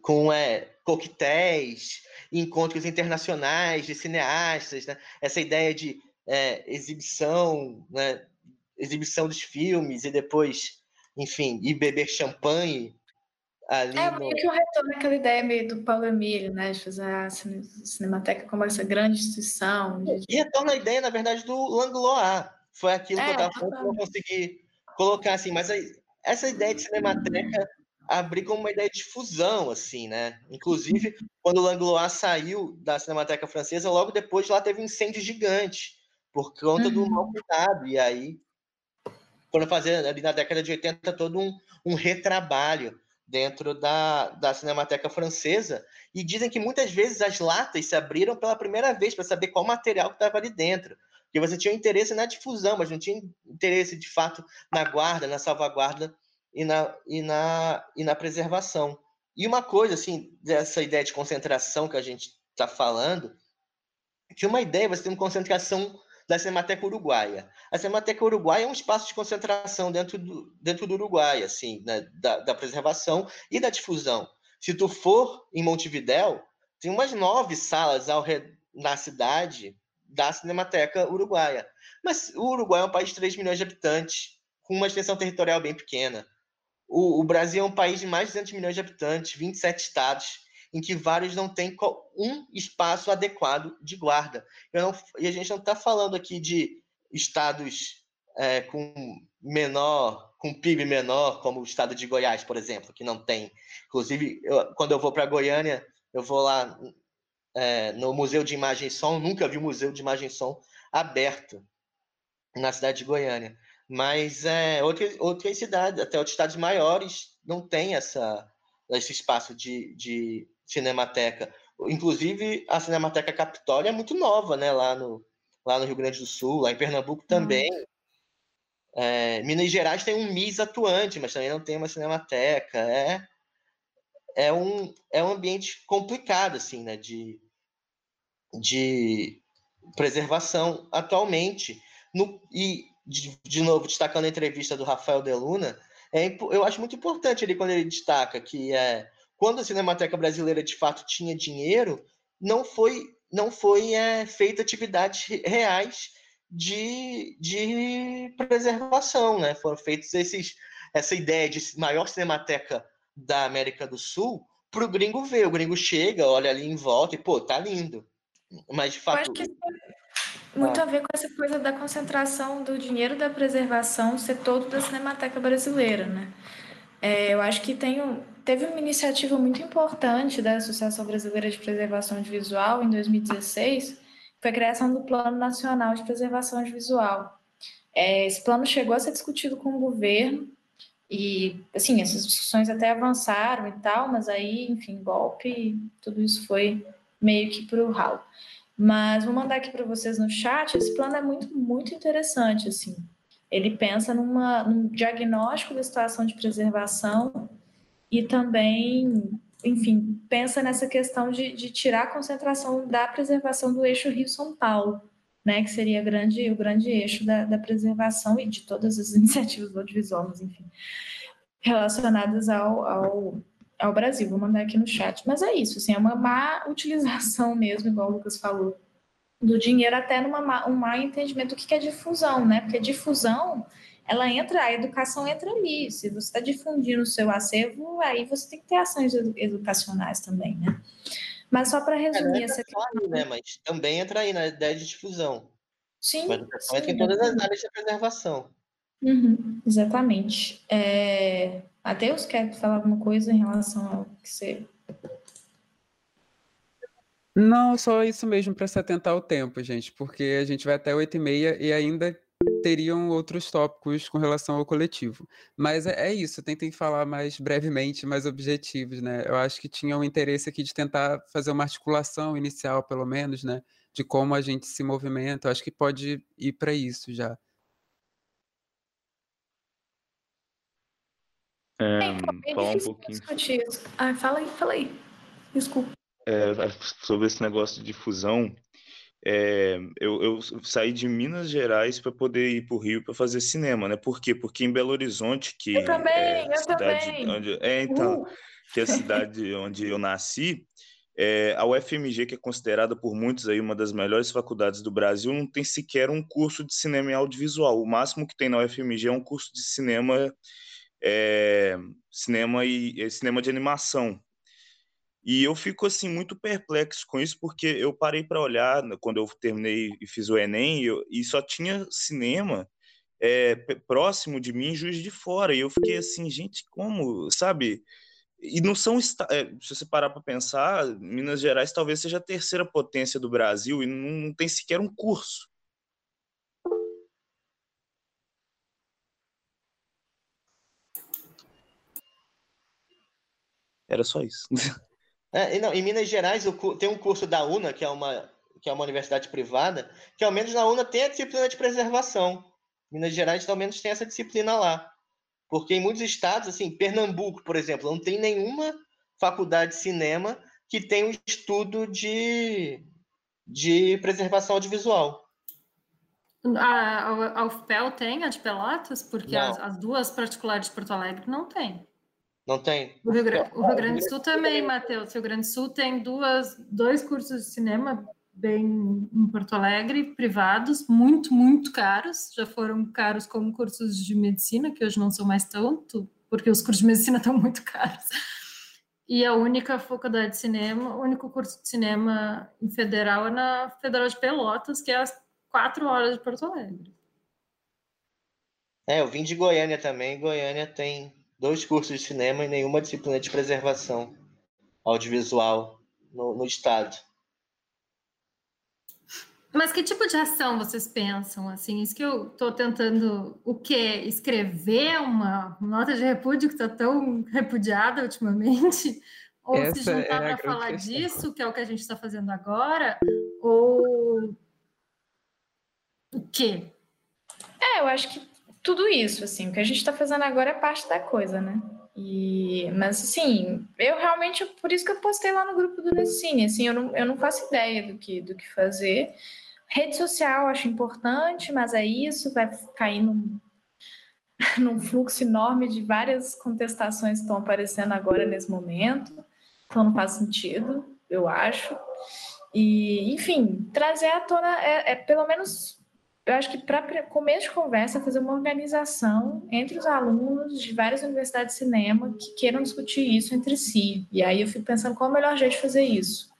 com é, coquetéis, encontros internacionais de cineastas, né? essa ideia de é, exibição, né? exibição dos filmes e depois, enfim, ir beber champanhe ali. É meio no... que um retorno àquela ideia meio do Paulo Emílio, né? De fazer a Cinemateca como essa grande instituição. De... E retorna a ideia, na verdade, do Langlois. Foi aquilo é, que eu estava falando que eu não consegui colocar assim, mas essa ideia de Cinemateca abrir como uma ideia de fusão, assim, né? Inclusive, quando o Langlois saiu da Cinemateca Francesa, logo depois lá teve um incêndio gigante, por conta uhum. do mau cuidado. E aí, foram fazer ali na década de 80 todo um, um retrabalho dentro da, da Cinemateca Francesa. E dizem que muitas vezes as latas se abriram pela primeira vez para saber qual material que estava ali dentro. Porque você tinha interesse na difusão, mas não tinha interesse, de fato, na guarda, na salvaguarda e na, e na, e na preservação. E uma coisa, assim, dessa ideia de concentração que a gente está falando, que uma ideia você tem uma concentração da Cinemateca Uruguaia. A Cinemateca Uruguaia é um espaço de concentração dentro do, dentro do Uruguai, assim, né, da, da preservação e da difusão. Se tu for em Montevidéu, tem umas nove salas ao na cidade da Cinemateca Uruguaia. Mas o Uruguai é um país de 3 milhões de habitantes, com uma extensão territorial bem pequena. O, o, Brasil é um país de mais de 200 milhões de habitantes, 27 estados, em que vários não têm um espaço adequado de guarda. Não, e a gente não está falando aqui de estados é, com menor, com PIB menor, como o estado de Goiás, por exemplo, que não tem. Inclusive, eu, quando eu vou para Goiânia, eu vou lá é, no Museu de Imagem e Som, nunca vi museu de imagem e som aberto na cidade de Goiânia. Mas é, outras, outras cidades, até outros estados maiores, não tem essa, esse espaço de, de cinemateca. Inclusive, a Cinemateca Capitólio é muito nova, né? Lá no, lá no Rio Grande do Sul, lá em Pernambuco também. É, Minas Gerais tem um MIS atuante, mas também não tem uma cinemateca. É, é, um, é um ambiente complicado, assim, né? De, de preservação atualmente. No, e de, de novo, destacando a entrevista do Rafael Deluna, é, eu acho muito importante ele quando ele destaca que é, quando a Cinemateca Brasileira de fato tinha dinheiro, não foi, não foi é, feita atividades reais de, de preservação, né? Foram feitos esses, essa ideia de maior cinemateca da América do Sul para o gringo ver. O gringo chega, olha ali em volta e, pô, tá lindo. Mas de fato. Eu acho que muito a ver com essa coisa da concentração do dinheiro da preservação ser todo da Cinemateca Brasileira, né? É, eu acho que tem um, teve uma iniciativa muito importante da Associação Brasileira de Preservação de Visual em 2016, que foi a criação do Plano Nacional de Preservação de Visual. É, esse plano chegou a ser discutido com o governo e, assim, essas discussões até avançaram e tal, mas aí, enfim, golpe, tudo isso foi meio que para o ralo. Mas vou mandar aqui para vocês no chat. Esse plano é muito, muito interessante. Assim, ele pensa numa, num diagnóstico da situação de preservação e também, enfim, pensa nessa questão de, de tirar a concentração da preservação do eixo Rio-São Paulo. né, que seria grande, o grande eixo da, da preservação e de todas as iniciativas audiovisuais, enfim, relacionadas ao, ao, ao Brasil. Vou mandar aqui no chat. Mas é isso, assim, é uma má utilização mesmo, igual o Lucas falou, do dinheiro até numa um má entendimento do que é difusão, né? Porque difusão, ela entra, a educação entra ali. Se você está difundindo o seu acervo, aí você tem que ter ações educacionais também, né? Mas só para resumir é, essa questão. Aí, né? Mas também entra aí na ideia de difusão. Sim. A educação entra em todas as áreas de preservação. Uhum, exatamente. É... Matheus, quer falar alguma coisa em relação ao que você não, só isso mesmo para se atentar ao tempo, gente, porque a gente vai até 8h30 e ainda teriam outros tópicos com relação ao coletivo. Mas é, é isso, tentem falar mais brevemente, mais objetivos, né? Eu acho que tinha um interesse aqui de tentar fazer uma articulação inicial, pelo menos, né? De como a gente se movimenta. Eu acho que pode ir para isso já. É, falar um pouquinho. Ah, fala aí, fala aí. Desculpa é, sobre esse negócio de difusão, é, eu, eu, saí de Minas Gerais para poder ir para o Rio para fazer cinema, né? Por quê? Porque em Belo Horizonte, que eu também, é eu cidade também. onde é então, uh. que é a cidade onde eu nasci, é, a UFMG, que é considerada por muitos aí uma das melhores faculdades do Brasil, não tem sequer um curso de cinema e audiovisual. O máximo que tem na UFMG é um curso de cinema, é, cinema e é, cinema de animação, e eu fico assim muito perplexo com isso, porque eu parei para olhar quando eu terminei e fiz o Enem, eu, e só tinha cinema é, próximo de mim, Juiz de Fora. E eu fiquei assim, gente, como, sabe? E não são, é, se você parar para pensar, Minas Gerais talvez seja a terceira potência do Brasil e não tem sequer um curso. Era só isso. É, não, em Minas Gerais tem um curso da UNA, que é, uma, que é uma universidade privada, que ao menos na UNA tem a disciplina de preservação. Minas Gerais, ao menos, tem essa disciplina lá. Porque em muitos estados, assim, Pernambuco, por exemplo, não tem nenhuma faculdade de cinema que tenha um estudo de, de preservação audiovisual. A, a UFPEL tem a de Pelotas? Porque as, as, duas particulares de Porto Alegre não tem. Não tem? O Rio, Grande, o Rio Grande do Sul também, Matheus. O Rio Grande do Sul tem duas, dois cursos de cinema bem em Porto Alegre, privados, muito, muito caros. Já foram caros como cursos de medicina, que hoje não são mais tanto, porque os cursos de medicina estão muito caros. E a única faculdade de cinema, o único curso de cinema em federal é na Federal de Pelotas, que é às quatro horas de Porto Alegre. É, eu vim de Goiânia também. Goiânia tem dois cursos de cinema e nenhuma disciplina de preservação audiovisual no, no estado. Mas que tipo de ação vocês pensam? Assim, isso que eu estou tentando, o que escrever uma nota de repúdio que está tão repudiada ultimamente, ou Essa se juntar é para falar questão. disso, que é o que a gente está fazendo agora, ou o quê? É, eu acho que tudo isso, assim, o que a gente está fazendo agora é parte da coisa, né? E, mas, assim, eu realmente, por isso que eu postei lá no grupo do Necine, assim, eu não, eu não faço ideia do que, do que fazer. Rede social acho importante, mas é isso, vai cair num, num fluxo enorme de várias contestações que estão aparecendo agora nesse momento, então não faz sentido, eu acho. E, enfim, trazer à tona é, é pelo menos eu acho que para começo de conversa, fazer uma organização entre os alunos de várias universidades de cinema que queiram discutir isso entre si. E aí eu fico pensando qual é o melhor jeito de fazer isso.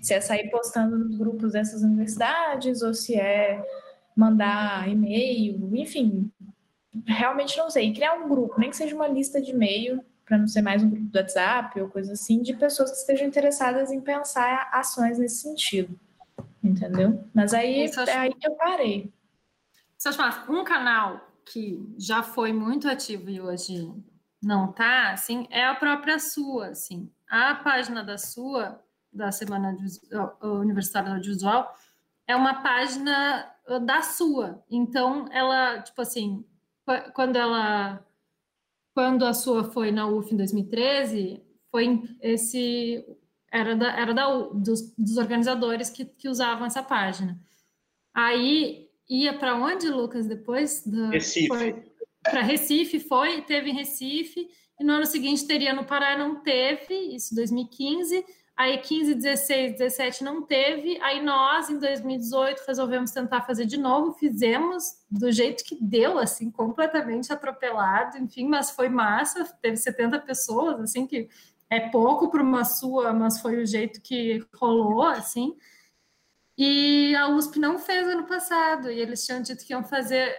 Se é sair postando nos grupos dessas universidades ou se é mandar e-mail, enfim. Realmente não sei. criar um grupo, nem que seja uma lista de e-mail, para não ser mais um grupo do WhatsApp ou coisa assim, de pessoas que estejam interessadas em pensar ações nesse sentido. Entendeu? Mas aí, aí eu parei se eu chamasse um canal que já foi muito ativo e hoje não tá, assim, é a própria sua, assim. A página da sua, da Semana Universitária do Audiovisual, é uma página uh, da sua. Então, ela, tipo assim, quando ela quando a sua foi na UF em 2013, foi esse era da, era da dos, dos organizadores que, que usavam essa página. Aí ia para onde, Lucas, depois? Do... Recife. Para Recife, foi, teve em Recife, e no ano seguinte teria no Pará, não teve, isso 2015. Aí 15, 16, 17 não teve. Aí nós, em 2018, resolvemos tentar fazer de novo. Fizemos do jeito que deu, assim, completamente atropelado, enfim, mas foi massa. Teve 70 pessoas, assim, que é pouco para uma sua, mas foi o jeito que rolou, assim. E a USP não fez ano passado, e eles tinham dito que iam fazer,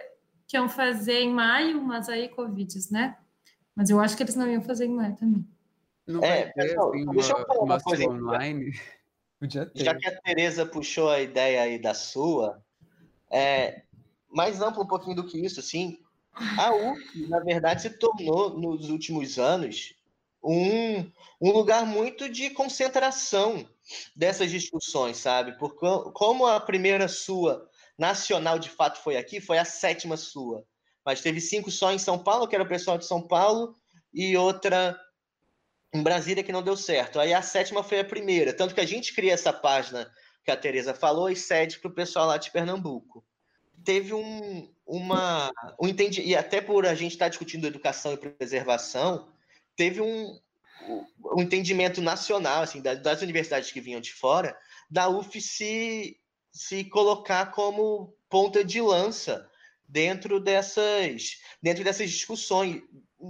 que iam fazer em maio, mas aí Covid, né? Mas eu acho que eles não iam fazer em maio também. Não é, ter, pessoal, assim, deixa eu falar uma, uma coisa online. Já que a Tereza puxou a ideia aí da sua, é, mais amplo um pouquinho do que isso, assim, a UF, na verdade, se tornou, nos últimos anos, um, um lugar muito de concentração dessas discussões, sabe? Porque como a primeira sua nacional de fato foi aqui, foi a sétima sua. Mas teve cinco só em São Paulo, que era o pessoal de São Paulo, e outra em Brasília que não deu certo. Aí a sétima foi a primeira. Tanto que a gente cria essa página que a Tereza falou e cede para o pessoal lá de Pernambuco. Teve um, uma, um entendi, e até por a gente estar tá discutindo educação e preservação, teve um, um entendimento nacional, assim, das universidades que vinham de fora, da UF se, se colocar como ponta de lança dentro dessas, dentro dessas discussões,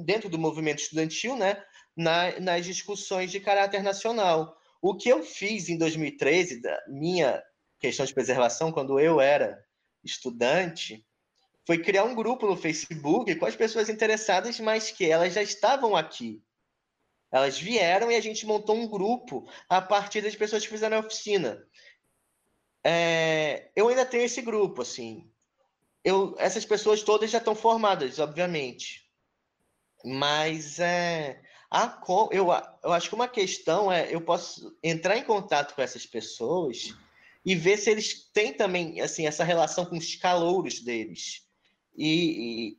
dentro do movimento estudantil, né, na, nas discussões de caráter nacional. O que eu fiz em 2013, da minha questão de preservação, quando eu era estudante, foi criar um grupo no Facebook com as pessoas interessadas, mas que elas já estavam aqui. Elas vieram e a gente montou um grupo a partir das pessoas que fizeram a oficina. É, eu ainda tenho esse grupo, assim. Eu, essas pessoas todas já estão formadas, obviamente. Mas é, a, eu, eu acho que uma questão é eu posso entrar em contato com essas pessoas e ver se eles têm também assim essa relação com os calouros deles. E,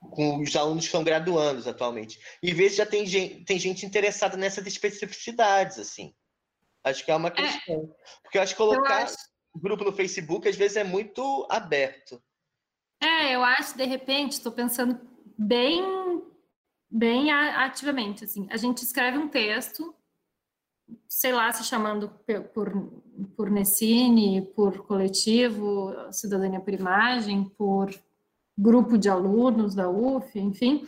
com os alunos que estão graduando atualmente. E se já tem gente, tem gente interessada nessas especificidades, assim. Acho que é uma é. questão. É. Porque eu acho que colocar acho... grupo no Facebook, às vezes, é muito aberto. É, eu acho, de repente, estou pensando bem, bem ativamente, assim. A gente escreve um texto, sei lá, se chamando por, por Nessine, por coletivo, Cidadania por Imagem, por grupo de alunos da UF, enfim,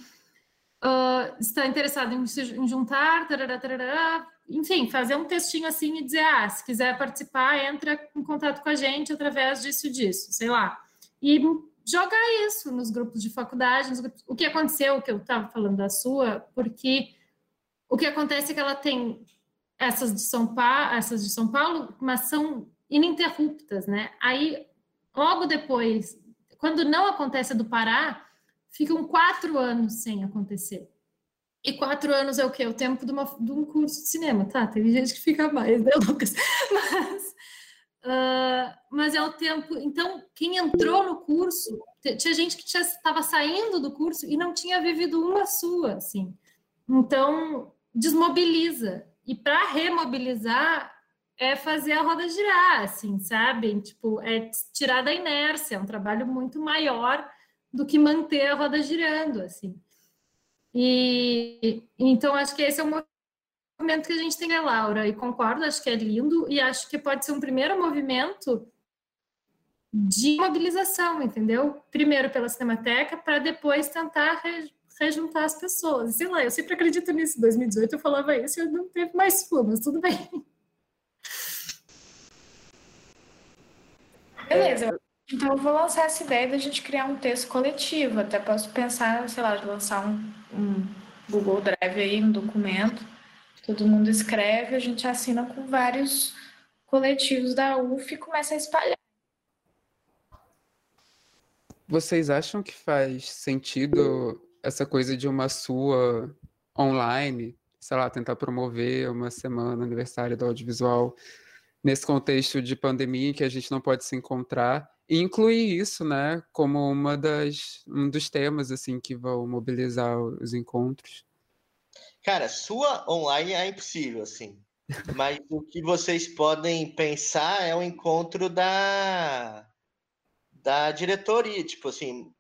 uh, está interessado em se juntar, tarará, tarará, enfim, fazer um textinho assim e dizer, ah, se quiser participar, entra em contato com a gente através disso e disso, sei lá. E jogar isso nos grupos de faculdade, grupos... o que aconteceu, o que eu estava falando da sua, porque o que acontece é que ela tem essas de São Paulo, essas de São Paulo, mas são ininterruptas, né? Aí, logo depois quando não acontece do Pará, ficam quatro anos sem acontecer. E quatro anos é o quê? O tempo de, uma, de um curso de cinema, tá? Tem gente que fica mais, né, Lucas? Mas, uh, mas é o tempo. Então, quem entrou no curso, tinha gente que estava saindo do curso e não tinha vivido uma sua, assim. Então, desmobiliza. E para remobilizar, é fazer a roda girar, assim, sabe? Tipo, é tirar da inércia, é um trabalho muito maior do que manter a roda girando, assim. E então acho que esse é o movimento que a gente tem, né, Laura? E concordo, acho que é lindo e acho que pode ser um primeiro movimento de mobilização, entendeu? Primeiro pela Cinemateca, para depois tentar rejuntar as pessoas. Sei lá, eu sempre acredito nisso. Em 2018 eu falava isso e eu não teve mais fuma, mas tudo bem. Beleza. Então eu vou lançar essa ideia da gente criar um texto coletivo. Até posso pensar, sei lá, de lançar um, um Google Drive aí, um documento. Todo mundo escreve, a gente assina com vários coletivos da UF e começa a espalhar. Vocês acham que faz sentido essa coisa de uma sua online, sei lá, tentar promover uma semana aniversário do audiovisual nesse contexto de pandemia em que a gente não pode se encontrar e incluir isso, né, como uma das um dos temas assim que vão mobilizar os encontros. Cara, sua online é impossível assim. Mas o que vocês podem pensar é o encontro da da diretoria, tipo assim,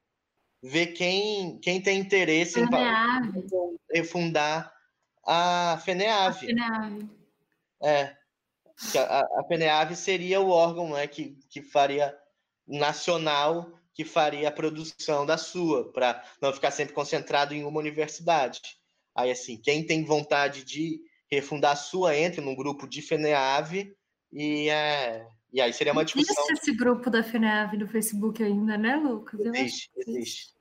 ver quem, quem tem interesse em refundar a A FENEAVE. FENEAVE. É. Que A, a FENEAVE seria o órgão né, que, que faria nacional, que faria a produção da sua, para não ficar sempre concentrado em uma universidade. Aí, assim, quem tem vontade de refundar a sua, entre num grupo de FENEAVE e, é, e aí seria uma discussão. Existe esse grupo da FENEAVE no Facebook ainda, né, Lucas? Existe, existe.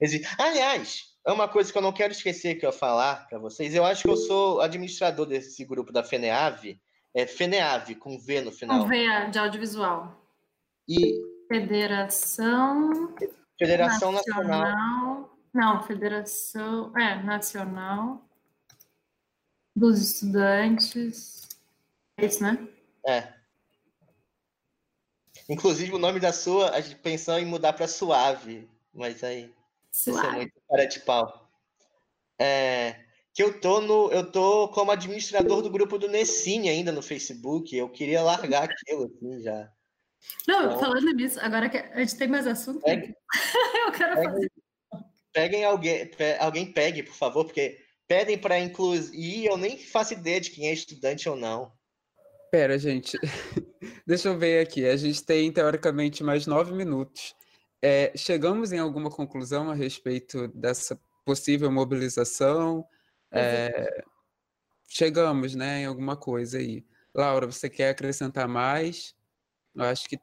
existe. Aliás, é uma coisa que eu não quero esquecer que eu ia falar para vocês. Eu acho que eu sou administrador desse grupo da FENEAVE. É FENEAVE, com V no final. Vamos ver de audiovisual. E Federação Federação Nacional. Nacional. Não, Federação. É, Nacional dos Estudantes. É isso, né? É. Inclusive, o nome da sua, a gente pensou em mudar para Suave, mas aí isso é Suave. muito cara de pau. É, que eu tô no, eu tô como administrador do grupo do Nessine ainda no Facebook. Eu queria largar aquilo assim já. Não, Então- falando nisso, agora que a gente tem mais assunto, Pegue- eu quero fazer. Peguem, peguem alguém, pe- alguém pegue, por favor, porque pedem para incluir. E eu nem faço ideia de quem é estudante ou não. Pera, gente. Deixa eu ver aqui. A gente tem, teoricamente, mais nove minutos. É, chegamos em alguma conclusão a respeito dessa possível mobilização? É, chegamos, né, em alguma coisa aí. Laura, você quer acrescentar mais? Eu acho que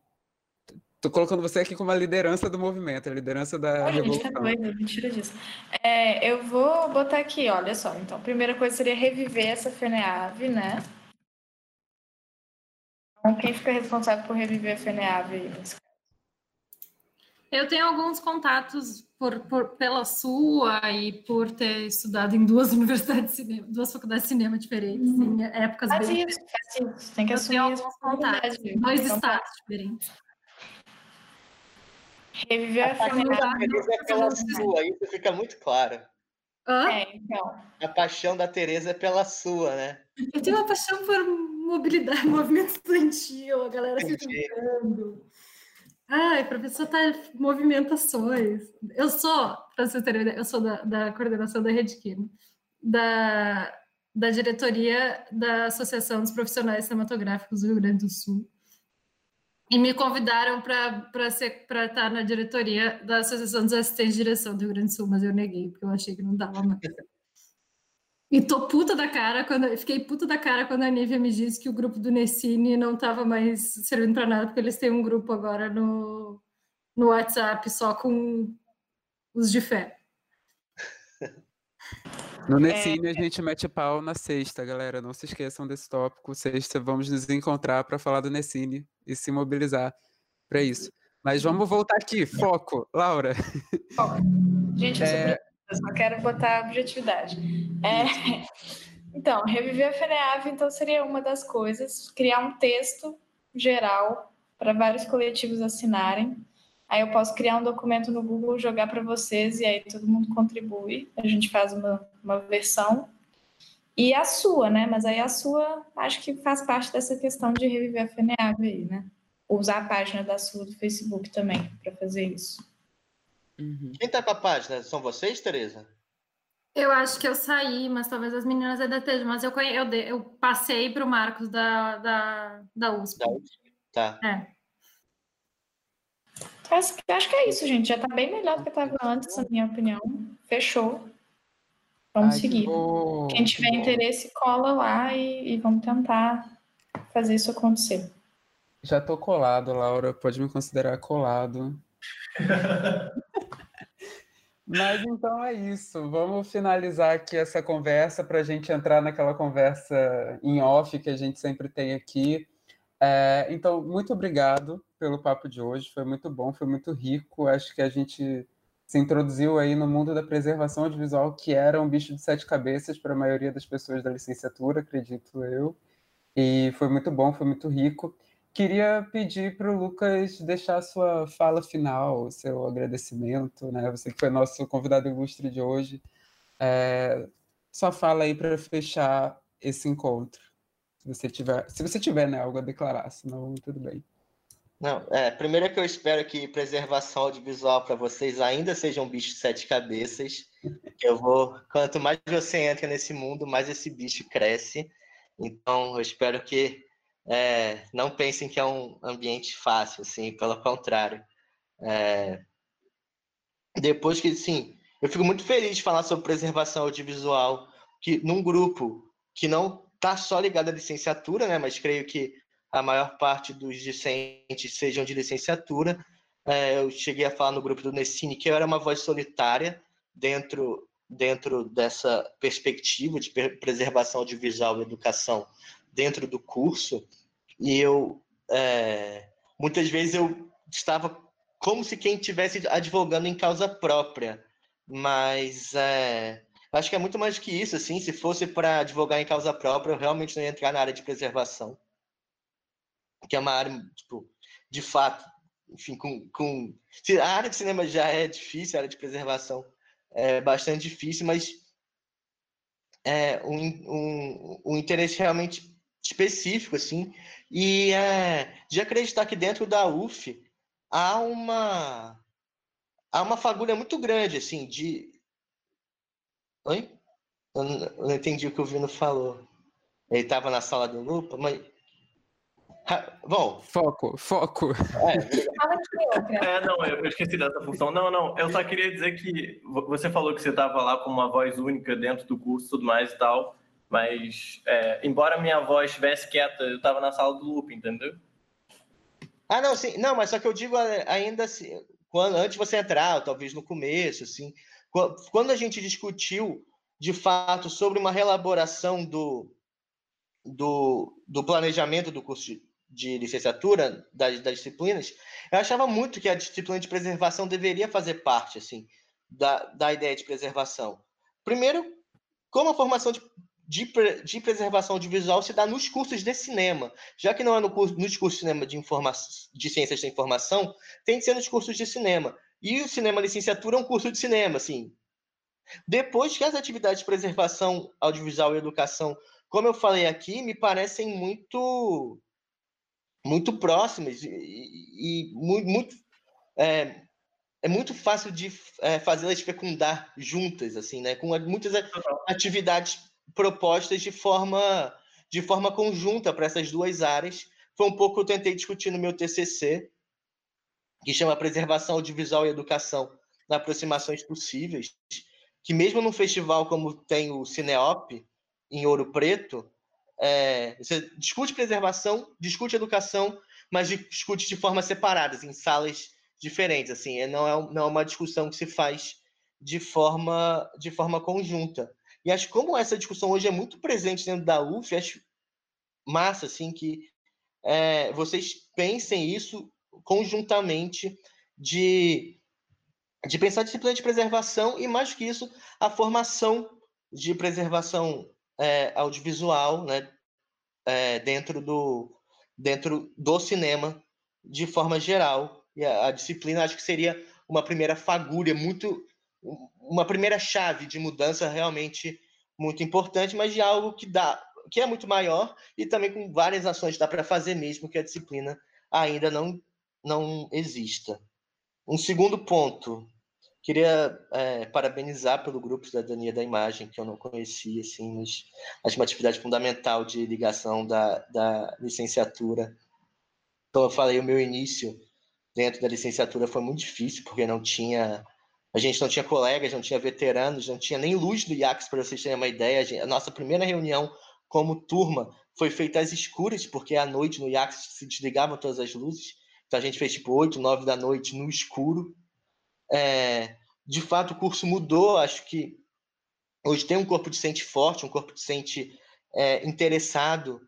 tô colocando você aqui como a liderança do movimento, a liderança da Olha, gente, tá revolução. doido, mentira disso. É, eu vou botar aqui, olha só. Então, a primeira coisa seria reviver essa FENEAVE, né? Então, quem fica responsável por reviver a FENEAVE aí? nesse caso? Eu tenho alguns contatos por, por- pela sua e por ter estudado em duas universidades de cinema, duas faculdades de cinema diferentes, em épocas Faz bem isso, faz isso. Tem que Eu assumir alguns contatos, dois Então, estados diferentes. Reviver a A paixão FENEAVE. da Tereza é pela sua, isso fica muito claro. Hã? É, então. A paixão da Tereza é pela sua, né? Eu tenho uma paixão por mobilidade, movimento estudantil, a galera se juntando. Ai, professor tá movimentações. Eu sou, para vocês terem ideia, eu sou da, da coordenação da Rede Kino, da, da diretoria da Associação dos Profissionais Cinematográficos do Rio Grande do Sul. E me convidaram para estar na diretoria da Associação dos Assistentes de Direção do Rio Grande do Sul, mas eu neguei, porque eu achei que não dava mais. E tô puta da cara quando fiquei puta da cara quando a Nívia me disse que o grupo do Nessine não tava mais servindo para nada, porque eles têm um grupo agora no, no WhatsApp só com os de fé. No Nessine, a gente mete pau na sexta, galera. Não se esqueçam desse tópico. Sexta, vamos nos encontrar para falar do Nessine e se mobilizar para isso. Mas vamos voltar aqui. Foco. Laura. Gente, eu, sou É. eu só quero botar objetividade. É, Então, reviver a FENEAVE então, seria uma das coisas. Criar um texto geral para vários coletivos assinarem. Aí eu posso criar um documento no Google, jogar para vocês e aí todo mundo contribui. A gente faz uma, uma versão. E a sua, né? Mas aí a sua, acho que faz parte dessa questão de reviver a FENEAVE aí, né? Usar a página da sua do Facebook também para fazer isso. Quem tá com a página? São vocês, Tereza? Eu acho que eu saí, mas talvez as meninas ainda estejam. Mas eu, conhe... eu, de- eu passei para o Marcos da, da, da USP. Da Tá. É. Acho que- acho que é isso, gente. Já tá bem melhor do que estava antes, na minha opinião. Fechou. Vamos Ai, seguir. bom, Quem que tiver bom. interesse, cola lá e, e vamos tentar fazer isso acontecer. Já tô colado, Laura. Pode me considerar colado. Mas então é isso. Vamos finalizar aqui essa conversa para a gente entrar naquela conversa em off que a gente sempre tem aqui. É, então, muito obrigado pelo papo de hoje. Foi muito bom, foi muito rico. Acho que a gente se introduziu aí no mundo da preservação audiovisual, que era um bicho de sete cabeças para a maioria das pessoas da licenciatura, acredito eu. E foi muito bom, foi muito rico. Queria pedir para o Lucas deixar sua fala final, seu agradecimento, né? Você que foi nosso convidado ilustre de hoje. É, só fala aí para fechar esse encontro. Se você tiver, se você tiver né, algo a declarar, senão tudo bem. Não, é, primeiro é que eu espero que preservação audiovisual para vocês ainda seja um bicho de sete cabeças. Eu vou, quanto mais você entra nesse mundo, mais esse bicho cresce. Então, eu espero que é, não pensem que é um ambiente fácil, assim, pelo contrário. É, depois que, sim, eu fico muito feliz de falar sobre preservação audiovisual, que num grupo que não está só ligado à licenciatura, né, mas creio que a maior parte dos discentes sejam de licenciatura. É, eu cheguei a falar no grupo do Nessine que eu era uma voz solitária dentro, dentro dessa perspectiva de preservação audiovisual e educação dentro do curso, e eu, é, muitas vezes eu estava como se quem estivesse advogando em causa própria, mas é, acho que é muito mais que isso, assim, se fosse para advogar em causa própria, eu realmente não ia entrar na área de preservação, que é uma área, tipo, de fato, enfim, com, com... A área de cinema já é difícil, a área de preservação é bastante difícil, mas é um, um, um interesse realmente específico, assim, e é, de acreditar que dentro da UF há uma há uma fagulha muito grande, assim, de... Oi? Eu não, entendi o que o Vino falou. Ele estava na sala do Lupa, mas Bom. Foco, foco. É, é não, eu esqueci dessa função. Não, não, eu só queria dizer que você falou que você estava lá com uma voz única dentro do curso e tudo mais e tal. Mas, é, embora minha voz estivesse quieta, eu estava na sala do loop, entendeu? Ah, não, sim. Não, mas só que eu digo é, ainda assim, quando, antes de você entrar, talvez no começo, assim, quando a gente discutiu, de fato, sobre uma reelaboração do, do, do planejamento do curso de, de licenciatura, das, das, disciplinas, eu achava muito que a disciplina de preservação deveria fazer parte, assim, da, da ideia de preservação. Primeiro, como a formação de de, de preservação audiovisual se dá nos cursos de cinema. Já que não é no curso, nos cursos de cinema de, informa de ciências da informação, tem que ser nos cursos de cinema. E o cinema licenciatura é um curso de cinema, assim. Depois que as atividades de preservação audiovisual e educação, como eu falei aqui, me parecem muito muito próximas e, e, e muito, muito é, é muito fácil de é, fazê-las fecundar juntas, assim, né? Com muitas atividades propostas de forma, de forma conjunta para essas duas áreas. Foi um pouco que eu tentei discutir no meu TCC, que chama Preservação Audiovisual e Educação na Aproximações Possíveis, que mesmo num festival como tem o Cineop, em Ouro Preto, é, você discute preservação, discute educação, mas discute de forma separada, em salas diferentes. Assim, é, não é, não é uma discussão que se faz de forma, de forma conjunta. E acho que como essa discussão hoje é muito presente dentro da UF, acho massa, assim, que é, vocês pensem isso conjuntamente de, de pensar a disciplina de preservação e, mais que isso, a formação de preservação é, audiovisual né, é, dentro, do, dentro do cinema de forma geral. E a, a disciplina acho que seria uma primeira fagulha muito uma primeira chave de mudança realmente muito importante, mas de algo que dá, que é muito maior e também com várias ações dá para fazer mesmo que a disciplina ainda não não exista. Um segundo ponto, queria é, parabenizar pelo grupo Cidadania da Imagem, que eu não conhecia, assim, mas acho uma atividade fundamental de ligação da, da licenciatura. Então, eu falei, o meu início dentro da licenciatura foi muito difícil, porque não tinha a gente não tinha colegas, não tinha veteranos, não tinha nem luz do IACS, para vocês terem uma ideia. A nossa primeira reunião como turma foi feita às escuras, porque à noite no IACS se desligavam todas as luzes. Então a gente fez tipo 8, 9 da noite no escuro. É, de fato, o curso mudou. Acho que hoje tem um corpo docente forte, um corpo docente é, interessado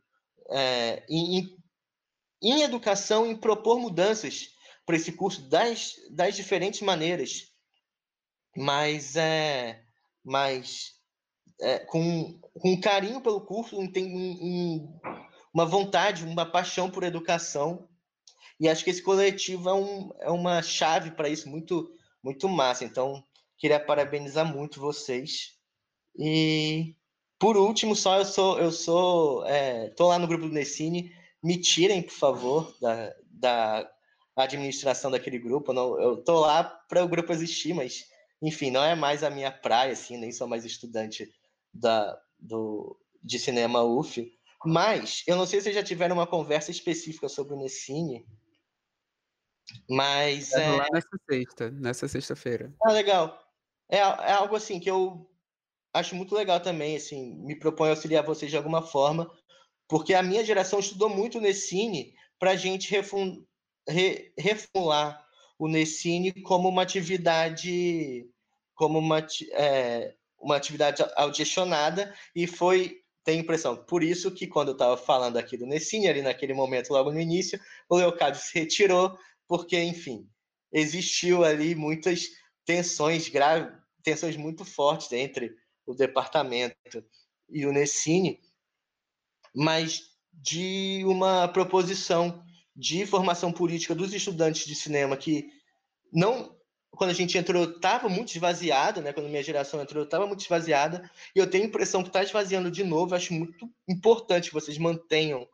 é, em, em educação, em propor mudanças para esse curso das, das diferentes maneiras mas é, mas é, com, com carinho pelo curso, tem um, um, uma vontade, uma paixão por educação. E acho que esse coletivo é, um, é uma chave para isso muito, muito massa. Então, queria parabenizar muito vocês. E por último, só eu sou, eu sou, é, tô lá no grupo do Nessine. Me tirem, por favor, da, da administração daquele grupo. Não, eu tô lá para o grupo existir, mas enfim, não é mais a minha praia, assim, nem sou mais estudante da, do, de cinema UF. Mas eu não sei se vocês já tiveram uma conversa específica sobre o Nessine, mas é, é... nessa sexta, nessa sexta-feira. Ah, legal. É, é algo assim que eu acho muito legal também, assim, me proponho auxiliar vocês de alguma forma, porque a minha geração estudou muito o Nessine para a gente refun re reformular o Nessine como uma atividade como uma, é, uma atividade audicionada e foi a impressão por isso que quando eu estava falando aqui do Nessine ali naquele momento logo no início o Leocádio se retirou porque enfim existiu ali muitas tensões graves tensões muito fortes entre o departamento e o Nessine mas de uma proposição de formação política dos estudantes de cinema que não quando a gente entrou estava muito esvaziada, né? Quando minha geração entrou estava muito esvaziada e eu tenho a impressão que está esvaziando de novo. acho muito importante que vocês mantenham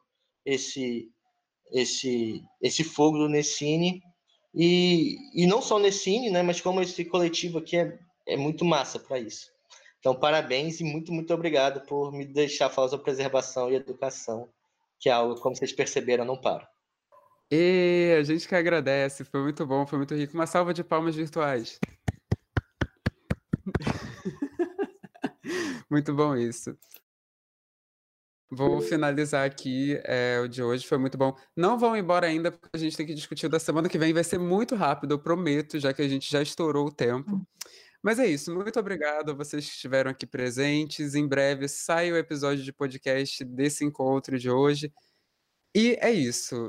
esse esse esse fogo do Nessine e, e não só o Nessine, né? Mas como esse coletivo aqui é, é muito massa para isso. Então parabéns e muito muito obrigado por me deixar falar sobre preservação e educação, que é algo como vocês perceberam não para. E a gente que agradece, foi muito bom, foi muito rico. Uma salva de palmas virtuais. muito bom isso. Vou finalizar aqui é, o de hoje, foi muito bom. Não vão embora ainda, porque a gente tem que discutir o da semana que vem, vai ser muito rápido, eu prometo, já que a gente já estourou o tempo. Mas é isso, muito obrigado a vocês que estiveram aqui presentes. Em breve sai o episódio de podcast desse encontro de hoje. E é isso.